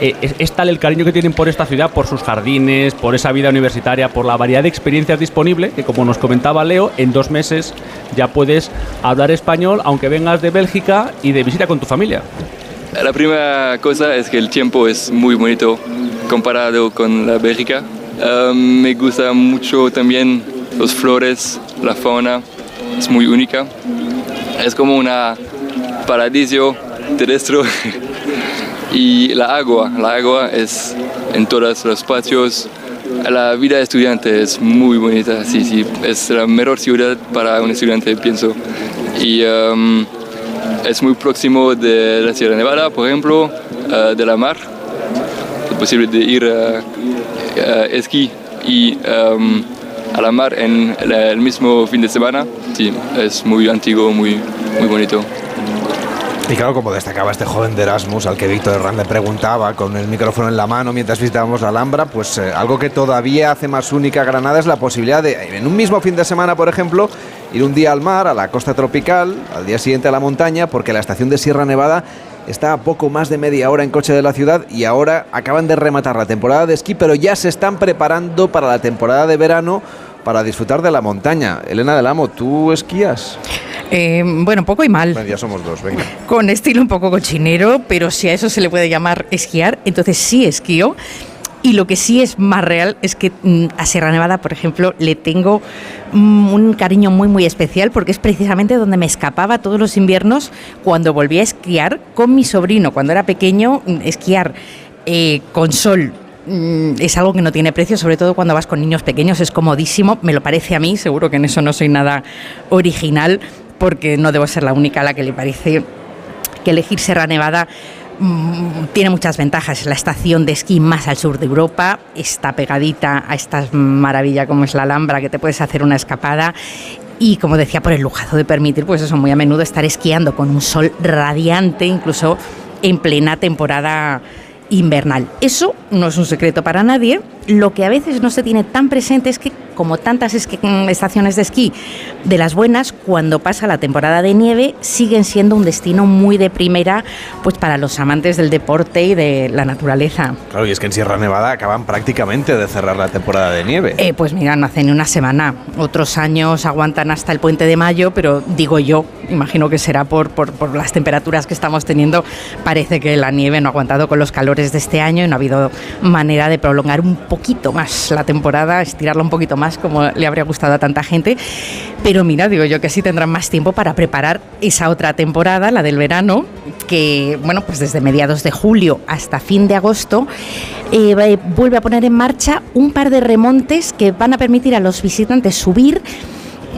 Speaker 3: eh, es, tal el cariño que tienen por esta ciudad, por sus jardines, por esa vida universitaria, por la variedad de experiencias disponibles, que como nos comentaba Leo, en dos meses ya puedes hablar español, aunque vengas de Bélgica y de visita con tu familia.
Speaker 31: La primera cosa es que el tiempo es muy bonito comparado con la Bélgica. Um, me gusta mucho también las flores, la fauna, es muy única. Es como una paradiso terrestre y la agua, la agua es en todos los espacios. La vida estudiante es muy bonita, sí, sí, es la mejor ciudad para un estudiante, pienso. Y um, es muy próximo de la Sierra Nevada, por ejemplo, uh, de la mar. Es posible ir esquí y um, mar en el mismo fin de semana. Sí, es muy antiguo, muy, muy bonito.
Speaker 1: Y claro, como destacaba este joven de Erasmus al que Víctor Herrán le preguntaba con el micrófono en la mano mientras visitábamos la Alhambra, pues eh, algo que todavía hace más única Granada es la posibilidad de, en un mismo fin de semana, por ejemplo, ir un día al mar, a la costa tropical, al día siguiente a la montaña, porque la estación de Sierra Nevada está a poco más de media hora en coche de la ciudad y ahora acaban de rematar la temporada de esquí, pero ya se están preparando para la temporada de verano para disfrutar de la montaña. Elena del Amo, ¿tú esquías?
Speaker 32: Eh, bueno, poco y mal.
Speaker 1: Bueno, ya somos dos, venga.
Speaker 32: Con estilo un poco cochinero, pero si a eso se le puede llamar esquiar, entonces sí esquío. Y lo que sí es más real es que mm, a Sierra Nevada, por ejemplo, le tengo mm, un cariño muy muy especial porque es precisamente donde me escapaba todos los inviernos cuando volvía a esquiar con mi sobrino. Cuando era pequeño, mm, esquiar eh, con sol es algo que no tiene precio, sobre todo cuando vas con niños pequeños, es comodísimo, me lo parece a mí, seguro que en eso no soy nada original, porque no debo ser la única a la que le parece que elegir Sierra Nevada tiene muchas ventajas. La estación de esquí más al sur de Europa, está pegadita a esta maravilla como es la Alhambra, que te puedes hacer una escapada. Y como decía, por el lujazo de permitir, pues eso, muy a menudo estar esquiando con un sol radiante, incluso en plena temporada invernal. Eso no es un secreto para nadie. Lo que a veces no se tiene tan presente es que, como tantas esqui- mm, estaciones de esquí de las buenas, cuando pasa la temporada de nieve, siguen siendo un destino muy de primera pues para los amantes del deporte y de la naturaleza.
Speaker 1: Claro, y es que en Sierra Nevada acaban prácticamente de cerrar la temporada de nieve.
Speaker 32: Eh, pues mira, no hace ni una semana. Otros años aguantan hasta el puente de mayo, pero digo yo, imagino que será por, por, por las temperaturas que estamos teniendo. Parece que la nieve no ha aguantado con los calores de este año y no ha habido manera de prolongar un poquito más la temporada, estirarla un poquito más como le habría gustado a tanta gente. Pero mira, digo yo que sí tendrán más tiempo para preparar esa otra temporada, la del verano, que bueno, pues desde mediados de julio hasta fin de agosto eh, vuelve a poner en marcha un par de remontes que van a permitir a los visitantes subir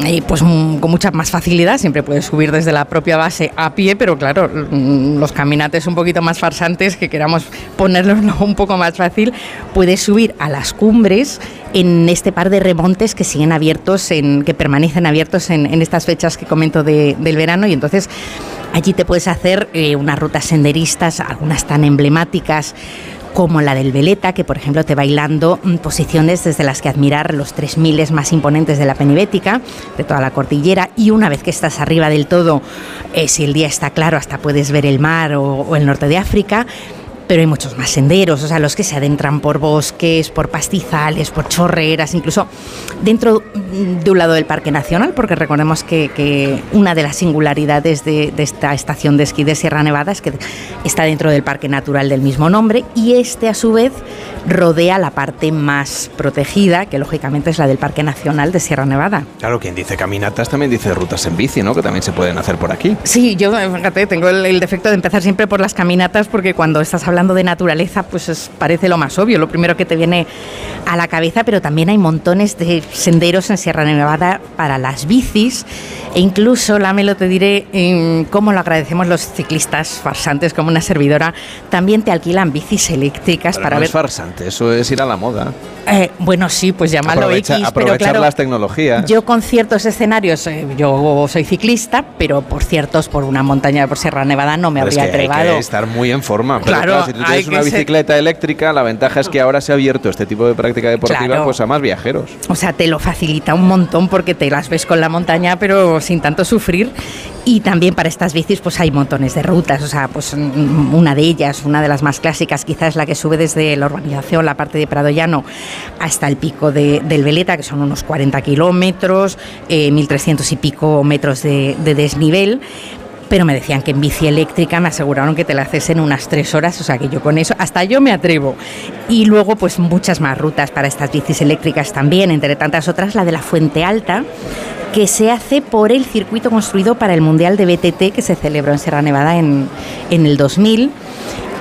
Speaker 32: y pues mm, con mucha más facilidad, siempre puedes subir desde la propia base a pie, pero claro, mm, los caminates un poquito más farsantes, que queramos ponerlo un poco más fácil, puedes subir a las cumbres en este par de remontes que siguen abiertos, en, que permanecen abiertos en, en estas fechas que comento de- del verano. Y entonces allí te puedes hacer eh, unas rutas senderistas, algunas tan emblemáticas como la del Veleta, que por ejemplo te va hilando mm, posiciones desde las que admirar los 3.000 más imponentes de la penibética, de toda la cordillera, y una vez que estás arriba del todo, eh, si el día está claro, hasta puedes ver el mar o, o el norte de África. Pero hay muchos más senderos, o sea, los que se adentran por bosques, por pastizales, por chorreras, incluso dentro de un lado del Parque Nacional, porque recordemos que, que una de las singularidades de, de esta estación de esquí de Sierra Nevada es que está dentro del Parque Natural del mismo nombre y este a su vez rodea la parte más protegida, que lógicamente es la del Parque Nacional de Sierra Nevada.
Speaker 1: Claro, quien dice caminatas también dice rutas en bici, ¿no? Que también se pueden hacer por aquí.
Speaker 32: Sí, yo, fíjate, tengo el, el defecto de empezar siempre por las caminatas porque cuando estás hablando de naturaleza, pues es- parece lo más obvio, lo primero que te viene a la cabeza, pero también hay montones de senderos en Sierra Nevada para las bicis e incluso, Lamelo, te diré em, cómo lo agradecemos los ciclistas farsantes como una servidora, también te alquilan bicis eléctricas
Speaker 1: Pero
Speaker 32: para
Speaker 1: no
Speaker 32: ver...
Speaker 1: es farsante, eso es ir a la moda.
Speaker 32: Eh, bueno, sí, pues llámalo
Speaker 1: Aprovecha-
Speaker 32: X, pero
Speaker 1: aprovechar
Speaker 32: claro,
Speaker 1: las tecnologías.
Speaker 32: yo con ciertos escenarios, eh, yo soy ciclista, pero por ciertos, por una montaña por Sierra Nevada no me
Speaker 1: Pero es
Speaker 32: habría
Speaker 1: que hay que estar muy en forma. Pero
Speaker 32: Claro,
Speaker 1: claro, si tú tienes una
Speaker 32: ser-
Speaker 1: bicicleta eléctrica, la ventaja es que ahora se ha abierto este tipo de práctica deportiva
Speaker 32: Claro.
Speaker 1: pues a más viajeros.
Speaker 32: O sea, te lo facilita un montón porque te las ves con la montaña, pero sin tanto sufrir. Y también para estas bicis, pues hay montones de rutas. O sea, pues mm, una de ellas, una de las más clásicas, quizás es la que sube desde la urbanización, la parte de Prado Llano, hasta el pico de- del Veleta, que son unos 40 kilómetros, eh, 1.300 y pico metros de, de desnivel. Pero me decían que en bici eléctrica me aseguraron que te la haces en unas tres horas, o sea que yo con eso, hasta yo me atrevo. Y luego pues muchas más rutas para estas bicis eléctricas también, entre tantas otras la de la Fuente Alta, que se hace por el circuito construido para el Mundial de BTT que se celebró en Sierra Nevada en, en el 2000.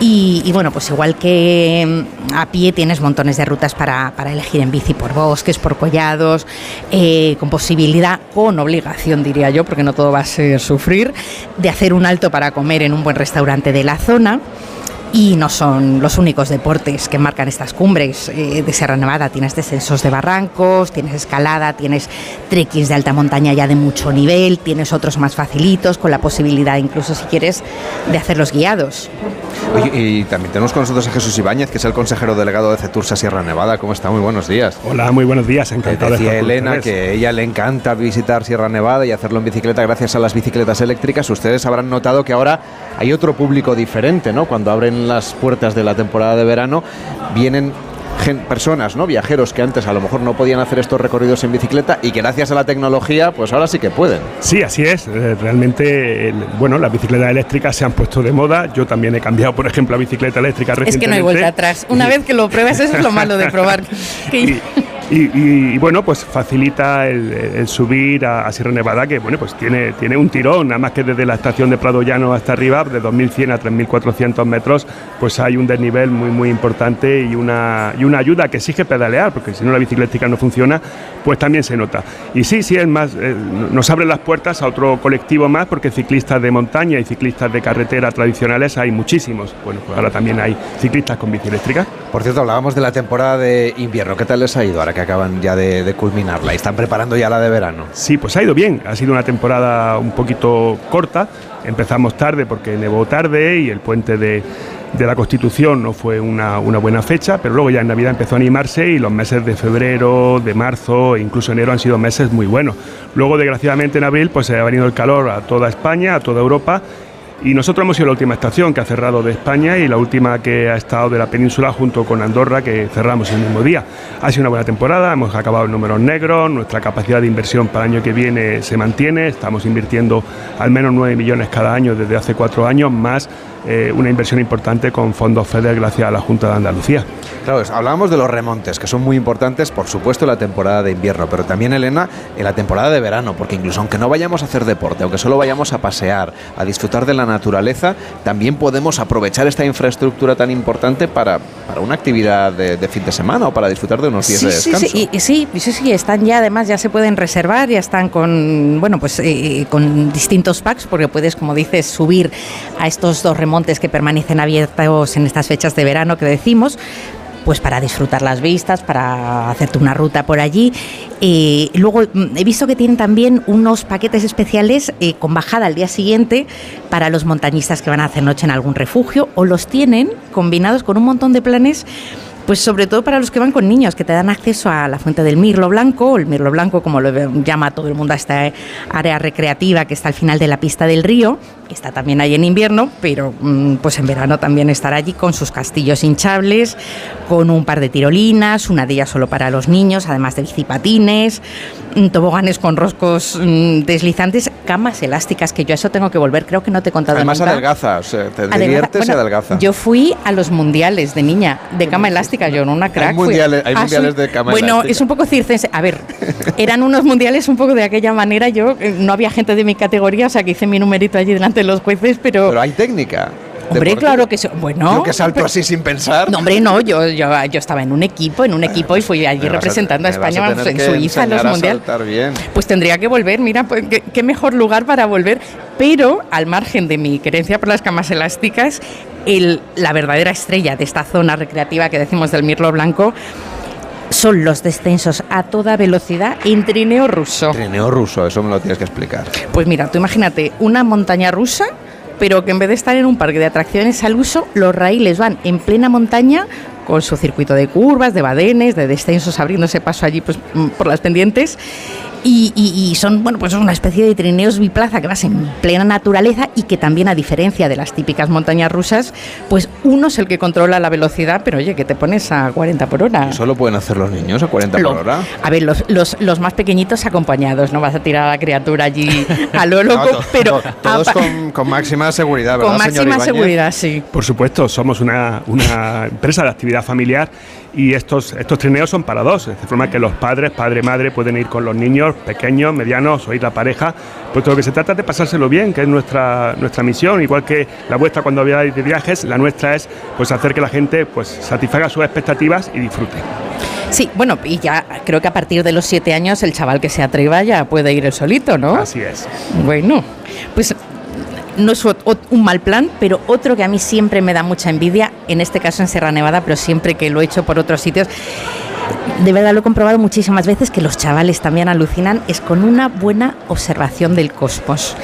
Speaker 32: Y, bueno, pues igual que mm, a pie tienes montones de rutas para, para elegir en bici por bosques, por collados, eh, con posibilidad, con obligación diría yo, porque no todo va a ser sufrir, de hacer un alto para comer en un buen restaurante de la zona. Y no son los únicos deportes que marcan estas cumbres eh, de Sierra Nevada. Tienes descensos de barrancos, tienes escalada, tienes trekkings de alta montaña ya de mucho nivel, tienes otros más facilitos, con la posibilidad incluso si quieres de hacerlos guiados.
Speaker 1: Oye, y también tenemos con nosotros a Jesús Ibáñez, que es el consejero delegado de Cetursa Sierra Nevada. ¿Cómo está? Muy buenos días.
Speaker 33: Hola, muy buenos días, encantado.
Speaker 1: Decía
Speaker 33: de
Speaker 1: Elena que ella le encanta visitar Sierra Nevada y hacerlo en bicicleta gracias a las bicicletas eléctricas. Ustedes habrán notado que ahora hay otro público diferente, ¿no? Cuando abren las puertas de la temporada de verano, vienen personas, ¿no? Viajeros que antes a lo mejor no podían hacer estos recorridos en bicicleta y que gracias a la tecnología, pues ahora sí que pueden.
Speaker 33: Sí, así es. Eh, Realmente, bueno, las bicicletas eléctricas se han puesto de moda. Yo también he cambiado, por ejemplo, a bicicleta eléctrica
Speaker 32: Es que no hay
Speaker 33: recientemente.
Speaker 32: vuelta atrás. Una vez que lo pruebas, eso es lo malo de probar. Que-
Speaker 33: Y, bueno, pues facilita el, subir a, a Sierra Nevada, que bueno, pues tiene, tiene un tirón, nada más que desde la estación de Prado Llano hasta arriba, de 2.100 a 3.400 metros, pues hay un desnivel muy, muy importante y una, y una ayuda que exige pedalear, porque si no la bicicleta no funciona, pues también se nota. Y sí, sí, es más, eh, nos abre las puertas a otro colectivo más, porque ciclistas de montaña y ciclistas de carretera tradicionales hay muchísimos. Bueno, pues ahora también hay ciclistas con bici eléctrica.
Speaker 1: Por cierto, hablábamos de la temporada de invierno. ¿Qué tal les ha ido ahora que acaban ya de, culminarla y están preparando ya la de verano?
Speaker 33: Sí, pues ha ido bien. Ha sido una temporada un poquito corta. Empezamos tarde porque nevó tarde y el puente de, de la Constitución no fue una, una buena fecha, pero luego ya en Navidad empezó a animarse y los meses de febrero, de marzo e incluso enero han sido meses muy buenos. Luego, desgraciadamente, en abril pues se ha venido el calor a toda España, a toda Europa. Y nosotros hemos sido la última estación que ha cerrado de España y la última que ha estado de la península junto con Andorra, que cerramos el mismo día. Ha sido una buena temporada, hemos acabado en números negros, nuestra capacidad de inversión para el año que viene se mantiene, estamos invirtiendo al menos 9 millones cada año desde hace cuatro años, más eh, una inversión importante con fondos FEDER gracias a la Junta de Andalucía.
Speaker 1: Claro, es- hablábamos de los remontes, que son muy importantes, por supuesto, en la temporada de invierno, pero también, Elena, en la temporada de verano, porque incluso aunque no vayamos a hacer deporte, aunque solo vayamos a pasear, a disfrutar de la naturaleza, también podemos aprovechar esta infraestructura tan importante para, para una actividad de, de fin de semana o para disfrutar de unos días
Speaker 32: Sí,
Speaker 1: de descanso.
Speaker 32: sí, y, y sí, y sí, sí, están ya, además ya se pueden reservar, ya están con, bueno, pues eh, con distintos packs, porque puedes, como dices, subir a estos dos remontes que permanecen abiertos en estas fechas de verano que decimos, pues para disfrutar las vistas, para hacerte una ruta por allí. Eh, luego mm, he visto que tienen también unos paquetes especiales eh, con bajada al día siguiente para los montañistas que van a hacer noche en algún refugio o los tienen combinados con un montón de planes pues sobre todo para los que van con niños, que te dan acceso a la fuente del Mirlo Blanco, o el Mirlo Blanco como lo llama todo el mundo a esta área recreativa que está al final de la pista del río, está también ahí en invierno, pero mm, pues en verano también estará allí con sus castillos hinchables, con un par de tirolinas, una de ellas solo para los niños, además de bicipatines, mm, toboganes con roscos mm, deslizantes, camas elásticas, que yo a eso tengo que volver, creo que no te he contado
Speaker 1: Además,
Speaker 32: nunca.
Speaker 1: te diviertes y
Speaker 32: Bueno,
Speaker 1: adelgaza.
Speaker 32: Yo fui a los mundiales de niña, de cama elástica, yo no una crack.
Speaker 1: mundiales- hay
Speaker 32: Ah,
Speaker 1: mundiales de cama
Speaker 32: Bueno,
Speaker 1: elástica.
Speaker 32: es un poco circense. A ver, eran unos mundiales un poco de aquella manera. Yo eh, no había gente de mi categoría, o sea que hice mi numerito allí delante de los jueces, pero.
Speaker 1: Pero hay técnica.
Speaker 32: Hombre, claro que sí. Bueno.
Speaker 1: Yo que salto así sin pensar.
Speaker 32: No, hombre, no, yo, yo, yo estaba en un equipo, en un equipo y fui allí
Speaker 1: a-
Speaker 32: representando a, España
Speaker 1: a
Speaker 32: en Suiza, en los mundiales. Pues tendría que volver, mira, pues, qué, qué mejor lugar para volver. Pero al margen de mi querencia por las camas elásticas, el- la verdadera estrella de esta zona recreativa que decimos del Mirlo Blanco son los descensos a toda velocidad en trineo ruso.
Speaker 1: Trineo ruso, eso me lo tienes que explicar.
Speaker 32: Pues mira, tú imagínate una montaña rusa, pero que en vez de estar en un parque de atracciones al uso, los raíles van en plena montaña con su circuito de curvas, de badenes, de descensos, abriéndose paso allí pues, mm, por las pendientes. Y, y- y son bueno pues una especie de trineos biplaza que vas en plena naturaleza y que también a diferencia de las típicas montañas rusas pues uno es el que controla la velocidad pero oye que te pones a 40 por hora
Speaker 1: ¿Solo pueden hacer los niños a 40
Speaker 32: Lo-
Speaker 1: por hora?
Speaker 32: a ver, los, los, los más pequeñitos acompañados, no vas a tirar a la criatura allí a lo loco,
Speaker 1: No, to-
Speaker 32: pero
Speaker 1: to- todos
Speaker 32: apa-
Speaker 1: con, con máxima seguridad, ¿verdad,
Speaker 32: con
Speaker 1: señor
Speaker 32: máxima
Speaker 1: Ibáñez?
Speaker 32: seguridad, sí.
Speaker 33: Por supuesto, somos una, una empresa de actividad familiar y estos, estos trineos son para dos, de forma que los padres, padre, madre, pueden ir con los niños pequeños, medianos o ir la pareja, pues lo que se trata es de pasárselo bien, que es nuestra, nuestra misión, igual que la vuestra cuando habláis de viajes, la nuestra es pues hacer que la gente pues satisfaga sus expectativas y disfrute.
Speaker 32: Sí, bueno, y ya creo que a partir de los siete años el chaval que se atreva ya puede ir el solito, ¿no?
Speaker 33: Así es.
Speaker 32: Bueno, pues no es un mal plan, pero otro que a mí siempre me da mucha envidia, en este caso en Sierra Nevada, pero siempre que lo he hecho por otros sitios, de verdad lo he comprobado muchísimas veces que los chavales también alucinan, es con una buena observación del cosmos.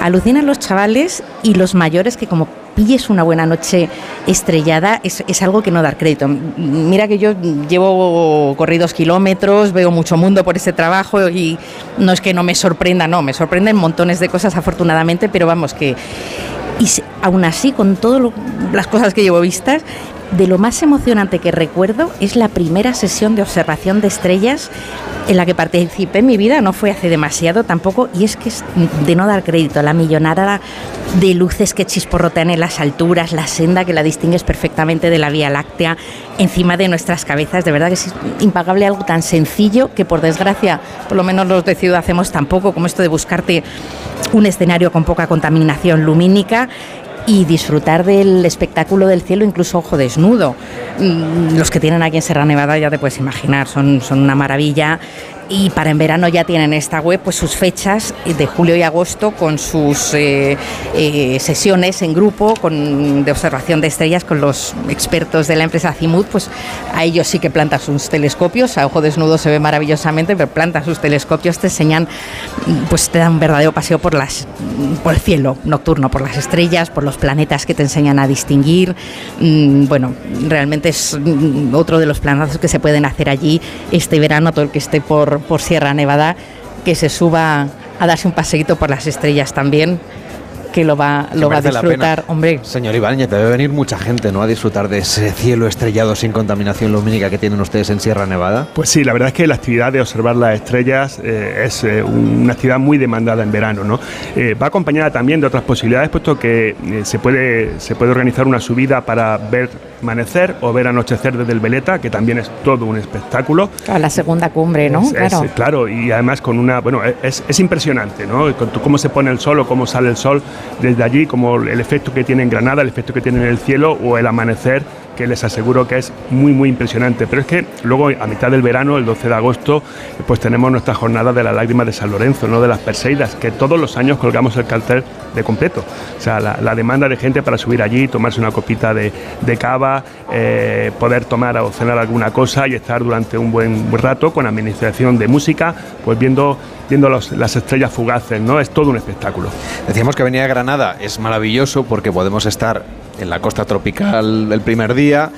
Speaker 32: Alucinan los chavales y los mayores que como pilles una buena noche estrellada es, es, algo que no dar crédito. Mira que yo llevo corridos kilómetros, veo mucho mundo por ese trabajo y no es que no me sorprenda, no, me sorprenden montones de cosas afortunadamente, pero vamos que... Y aún así, con todas las cosas que llevo vistas, de lo más emocionante que recuerdo es la primera sesión de observación de estrellas en la que participé en mi vida, no fue hace demasiado tampoco, y es que es de no dar crédito, la millonada de luces que chisporrotean en las alturas, la senda que la distingues perfectamente de la Vía Láctea encima de nuestras cabezas, de verdad que es impagable algo tan sencillo que por desgracia, por lo menos los de ciudad hacemos tampoco, como esto de buscarte un escenario con poca contaminación lumínica y disfrutar del espectáculo del cielo, incluso ojo desnudo. Mm, los que tienen aquí en Serra Nevada ya te puedes imaginar, son, son una maravilla y para en verano ya tienen esta web pues sus fechas de julio y agosto con sus eh, eh, sesiones en grupo con, de observación de estrellas con los expertos de la empresa Cimut pues a ellos sí que plantan sus telescopios. A ojo desnudo se ve maravillosamente pero plantan sus telescopios te enseñan pues te dan un verdadero paseo por las por el cielo nocturno por las estrellas por los planetas que te enseñan a distinguir. Mm, bueno realmente es mm, otro de los planazos que se pueden hacer allí este verano todo el que esté por por, Sierra Nevada, que se suba a darse un paseíto por las estrellas también que lo va, lo va a disfrutar, hombre.
Speaker 1: Señor Ibáñez, debe venir mucha gente, ¿no? A disfrutar de ese cielo estrellado sin contaminación lumínica que tienen ustedes en Sierra Nevada.
Speaker 33: Pues sí, la verdad es que la actividad de observar las estrellas eh, es eh, una actividad muy demandada en verano, ¿no? Eh, va acompañada también de otras posibilidades, puesto que se, puede, se puede organizar una subida para ver amanecer o ver anochecer desde el Veleta, que también es todo un espectáculo.
Speaker 32: A la segunda cumbre, ¿no?
Speaker 33: claro. claro, y además con una, bueno, es, es impresionante, ¿no? Con cómo se pone el sol o cómo sale el sol desde allí, como el efecto que tiene en Granada, el efecto que tiene en el cielo o el amanecer que les aseguro que es muy muy impresionante. Pero es que luego a mitad del verano, el 12 de agosto, pues tenemos nuestra jornada de la lágrima de San Lorenzo, no de las Perseidas, que todos los años colgamos el cartel de completo. O sea, la, demanda de gente para subir allí, tomarse una copita de, cava, eh, poder tomar o cenar alguna cosa y estar durante un buen rato con administración de música, pues viendo viendo las estrellas fugaces, ¿no? Es todo un espectáculo.
Speaker 1: Decíamos que venía a Granada, es maravilloso porque podemos estar en la costa tropical el primer día,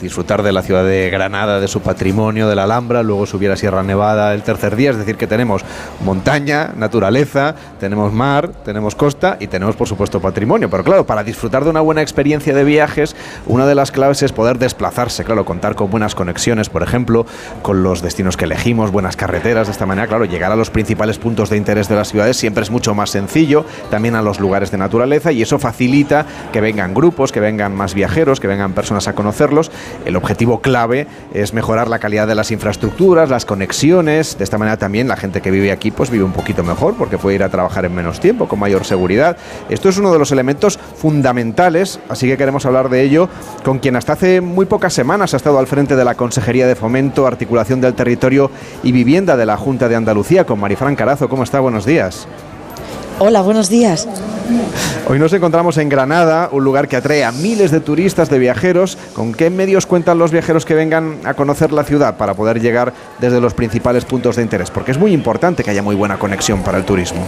Speaker 1: disfrutar de la ciudad de Granada, de su patrimonio, de la Alhambra, luego subir a Sierra Nevada el tercer día, es decir, que tenemos montaña, naturaleza, tenemos mar, tenemos costa y tenemos por supuesto patrimonio. Pero claro, para disfrutar de una buena experiencia de viajes, una de las claves es poder desplazarse, claro, contar con buenas conexiones, por ejemplo, con los destinos que elegimos, buenas carreteras, de esta manera, claro, llegar a los principales puntos de interés de las ciudades siempre es mucho más sencillo, también a los lugares de naturaleza y eso facilita que vengan grupos, que vengan más viajeros, que vengan personas a conocerlos el objetivo clave es mejorar la calidad de las infraestructuras, las conexiones. De esta manera también la gente que vive aquí pues vive un poquito mejor porque puede ir a trabajar en menos tiempo, con mayor seguridad. Esto es uno de los elementos fundamentales, así que queremos hablar de ello con quien hasta hace muy pocas semanas ha estado al frente de la Consejería de Fomento, Articulación del Territorio y Vivienda de la Junta de Andalucía, con Marifran Carazo. ¿Cómo está? Buenos días.
Speaker 34: Hola, buenos días.
Speaker 1: Hoy nos encontramos en Granada, un lugar que atrae a miles de turistas, de viajeros. ¿Con qué medios cuentan los viajeros que vengan a conocer la ciudad para poder llegar desde los principales puntos de interés? Porque es muy importante que haya muy buena conexión para el turismo.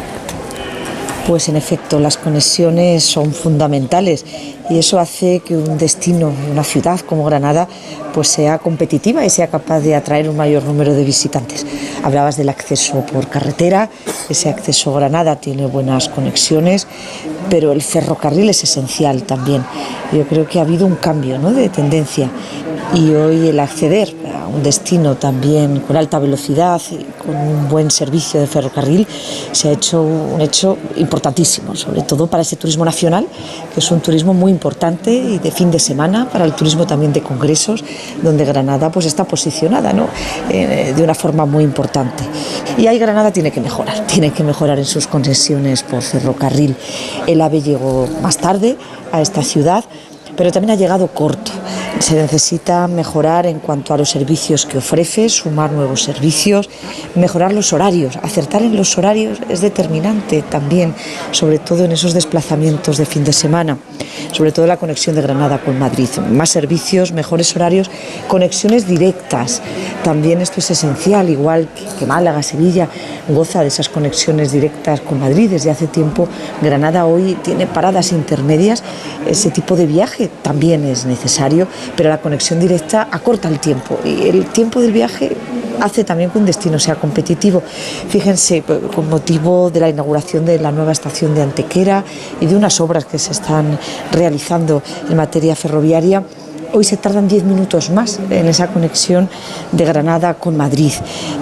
Speaker 34: Pues en efecto, las conexiones son fundamentales y eso hace que un destino, una ciudad como Granada, pues sea competitiva y sea capaz de atraer un mayor número de visitantes. Hablabas del acceso por carretera, ese acceso a Granada tiene buenas conexiones, pero el ferrocarril es esencial también. Yo creo que ha habido un cambio ¿no? de tendencia y hoy el acceder un destino también con alta velocidad y con un buen servicio de ferrocarril se ha hecho un hecho importantísimo, sobre todo para ese turismo nacional, que es un turismo muy importante y de fin de semana, para el turismo también de congresos, donde Granada pues está posicionada ¿no? Eh, de una forma muy importante. Y ahí Granada tiene que mejorar, tiene que mejorar en sus concesiones por ferrocarril. El AVE llegó más tarde a esta ciudad, pero también ha llegado corto. Se necesita mejorar en cuanto a los servicios que ofrece, sumar nuevos servicios, mejorar los horarios. Acertar en los horarios es determinante también, sobre todo en esos desplazamientos de fin de semana, sobre todo la conexión de Granada con Madrid. Más servicios, mejores horarios, conexiones directas. También esto es esencial, igual que Málaga, Sevilla, goza de esas conexiones directas con Madrid desde hace tiempo. Granada hoy tiene paradas intermedias. Ese tipo de también es necesario pero la conexión directa acorta el tiempo y el tiempo del viaje hace también que un destino sea competitivo. Fíjense, con motivo de la inauguración de la nueva estación de Antequera y de unas obras que se están realizando en materia ferroviaria, Hoy se tardan 10 minutos más en esa conexión de Granada con Madrid.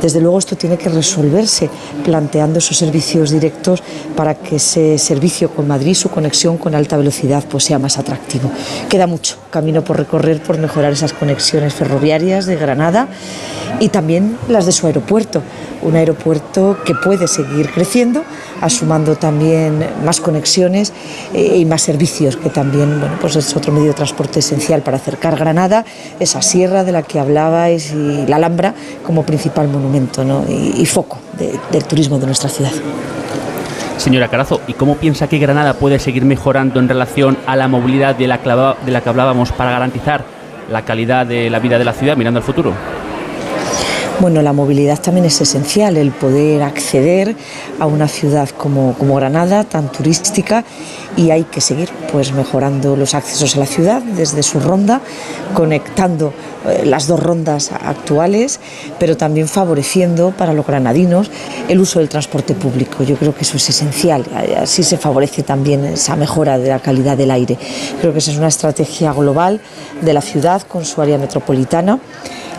Speaker 34: Desde luego esto tiene que resolverse planteando esos servicios directos para que ese servicio con Madrid, su conexión con alta velocidad, pues sea más atractivo. Queda mucho camino por recorrer por mejorar esas conexiones ferroviarias de Granada y también las de su aeropuerto un aeropuerto que puede seguir creciendo, asumando también más conexiones eh, y más servicios, que también bueno, pues es otro medio de transporte esencial para acercar Granada, esa sierra de la que hablabais y la Alhambra como principal monumento y, foco del turismo de nuestra ciudad.
Speaker 3: Señora Carazo, ¿y cómo piensa que Granada puede seguir mejorando en relación a la movilidad de la, de la que hablábamos para garantizar la calidad de la vida de la ciudad mirando al futuro?
Speaker 34: Bueno, la movilidad también es esencial, el poder acceder a una ciudad como, Granada, tan turística, y hay que seguir pues mejorando los accesos a la ciudad desde su ronda, conectando eh, las dos rondas actuales, pero también favoreciendo para los granadinos el uso del transporte público. Yo creo que eso es esencial, así se favorece también esa mejora de la calidad del aire. Creo que esa es una estrategia global de la ciudad con su área metropolitana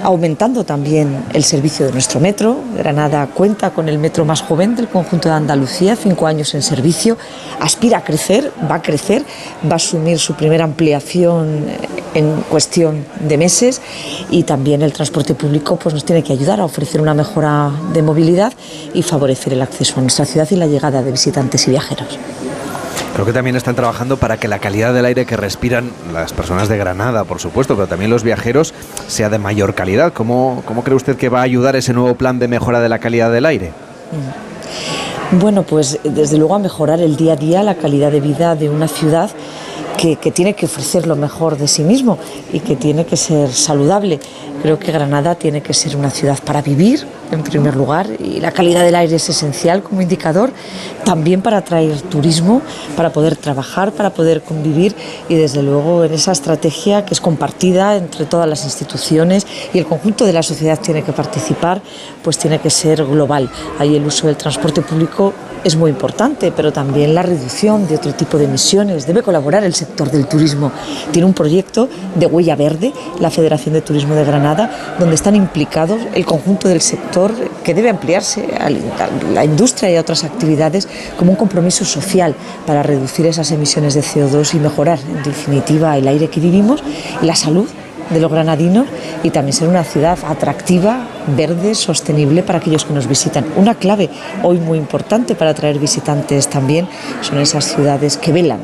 Speaker 34: aumentando también el servicio de nuestro metro. Granada cuenta con el metro más joven del conjunto de Andalucía, cinco años en servicio, aspira a crecer, va a crecer, va a asumir su primera ampliación en cuestión de meses y también el transporte público pues, nos tiene que ayudar a ofrecer una mejora de movilidad y favorecer el acceso a nuestra ciudad y la llegada de visitantes y viajeros.
Speaker 1: Creo que también están trabajando para que la calidad del aire que respiran las personas de Granada, por supuesto, pero también los viajeros, sea de mayor calidad. ¿Cómo, cómo cree usted que va a ayudar ese nuevo plan de mejora de la calidad del aire?
Speaker 34: Mm. Bueno, pues desde luego a mejorar el día a día la calidad de vida de una ciudad que, tiene que ofrecer lo mejor de sí mismo y que tiene que ser saludable. Creo que Granada tiene que ser una ciudad para vivir, en primer lugar, y la calidad del aire es esencial como indicador, también para atraer turismo, para poder trabajar, para poder convivir y desde luego en esa estrategia que es compartida entre todas las instituciones y el conjunto de la sociedad tiene que participar, pues tiene que ser global. Ahí el uso del transporte público es muy importante, pero también la reducción de otro tipo de emisiones. Debe colaborar el sector del turismo. Tiene un proyecto de huella verde, la Federación de Turismo de Granada, donde están implicados el conjunto del sector que debe ampliarse a la industria y a otras actividades como un compromiso social para reducir esas emisiones de CO2 y mejorar, en definitiva, el aire que vivimos y la salud de los granadinos y también ser una ciudad atractiva, verde, sostenible para aquellos que nos visitan. Una clave hoy muy importante para atraer visitantes también son esas ciudades que velan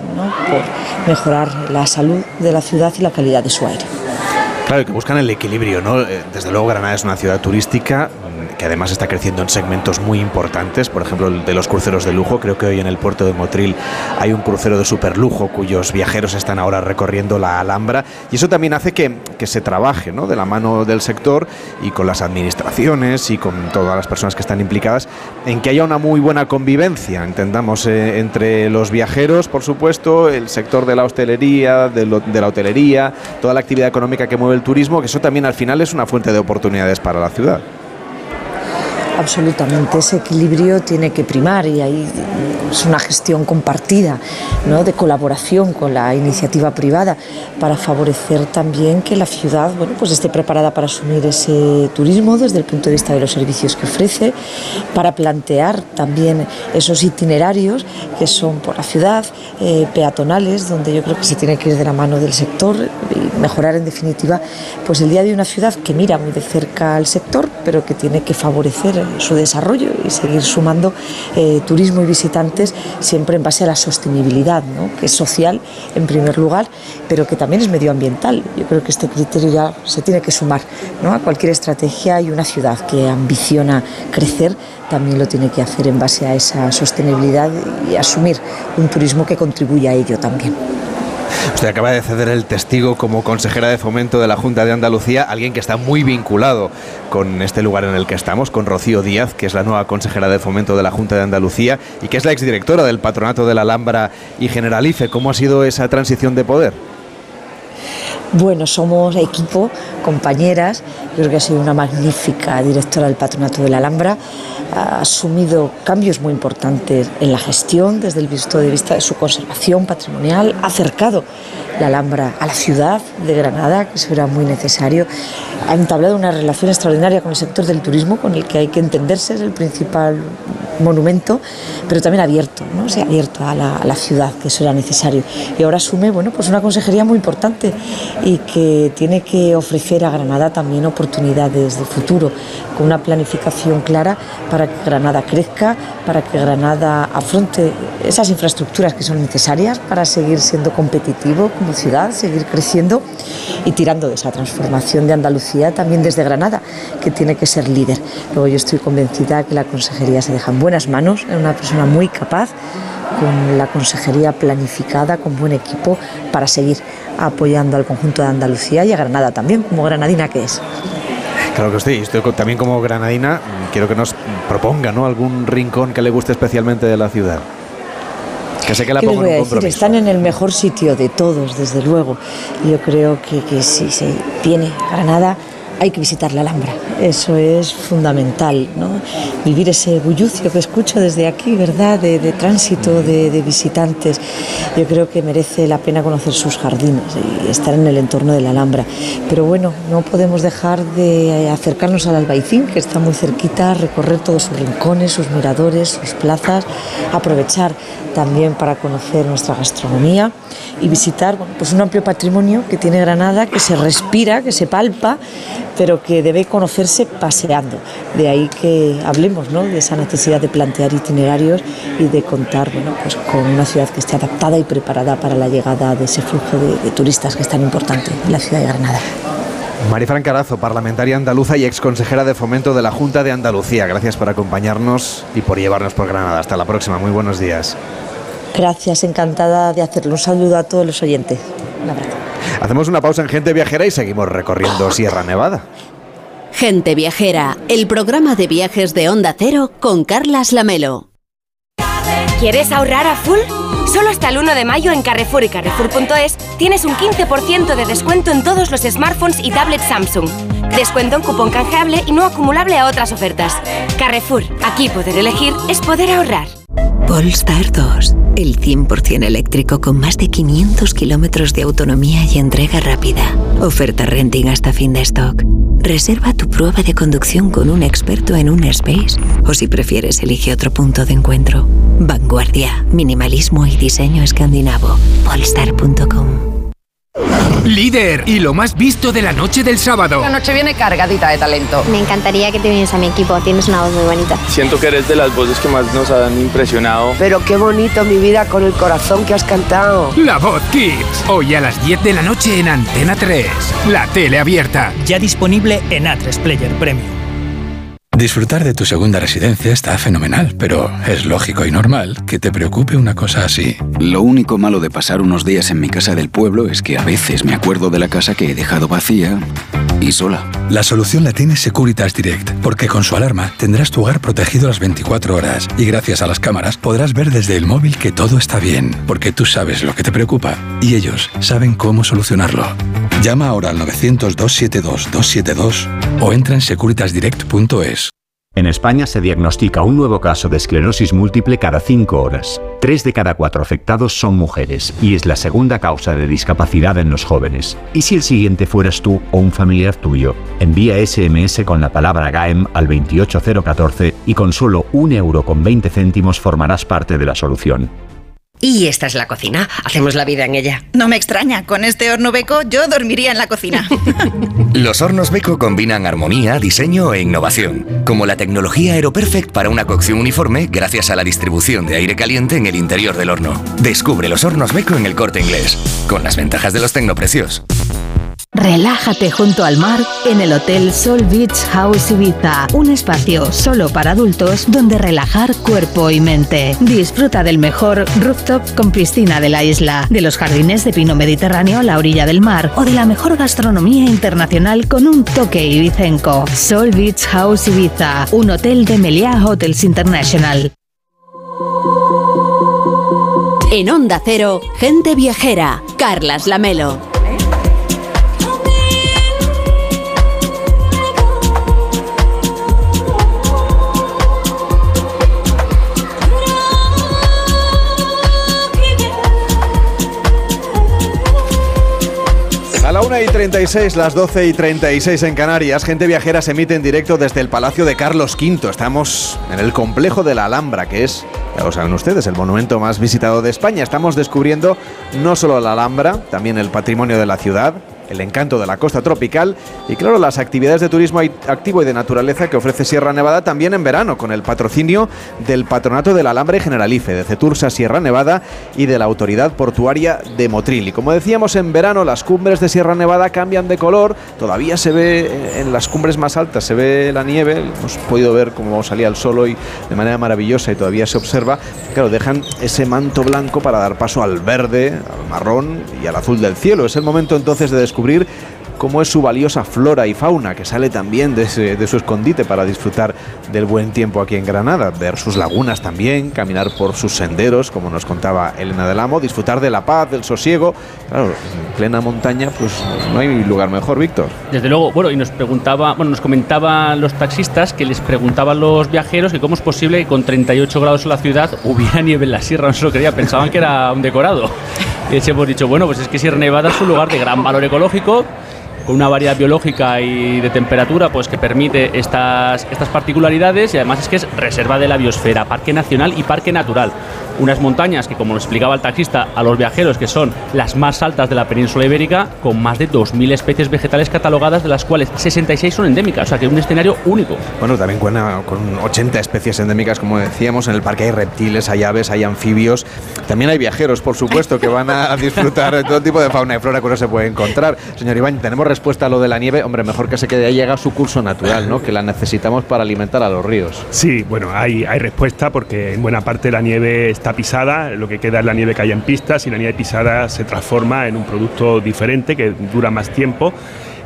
Speaker 34: por mejorar la salud de la ciudad y la calidad de su aire.
Speaker 1: Claro, que buscan el equilibrio, ¿no? Eh, desde luego Granada es una ciudad turística, que además está creciendo en segmentos muy importantes, por ejemplo el de los cruceros de lujo. Creo que hoy en el puerto de Motril hay un crucero de superlujo cuyos viajeros están ahora recorriendo la Alhambra y eso también hace que, que se trabaje ¿no? de la mano del sector y con las administraciones y con todas las personas que están implicadas en que haya una muy buena convivencia, entendamos, eh, entre los viajeros, por supuesto, el sector de la hostelería, de, de la hotelería, toda la actividad económica que mueve el turismo, que eso también al final es una fuente de oportunidades para la ciudad.
Speaker 34: Absolutamente, ese equilibrio tiene que primar y ahí es una gestión compartida, ¿no? de colaboración con la iniciativa privada para favorecer también que la ciudad bueno, pues esté preparada para asumir ese turismo desde el punto de vista de los servicios que ofrece, para plantear también esos itinerarios que son por la ciudad, eh, peatonales, donde yo creo que se tiene que ir de la mano del sector y mejorar en definitiva pues el día de una ciudad que mira muy de cerca al sector, pero que tiene que favorecer su desarrollo y seguir sumando eh, turismo y visitantes siempre en base a la sostenibilidad, ¿no? que es social en primer lugar, pero que también es medioambiental. Yo creo que este criterio ya se tiene que sumar ¿no? a cualquier estrategia y una ciudad que ambiciona crecer también lo tiene que hacer en base a esa sostenibilidad y asumir un turismo que contribuya a ello también.
Speaker 1: Usted acaba de ceder el testigo como consejera de fomento de la Junta de Andalucía, alguien que está muy vinculado con este lugar en el que estamos, con Rocío Díaz, que es la nueva consejera de fomento de la Junta de Andalucía y que es la exdirectora del Patronato de la Alhambra y Generalife. ¿Cómo ha sido esa transición de poder?
Speaker 34: Bueno, somos equipo, compañeras. Yo creo que ha sido una magnífica directora del Patronato de la Alhambra. Ha asumido cambios muy importantes en la gestión desde el punto de vista de su conservación patrimonial. Ha acercado la Alhambra a la ciudad de Granada, que eso era muy necesario. Ha entablado una relación extraordinaria con el sector del turismo, con el que hay que entenderse, es el principal monumento, pero también abierto, ¿no? Se ha abierto a la, a la ciudad, que eso era necesario. Y ahora asume, bueno, pues una consejería muy importante y que tiene que ofrecer a Granada también oportunidades de futuro, con una planificación clara para que Granada crezca, para que Granada afronte esas infraestructuras que son necesarias para seguir siendo competitivo como ciudad, seguir creciendo y tirando de esa transformación de Andalucía también desde Granada, que tiene que ser líder. Luego yo estoy convencida que la consejería se deja en buenas manos, es una persona muy capaz, con la consejería planificada, con buen equipo para seguir apoyando al conjunto de Andalucía y a Granada también, como granadina que es.
Speaker 1: Claro que sí, estoy también como granadina, quiero que nos proponga ¿no? algún rincón que le guste especialmente de la ciudad. Que sé que la
Speaker 34: ¿Qué les
Speaker 1: pongo
Speaker 34: voy
Speaker 1: en
Speaker 34: a decir? Están en el mejor sitio de todos, desde luego. Yo creo que, que si se viene a Granada hay que visitar la Alhambra. Eso es fundamental, ¿no? Vivir ese bullucio que escucho desde aquí, ¿verdad? De, tránsito de, visitantes. Yo creo que merece la pena conocer sus jardines y estar en el entorno de la Alhambra. Pero bueno, no podemos dejar de acercarnos al Albaicín, que está muy cerquita, recorrer todos sus rincones, sus miradores, sus plazas, aprovechar también para conocer nuestra gastronomía y visitar pues un amplio patrimonio que tiene Granada, que se respira, que se palpa, pero que debe conocerse paseando. De ahí que hablemos ¿no? de esa necesidad de plantear itinerarios y de contar bueno, pues con una ciudad que esté adaptada y preparada para la llegada de ese flujo de, de turistas que es tan importante en la ciudad de Granada.
Speaker 1: Marifran Carazo, parlamentaria andaluza y exconsejera de fomento de la Junta de Andalucía. Gracias por acompañarnos y por llevarnos por Granada. Hasta la próxima. Muy buenos días.
Speaker 34: Gracias, encantada de hacerlo. Un saludo a todos los oyentes. Un abrazo.
Speaker 1: Hacemos una pausa en Gente Viajera y seguimos recorriendo Sierra Nevada.
Speaker 2: Gente Viajera, el programa de viajes de Onda Cero con Carlas Lamelo.
Speaker 35: ¿Quieres ahorrar a full? Solo hasta el 1 de mayo en Carrefour y Carrefour.es tienes un 15% de descuento en todos los smartphones y tablets Samsung. Descuento en cupón canjeable y no acumulable a otras ofertas. Carrefour, aquí poder elegir es poder ahorrar.
Speaker 36: Polestar 2, el 100% eléctrico con más de 500 kilómetros de autonomía y entrega rápida. Oferta renting hasta fin de stock. Reserva tu prueba de conducción con un experto en un space o si prefieres elige otro punto de encuentro. Vanguardia, minimalismo y diseño escandinavo. Polestar.com
Speaker 37: Líder y lo más visto de la noche del sábado.
Speaker 38: La noche viene cargadita de talento.
Speaker 39: Me encantaría que te vienes a mi equipo, tienes una voz muy bonita.
Speaker 40: Siento que eres de las voces que más nos han impresionado.
Speaker 38: Pero qué bonito mi vida con el corazón que has cantado.
Speaker 37: La Voz Kids. Hoy a las 10 de la noche en Antena 3. La tele abierta.
Speaker 41: Ya disponible en A3 Player Premium.
Speaker 42: Disfrutar de tu segunda residencia está fenomenal, pero es lógico y normal que te preocupe una cosa así.
Speaker 43: Lo único malo de pasar unos días en mi casa del pueblo es que a veces me acuerdo de la casa que he dejado vacía y sola.
Speaker 42: La solución la tiene Securitas Direct, porque con su alarma tendrás tu hogar protegido las 24 horas y gracias a las cámaras podrás ver desde el móvil que todo está bien, porque tú sabes lo que te preocupa y ellos saben cómo solucionarlo. Llama ahora al 900-272-272 o entra en securitasdirect.es.
Speaker 44: En España se diagnostica un nuevo caso de esclerosis múltiple cada 5 horas. Tres de cada cuatro afectados son mujeres y es la segunda causa de discapacidad en los jóvenes. ¿Y si el siguiente fueras tú o un familiar tuyo? Envía SMS con la palabra GAEM al 28014 y con solo un euro con 20 céntimos formarás parte de la solución.
Speaker 45: Y esta es la cocina. Hacemos la vida en ella.
Speaker 46: No me extraña, con este horno beco yo dormiría en la cocina.
Speaker 47: Los hornos Beco combinan armonía, diseño e innovación, como la tecnología AeroPerfect para una cocción uniforme gracias a la distribución de aire caliente en el interior del horno. Descubre los hornos Beco en el corte inglés, con las ventajas de los tecnoprecios.
Speaker 48: Relájate junto al mar en el Hotel Sol Beach House Ibiza, un espacio solo para adultos donde relajar cuerpo y mente. Disfruta del mejor rooftop con piscina de la isla, de los jardines de pino mediterráneo a la orilla del mar o de la mejor gastronomía internacional con un toque ibicenco. Sol Beach House Ibiza, un hotel de Meliá Hotels International.
Speaker 2: En Onda Cero, gente viajera, Carlas Lamelo.
Speaker 1: La 1 y 36, las 12 y 36 en Canarias, Gente Viajera se emite en directo desde el Palacio de Carlos V. Estamos en el complejo de la Alhambra, que es, ya lo saben ustedes, el monumento más visitado de España. Estamos descubriendo no solo la Alhambra, también el patrimonio de la ciudad, el encanto de la costa tropical y claro las actividades de turismo activo y de naturaleza que ofrece Sierra Nevada también en verano con el patrocinio del Patronato del Alambre Generalife, de Cetursa Sierra Nevada y de la Autoridad Portuaria de Motril. Y como decíamos en verano las cumbres de Sierra Nevada cambian de color, todavía se ve en las cumbres más altas, se ve la nieve, hemos podido ver cómo salía el sol hoy de manera maravillosa y todavía se observa, claro, dejan ese manto blanco para dar paso al verde, al marrón y al azul del cielo. Es el momento entonces de descubrir cómo es su valiosa flora y fauna, que sale también de, su escondite para disfrutar del buen tiempo aquí en Granada, ver sus lagunas también, caminar por sus senderos, como nos contaba Elena del Amo, disfrutar de la paz, del sosiego. Claro, en plena montaña, pues no hay lugar mejor, Víctor.
Speaker 3: Desde luego, bueno, y nos preguntaba, bueno, nos comentaban los taxistas que les preguntaban los viajeros que cómo es posible que con 38 grados en la ciudad hubiera nieve en la sierra, no se lo creía, pensaban que era un decorado. Y hemos dicho, bueno, pues es que Sierra Nevada es un lugar de gran valor ecológico, con una variedad biológica y de temperatura pues que permite estas, estas particularidades y además es que es reserva de la biosfera, parque nacional y parque natural. Unas montañas que, como lo explicaba el taxista a los viajeros, que son las más altas de la península ibérica, con más de 2.000 especies vegetales catalogadas, de las cuales 66 son endémicas, o sea que es un escenario único.
Speaker 1: Bueno, también cuenta con 80 especies endémicas, como decíamos, en el parque hay reptiles, hay aves, hay anfibios, también hay viajeros, por supuesto, que van a disfrutar de todo tipo de fauna y flora que uno se puede encontrar. Señor Iván, tenemos respuesta a lo de la nieve, hombre, mejor que se quede ahí, llega su curso natural, ¿no? Que la necesitamos para alimentar a los ríos.
Speaker 33: Sí, bueno, hay, hay respuesta porque en buena parte la nieve está pisada, lo que queda es la nieve que hay en pistas y la nieve pisada se transforma en un producto diferente que dura más tiempo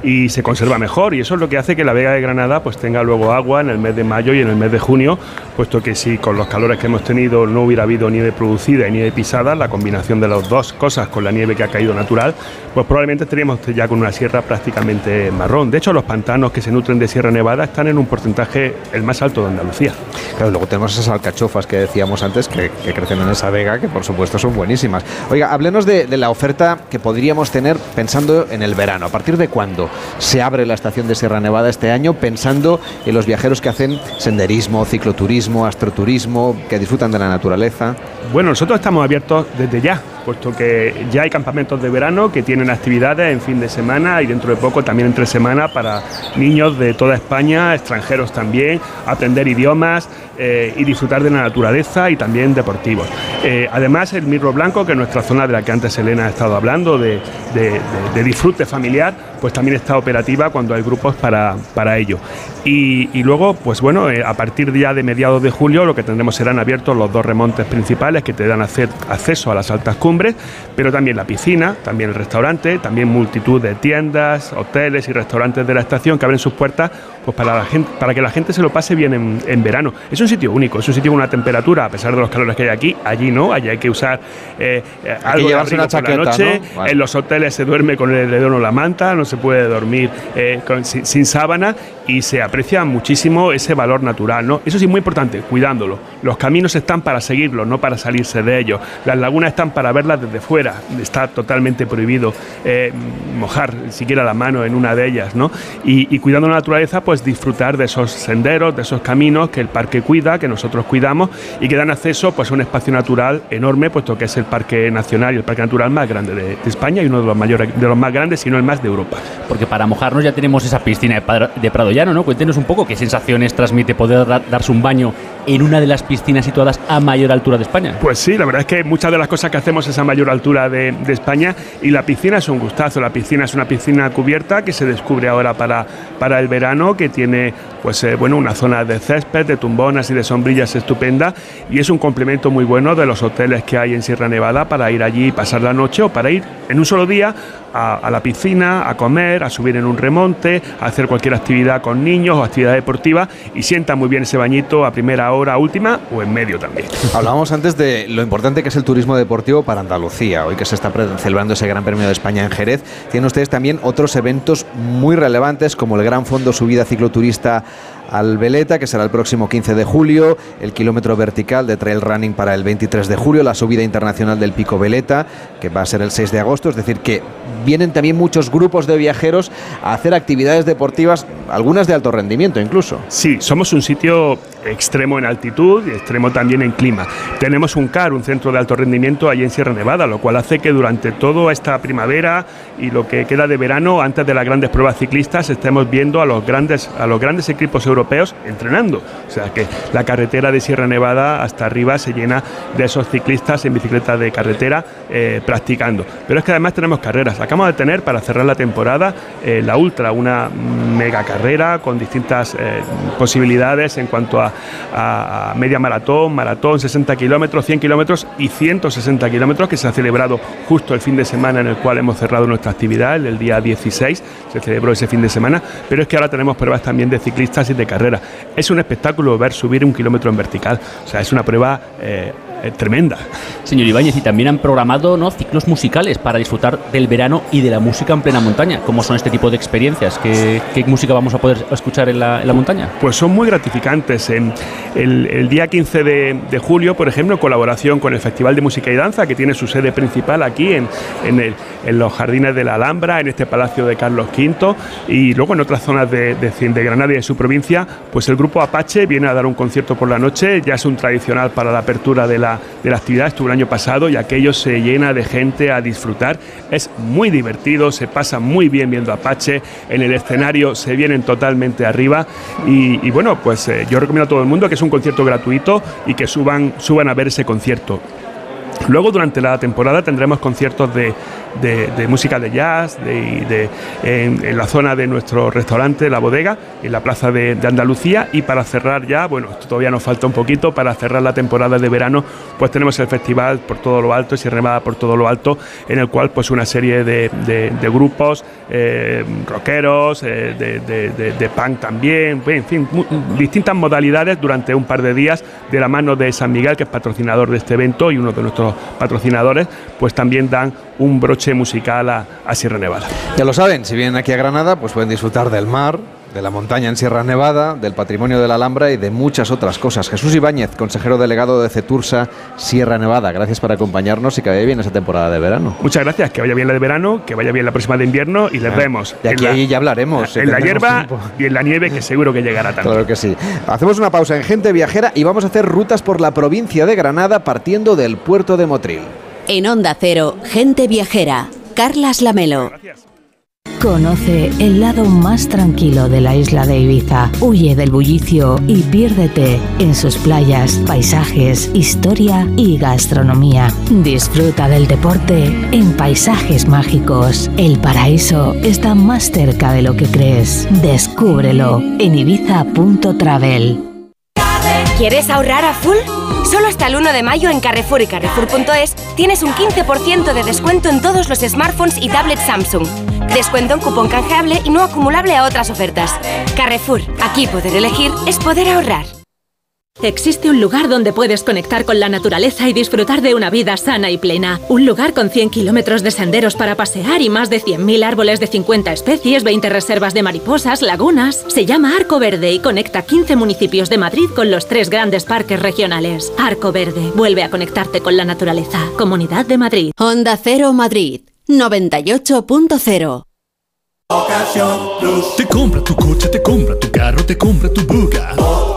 Speaker 33: y se conserva mejor y eso es lo que hace que la Vega de Granada pues tenga luego agua en el mes de mayo y en el mes de junio, puesto que si con los calores que hemos tenido no hubiera habido nieve producida y nieve pisada, la combinación de las dos cosas con la nieve que ha caído natural, pues probablemente estaríamos ya con una sierra prácticamente marrón. De hecho, los pantanos que se nutren de Sierra Nevada están en un porcentaje el más alto de Andalucía.
Speaker 1: Claro, luego tenemos esas alcachofas que decíamos antes que, crecen en esa vega, que por supuesto son buenísimas. Oiga, háblenos de, de la oferta que podríamos tener pensando en el verano. ¿A partir de cuándo? Se abre la estación de Sierra Nevada este año pensando en los viajeros que hacen senderismo, cicloturismo, astroturismo, que disfrutan de la naturaleza.
Speaker 33: Bueno, nosotros estamos abiertos desde ya, puesto que ya hay campamentos de verano que tienen actividades en fin de semana y dentro de poco también entre semana para niños de toda España, extranjeros también, aprender idiomas eh, y disfrutar de la naturaleza y también deportivos. Eh, además, el Mirro Blanco, que es nuestra zona de la que antes Elena ha estado hablando, de, disfrute familiar, pues también está operativa cuando hay grupos para, para ello. Y, luego, pues bueno, eh, a partir ya de mediados de julio lo que tendremos serán abiertos los dos remontes principales que te dan acceso a las altas cumbres, pero también la piscina, también el restaurante, también multitud de tiendas, hoteles y restaurantes de la estación que abren sus puertas pues para, la gente, para que la gente se lo pase bien en, verano. Es un sitio único, es un sitio con una temperatura, a pesar de los calores que hay aquí, allí no, allí hay que usar eh, eh algo de una chaqueta, por la noche, en los hoteles se duerme con el edredón o la manta, no se puede dormir eh, sin, sin sábana y se aprecia muchísimo ese valor natural, ¿no? Eso sí, muy importante, cuidándolo. Los caminos están para seguirlos, no para salirse de ellos. Las lagunas están para verlas desde fuera. Está totalmente prohibido eh, mojar siquiera la mano en una de ellas, ¿no? Y, y, cuidando la naturaleza, pues disfrutar de esos senderos, de esos caminos que el parque cuida, que nosotros cuidamos y que dan acceso pues, a un espacio natural enorme, puesto que es el Parque Nacional y el Parque Natural más grande de, de España y uno de los mayores, de los más grandes, si no el más de Europa.
Speaker 3: Porque para mojarnos ya tenemos esa piscina de Prado Llano, ¿no? Cuéntenos un poco qué sensaciones transmite poder darse un baño en una de las piscinas situadas a mayor altura de España.
Speaker 33: Pues sí, la verdad es que muchas de las cosas que hacemos es a mayor altura de, España y la piscina es un gustazo. La piscina es una piscina cubierta que se descubre ahora para, para el verano, que tiene pues eh, bueno, una zona de césped, de tumbonas y de sombrillas estupenda y es un complemento muy bueno de los hoteles que hay en Sierra Nevada para ir allí y pasar la noche o para ir en un solo día a, a, la piscina, a comer, a subir en un remonte, a hacer cualquier actividad con niños o actividad deportiva y sienta muy bien ese bañito a primera hora, última o en medio también.
Speaker 1: Hablábamos antes de lo importante que es el turismo deportivo para Andalucía. Hoy que se está celebrando ese Gran Premio de España en Jerez, tienen ustedes también otros eventos muy relevantes como el Gran Fondo Subida Cicloturista al Veleta, que será el próximo 15 de julio, el kilómetro vertical de trail running para el 23 de julio, la subida internacional del Pico Veleta, que va a ser el 6 de agosto, es decir, que vienen también muchos grupos de viajeros a hacer actividades deportivas, algunas de alto rendimiento incluso.
Speaker 33: Sí, somos un sitio extremo en altitud y extremo también en clima. Tenemos un CAR, un centro de alto rendimiento allí en Sierra Nevada, lo cual hace que durante toda esta primavera y lo que queda de verano, antes de las grandes pruebas ciclistas, estemos viendo a los grandes, a los grandes equipos europeos entrenando. O sea que la carretera de Sierra Nevada hasta arriba se llena de esos ciclistas en bicicleta de carretera eh, practicando. Pero es que además tenemos carreras. Acabamos de tener para cerrar la temporada eh, la Ultra, una mega carrera con distintas eh, posibilidades en cuanto a, a, media maratón, maratón, 60 kilómetros, 100 kilómetros y 160 kilómetros que se ha celebrado justo el fin de semana en el cual hemos cerrado nuestra actividad, el día 16, se celebró ese fin de semana, pero es que ahora tenemos pruebas también de ciclistas y de carrera. Es un espectáculo ver subir un kilómetro en vertical, o sea, es una prueba eh, eh, tremenda.
Speaker 3: Señor Ibáñez, y también han programado ¿no? ciclos musicales para disfrutar del verano y de la música en plena montaña. ¿Cómo son este tipo de experiencias? ¿Qué, qué música vamos a poder escuchar en la, en la, montaña?
Speaker 33: Pues son muy gratificantes. El, el día 15 de, de, julio, por ejemplo, en colaboración con el Festival de Música y Danza, que tiene su sede principal aquí en, en, el, en los jardines de la Alhambra, en este palacio de Carlos V, y luego en otras zonas de, de, de Granada y de su provincia, pues el grupo Apache viene a dar un concierto por la noche, ya es un tradicional para la apertura de la de la actividad, estuvo el año pasado y aquello se llena de gente a disfrutar. Es muy divertido, se pasa muy bien viendo Apache, en el escenario se vienen totalmente arriba y, y bueno, pues eh, yo recomiendo a todo el mundo que es un concierto gratuito y que suban, suban a ver ese concierto. Luego durante la temporada tendremos conciertos de, de, música de jazz de, en, la zona de nuestro restaurante, la bodega, en la plaza de, Andalucía. Y para cerrar ya, bueno, todavía nos falta un poquito, para cerrar la temporada de verano, pues tenemos el festival por todo lo alto, Sierra Nevada por todo lo alto, en el cual pues una serie de, grupos eh, rockeros, eh, de, punk también, en fin, distintas modalidades durante un par de días de la mano de San Miguel, que es patrocinador de este evento y uno de nuestros patrocinadores, pues también dan un broche musical a, a, Sierra Nevada.
Speaker 1: Ya lo saben, si vienen aquí a Granada, pues pueden disfrutar del mar, de la montaña en Sierra Nevada, del patrimonio de la Alhambra y de muchas otras cosas. Jesús Ibáñez, consejero delegado de Cetursa, Sierra Nevada, gracias por acompañarnos y que vaya bien esa temporada de verano.
Speaker 33: Muchas gracias, que vaya bien la de verano, que vaya bien la próxima de invierno y les ah, vemos.
Speaker 1: Y aquí la, ya hablaremos.
Speaker 33: En la hierba tiempo. y en la nieve, que seguro que llegará también.
Speaker 1: Claro que sí. Hacemos una pausa en Gente Viajera y vamos a hacer rutas por la provincia de Granada partiendo del puerto de Motril.
Speaker 2: En Onda Cero, Gente Viajera, Carlas Lamelo.
Speaker 48: Conoce el lado más tranquilo de la isla de Ibiza. Huye del bullicio y piérdete en sus playas, paisajes, historia y gastronomía. Disfruta del deporte en paisajes mágicos. El paraíso está más cerca de lo que crees. Descúbrelo en ibiza.travel.
Speaker 35: ¿Quieres ahorrar a full? Solo hasta el 1 de mayo en Carrefour y Carrefour.es tienes un 15% de descuento en todos los smartphones y tablets Samsung. Descuento en cupón canjeable y no acumulable a otras ofertas. Carrefour, aquí poder elegir es poder ahorrar.
Speaker 49: Existe un lugar donde puedes conectar con la naturaleza y disfrutar de una vida sana y plena. Un lugar con 100 kilómetros de senderos para pasear y más de 100.000 árboles de 50 especies, 20 reservas de mariposas, lagunas. Se llama Arco Verde y conecta 15 municipios de Madrid con los tres grandes parques regionales. Arco Verde, vuelve a conectarte con la naturaleza. Comunidad de Madrid.
Speaker 2: Onda Cero Madrid, 98.0.
Speaker 50: Te compra tu coche, te compra tu carro, te compra tu buga.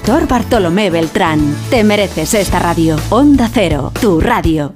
Speaker 2: Bartolomé Beltrán. Te mereces esta radio. Onda Cero, tu radio.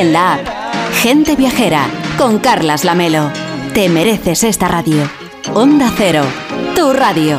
Speaker 2: en la app. Gente viajera. Con Carlas Lamelo. Te mereces esta radio. Onda Cero. Tu radio.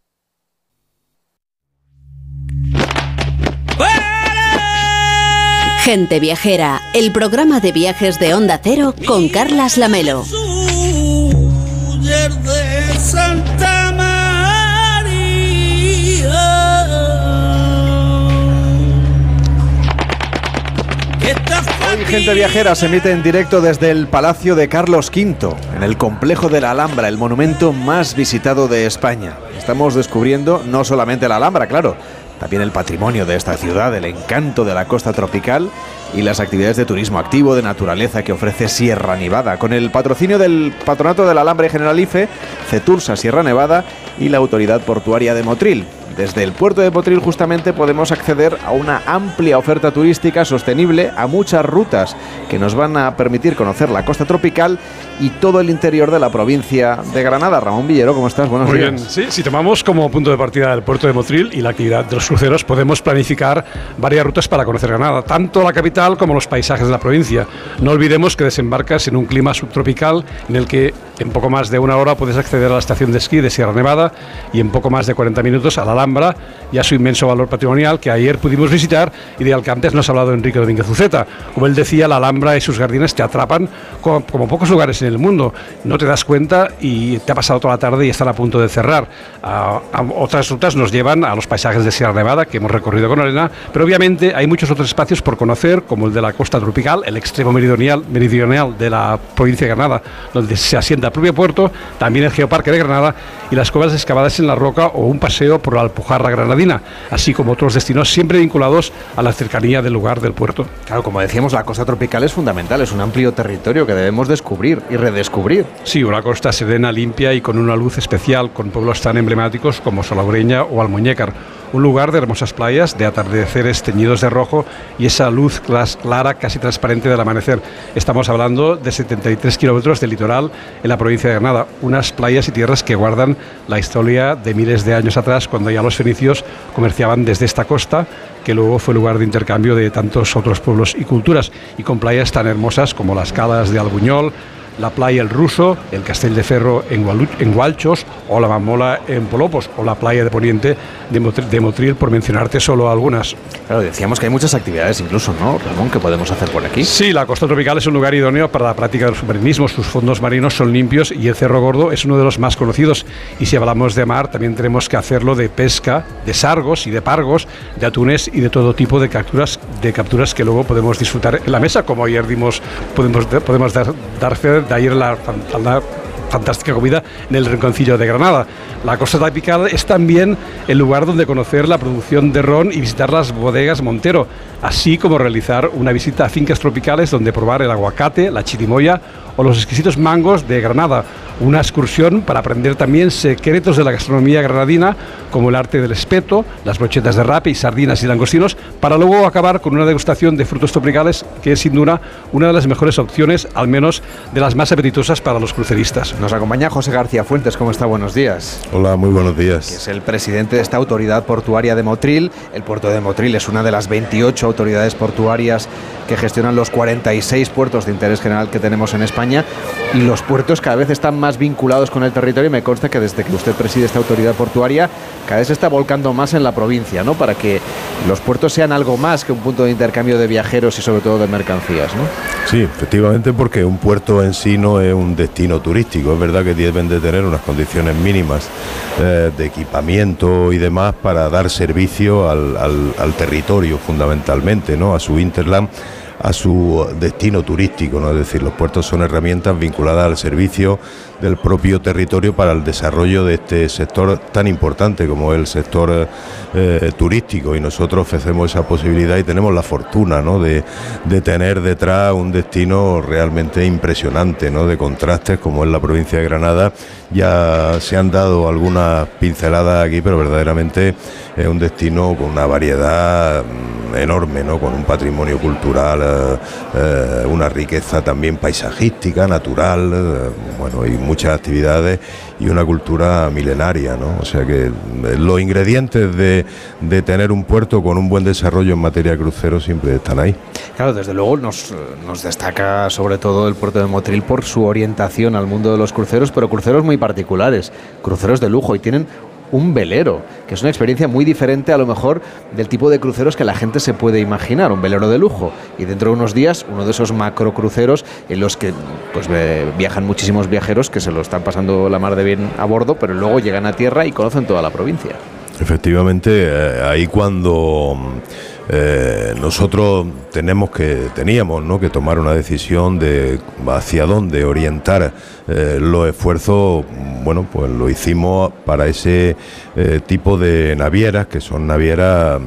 Speaker 2: Gente Viajera, el programa de viajes de Onda Cero con Carlas Lamelo.
Speaker 50: de Santa María.
Speaker 1: Hoy Gente Viajera se emite en directo desde el Palacio de Carlos V, en el complejo de la Alhambra, el monumento más visitado de España. Estamos descubriendo no solamente la Alhambra, claro, también el patrimonio de esta ciudad, el encanto de la costa tropical y las actividades de turismo activo de naturaleza que ofrece Sierra Nevada, con el patrocinio del Patronato del Alambre Generalife, Cetursa Sierra Nevada y la Autoridad Portuaria de Motril. Desde el puerto de Motril justamente podemos acceder a una amplia oferta turística sostenible, a muchas rutas que nos van a permitir conocer la costa tropical y todo el interior de la provincia de Granada. Ramón Villero, ¿cómo estás? Buenos
Speaker 51: Muy
Speaker 1: días.
Speaker 51: bien, sí, si tomamos como punto de partida el puerto de Motril y la actividad de los cruceros, podemos planificar varias rutas para conocer Granada, tanto la capital como los paisajes de la provincia. No olvidemos que desembarcas en un clima subtropical en el que en poco más de una hora puedes acceder a la estación de esquí de Sierra Nevada y en poco más de 40 minutos a la Alhambra y a su inmenso valor patrimonial que ayer pudimos visitar y del que antes nos ha hablado Enrique Domínguez Uceta. Como él decía, la Alhambra y sus jardines te atrapan como, como pocos lugares en el mundo. No te das cuenta y te ha pasado toda la tarde y están a punto de cerrar. A- a otras rutas nos llevan a los paisajes de Sierra Nevada que hemos recorrido con Elena, pero obviamente hay muchos otros espacios por conocer, como el de la costa tropical, el extremo meridional, meridional de la provincia de Granada, donde se asienta el propio puerto, también el Geoparque de Granada y las cuevas excavadas en la roca o un paseo por la Alpujarra Granadina, así como otros destinos siempre vinculados a la cercanía del lugar del puerto.
Speaker 1: Claro, como decíamos, la costa tropical es fundamental, es un amplio territorio que debemos descubrir y redescubrir.
Speaker 51: Sí, una costa serena, limpia y con una luz especial, con pueblos tan emblemáticos como Solagreña o Almuñécar un lugar de hermosas playas, de atardeceres teñidos de rojo y esa luz clara, casi transparente del amanecer. Estamos hablando de 73 kilómetros de litoral en la provincia de Granada, unas playas y tierras que guardan la historia de miles de años atrás, cuando ya los fenicios comerciaban desde esta costa, que luego fue lugar de intercambio de tantos otros pueblos y culturas, y con playas tan hermosas como las calas de Albuñol, la playa El Ruso, el Castell de Ferro en, en Gualchos o la Mamola en Polopos o la playa de Poniente de Motril, por mencionarte solo algunas.
Speaker 1: Claro, decíamos que hay muchas actividades incluso, ¿no, Ramón, que podemos hacer por aquí?
Speaker 51: Sí, la costa tropical es un lugar idóneo para la práctica del submarinismo. Sus fondos marinos son limpios y el Cerro Gordo es uno de los más conocidos. Y si hablamos de mar, también tenemos que hacerlo de pesca, de sargos y de pargos, de atunes y de todo tipo de capturas, de capturas que luego podemos disfrutar en la mesa, como ayer dimos, podemos, podemos dar, dar fe de ayer la, la fantástica comida en el Rinconcillo de Granada. La costa tropical es también el lugar donde conocer la producción de ron y visitar las bodegas Montero, así como realizar una visita a fincas tropicales donde probar el aguacate, la chirimoya o los exquisitos mangos de Granada. Una excursión para aprender también secretos de la gastronomía granadina, como el arte del espeto, las brochetas de rape y sardinas y langostinos, para luego acabar con una degustación de frutos tropicales que es sin duda una de las mejores opciones, al menos de las más apetitosas para los cruceristas.
Speaker 1: Nos acompaña José García Fuentes, ¿cómo está? Buenos días.
Speaker 52: Hola, muy buenos días.
Speaker 1: es el presidente de esta autoridad portuaria de Motril. El puerto de Motril es una de las 28 autoridades portuarias que gestionan los 46 puertos de interés general que tenemos en España y los puertos cada vez están más vinculados con el territorio y me consta que desde que usted preside esta autoridad portuaria cada vez se está volcando más en la provincia, ¿no? Para que los puertos sean algo más que un punto de intercambio de viajeros y sobre todo de mercancías, ¿no?
Speaker 52: Sí, efectivamente porque un puerto en sí no es un destino turístico, es verdad que deben de tener unas condiciones mínimas eh, de equipamiento y demás para dar servicio al, territorio fundamentalmente, ¿no? A su interland a su destino turístico, ¿no? es decir, los puertos son herramientas vinculadas al servicio del propio territorio para el desarrollo de este sector tan importante como el sector eh, turístico y nosotros ofrecemos esa posibilidad y tenemos la fortuna ¿no? de, tener detrás un destino realmente impresionante ¿no? de contrastes como es la provincia de Granada. Ya se han dado algunas pinceladas aquí, pero verdaderamente es un destino con una variedad mm, enorme, ¿no? con un patrimonio cultural, eh, eh, una riqueza también paisajística, natural, bueno, y muchas actividades y una cultura milenaria, ¿no? O sea que eh, los ingredientes de, de tener un puerto con un buen desarrollo en materia de cruceros siempre están ahí.
Speaker 1: Claro, desde luego nos, nos destaca sobre todo el puerto de Motril por su orientación al mundo de los cruceros, pero cruceros muy particulares, cruceros de lujo y tienen un velero, que es una experiencia muy diferente a lo mejor del tipo de cruceros que la gente se puede imaginar, un velero de lujo. Y dentro de unos días, uno de esos macro cruceros en los que pues viajan muchísimos viajeros que se lo están pasando la mar de bien a bordo, pero luego llegan a tierra y conocen toda la provincia.
Speaker 52: Efectivamente, eh, ahí cuando eh, nosotros tenemos que teníamos que tomar una decisión de hacia dónde orientar eh, los esfuerzos bueno pues lo hicimos para ese eh, tipo de navieras que son navieras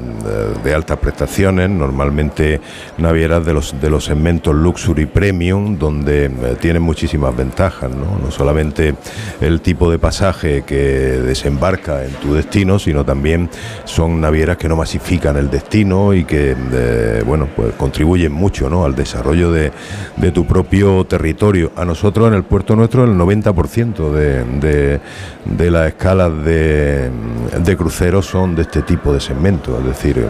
Speaker 52: de altas prestaciones normalmente navieras de los de los segmentos luxury premium donde tienen muchísimas ventajas no solamente el tipo de pasaje que desembarca en tu destino sino también son navieras que no masifican el destino y que eh, bueno pues contribuyen mucho ¿no? al desarrollo de, tu propio territorio. A nosotros en el puerto nuestro el 90% de, de, de las escalas de, de cruceros son de este tipo de segmento, es decir,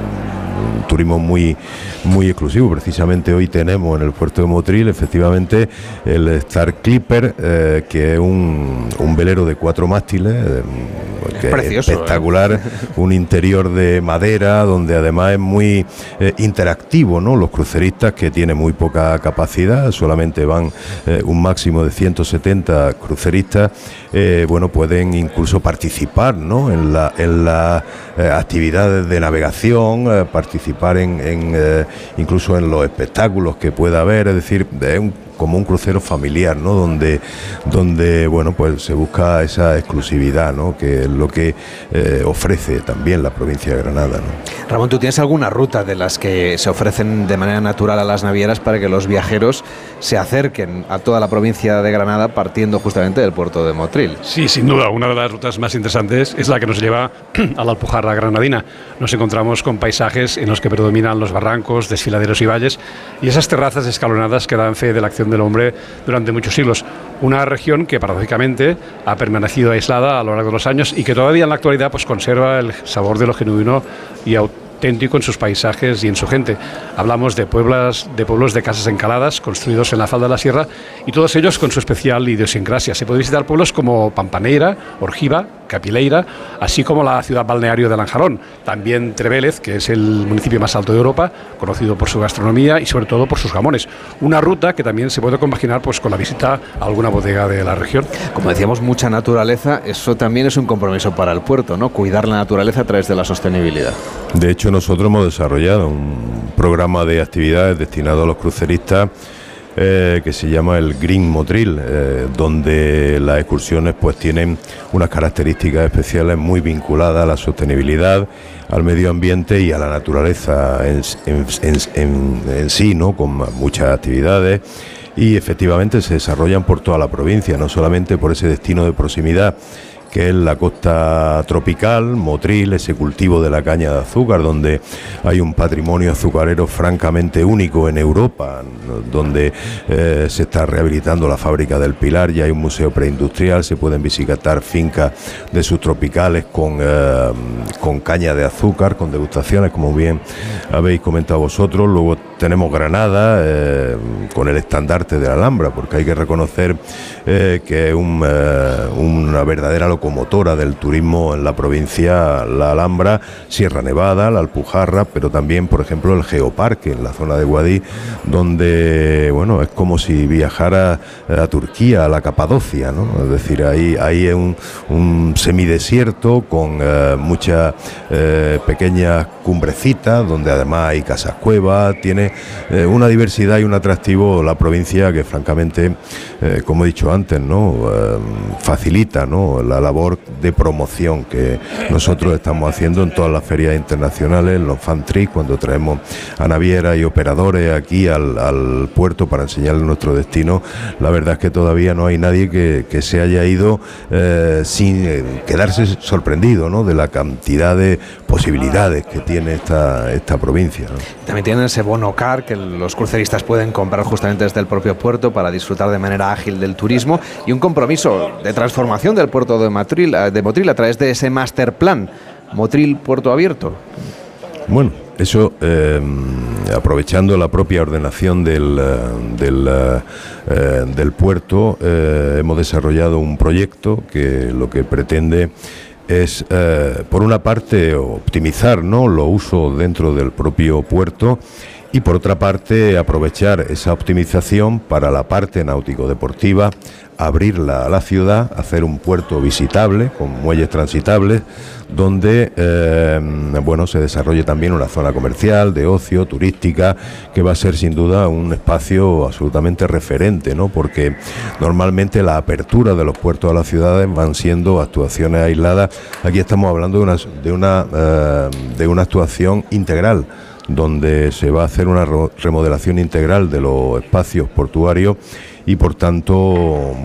Speaker 52: un turismo muy, muy exclusivo. Precisamente hoy tenemos en el puerto de Motril efectivamente el Star Clipper, eh, que es un, un, velero de cuatro mástiles, eh, que es, espectacular, un interior de madera donde además es muy eh, interactivo, ¿no? Los cruceristas que tienen muy poca capacidad, solamente van eh, un máximo de 170 cruceristas, eh, bueno, pueden incluso participar, ¿no? En la, en las actividades de navegación, participar en, incluso en los espectáculos que pueda haber, es decir, es un como un crucero familiar, ¿no? Donde, donde bueno, pues se busca esa exclusividad, ¿no? Que es lo que eh, ofrece también la provincia de Granada, ¿no?
Speaker 1: Ramón, ¿tú tienes alguna ruta de las que se ofrecen de manera natural a las navieras para que los viajeros se acerquen a toda la provincia de Granada partiendo justamente del puerto de Motril?
Speaker 51: Sí, sin duda, una de las rutas más interesantes es la que nos lleva a la Alpujarra granadina. Nos encontramos con paisajes en los que predominan los barrancos, desfiladeros y valles y esas terrazas escalonadas que dan fe de la acción del hombre durante muchos siglos. Una región que paradójicamente ha permanecido aislada a lo largo de los años y que todavía en la actualidad pues conserva el sabor de lo genuino y auténtico auténtico en sus paisajes y en su gente. Hablamos de, pueblas, de pueblos de casas encaladas construidos en la falda de la sierra y todos ellos con su especial idiosincrasia. Se puede visitar pueblos como Pampaneira, Orgiva, Capileira, así como la ciudad balneario de Lanjarón. También Trevélez, que es el municipio más alto de Europa, conocido por su gastronomía y sobre todo por sus jamones. Una ruta que también se puede compaginar pues, con la visita a alguna bodega de la región.
Speaker 1: Como decíamos, mucha naturaleza, eso también es un compromiso para el puerto, ¿no? Cuidar la naturaleza a través de la sostenibilidad.
Speaker 52: De hecho, nosotros hemos desarrollado un programa de actividades destinado a los cruceristas eh, que se llama el Green Motril, eh, donde las excursiones pues tienen unas características especiales muy vinculadas a la sostenibilidad, al medio ambiente y a la naturaleza en, en sí, ¿no? con muchas actividades y efectivamente se desarrollan por toda la provincia, no solamente por ese destino de proximidad que es la costa tropical, Motril, ese cultivo de la caña de azúcar, donde hay un patrimonio azucarero francamente único en Europa, donde eh, se está rehabilitando la fábrica del Pilar, ya hay un museo preindustrial, se pueden visitar fincas de subtropicales con, eh, con caña de azúcar, con degustaciones, como bien habéis comentado vosotros. Luego tenemos Granada eh, con el estandarte de la Alhambra, porque hay que reconocer que es una verdadera locura motora del turismo en la provincia, la Alhambra, Sierra Nevada, la Alpujarra, pero también, por ejemplo, el Geoparque en la zona de Guadí, donde, bueno, es como si viajara a Turquía, a la Capadocia, ¿no? Es decir, ahí, ahí es un, un semidesierto con eh, muchas eh, pequeñas cumbrecitas, donde además hay casas cuevas, tiene eh, una diversidad y un atractivo la provincia que francamente, como he dicho antes, ¿no? facilita ¿no? la labor de promoción que nosotros estamos haciendo en todas las ferias internacionales, en los fan cuando traemos a navieras y operadores aquí al, puerto para enseñarles nuestro destino. La verdad es que todavía no hay nadie que, se haya ido eh, sin eh, quedarse sorprendido ¿no? de la cantidad de posibilidades que tiene esta, esta provincia.
Speaker 1: También tienen ese bono car que los cruceristas pueden comprar justamente desde el propio puerto para disfrutar de manera ágil del turismo y un compromiso de transformación del puerto de Motril, de Motril a través de ese master plan Motril Puerto Abierto.
Speaker 52: Bueno, eso, em, aprovechando la propia ordenación del, eh, del, eh, eh, del puerto, hemos desarrollado un proyecto que lo que pretende es, por una parte, optimizar ¿no? los usos dentro del propio puerto y por otra parte aprovechar esa optimización para la parte náutico-deportiva, abrirla a la ciudad, hacer un puerto visitable con muelles transitables, donde eh, bueno se desarrolle también una zona comercial, de ocio, turística, que va a ser sin duda un espacio absolutamente referente, ¿no? porque normalmente la apertura de los puertos a las ciudades van siendo actuaciones aisladas. Aquí estamos hablando de una, de una, eh, de una actuación integral donde se va a hacer una remodelación integral de los espacios portuarios y por tanto,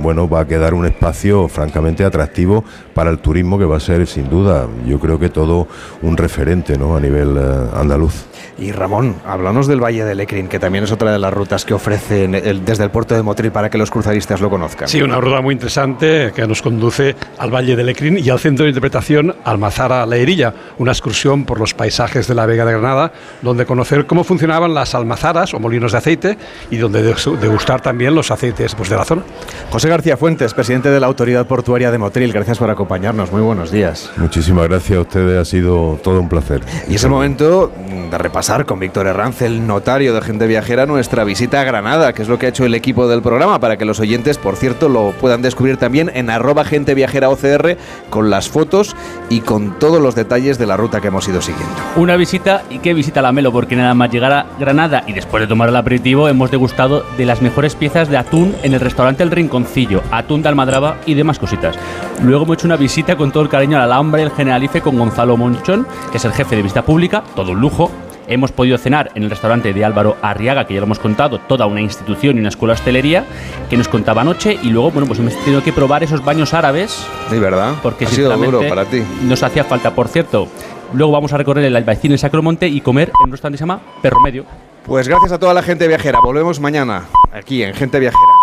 Speaker 52: bueno, va a quedar un espacio francamente atractivo para el turismo que va a ser sin duda, yo creo que todo un referente ¿no? a nivel eh, andaluz.
Speaker 1: Y Ramón, háblanos del Valle de Lecrín, que también es otra de las rutas que ofrece desde el puerto de Motril para que los cruzaristas lo conozcan.
Speaker 51: Sí, una ruta muy interesante que nos conduce al Valle de Lecrín y al centro de interpretación Almazara Leirilla, una excursión por los paisajes de la Vega de Granada, donde conocer cómo funcionaban las almazaras o molinos de aceite y donde degustar también los aceites aceites pues, de la zona.
Speaker 1: José García Fuentes, presidente de la Autoridad Portuaria de Motril, gracias por acompañarnos. Muy buenos días.
Speaker 52: Muchísimas gracias a ustedes, ha sido todo un placer.
Speaker 1: Y es el momento de repasar con Víctor Herranz, el notario de Gente Viajera, nuestra visita a Granada, que es lo que ha hecho el equipo del programa, para que los oyentes, por cierto, lo puedan descubrir también en arroba Gente Viajera OCR con las fotos y con todos los detalles de la ruta que hemos ido siguiendo.
Speaker 3: Una visita y qué visita la Melo, porque nada más llegar Granada y después de tomar el aperitivo hemos degustado de las mejores piezas de atún en el restaurante El Rinconcillo, atún de almadraba y demás cositas. Luego hemos hecho una visita con todo el cariño a la Alhambra y el Generalife con Gonzalo Monchón, que es el jefe de visita pública, todo un lujo. Hemos podido cenar en el restaurante de Álvaro Arriaga, que ya lo hemos contado, toda una institución y una escuela de hostelería, que nos contaba anoche. Y luego, bueno, pues hemos tenido que probar esos baños árabes.
Speaker 1: Sí, ¿verdad?
Speaker 3: Porque
Speaker 1: ha sido duro para ti.
Speaker 3: Nos hacía falta, por cierto. Luego vamos a recorrer el Albaicín el Sacromonte y comer en un restaurante que se llama Perro Medio.
Speaker 1: Pues gracias a toda la gente viajera. Volvemos mañana aquí en Gente Viajera.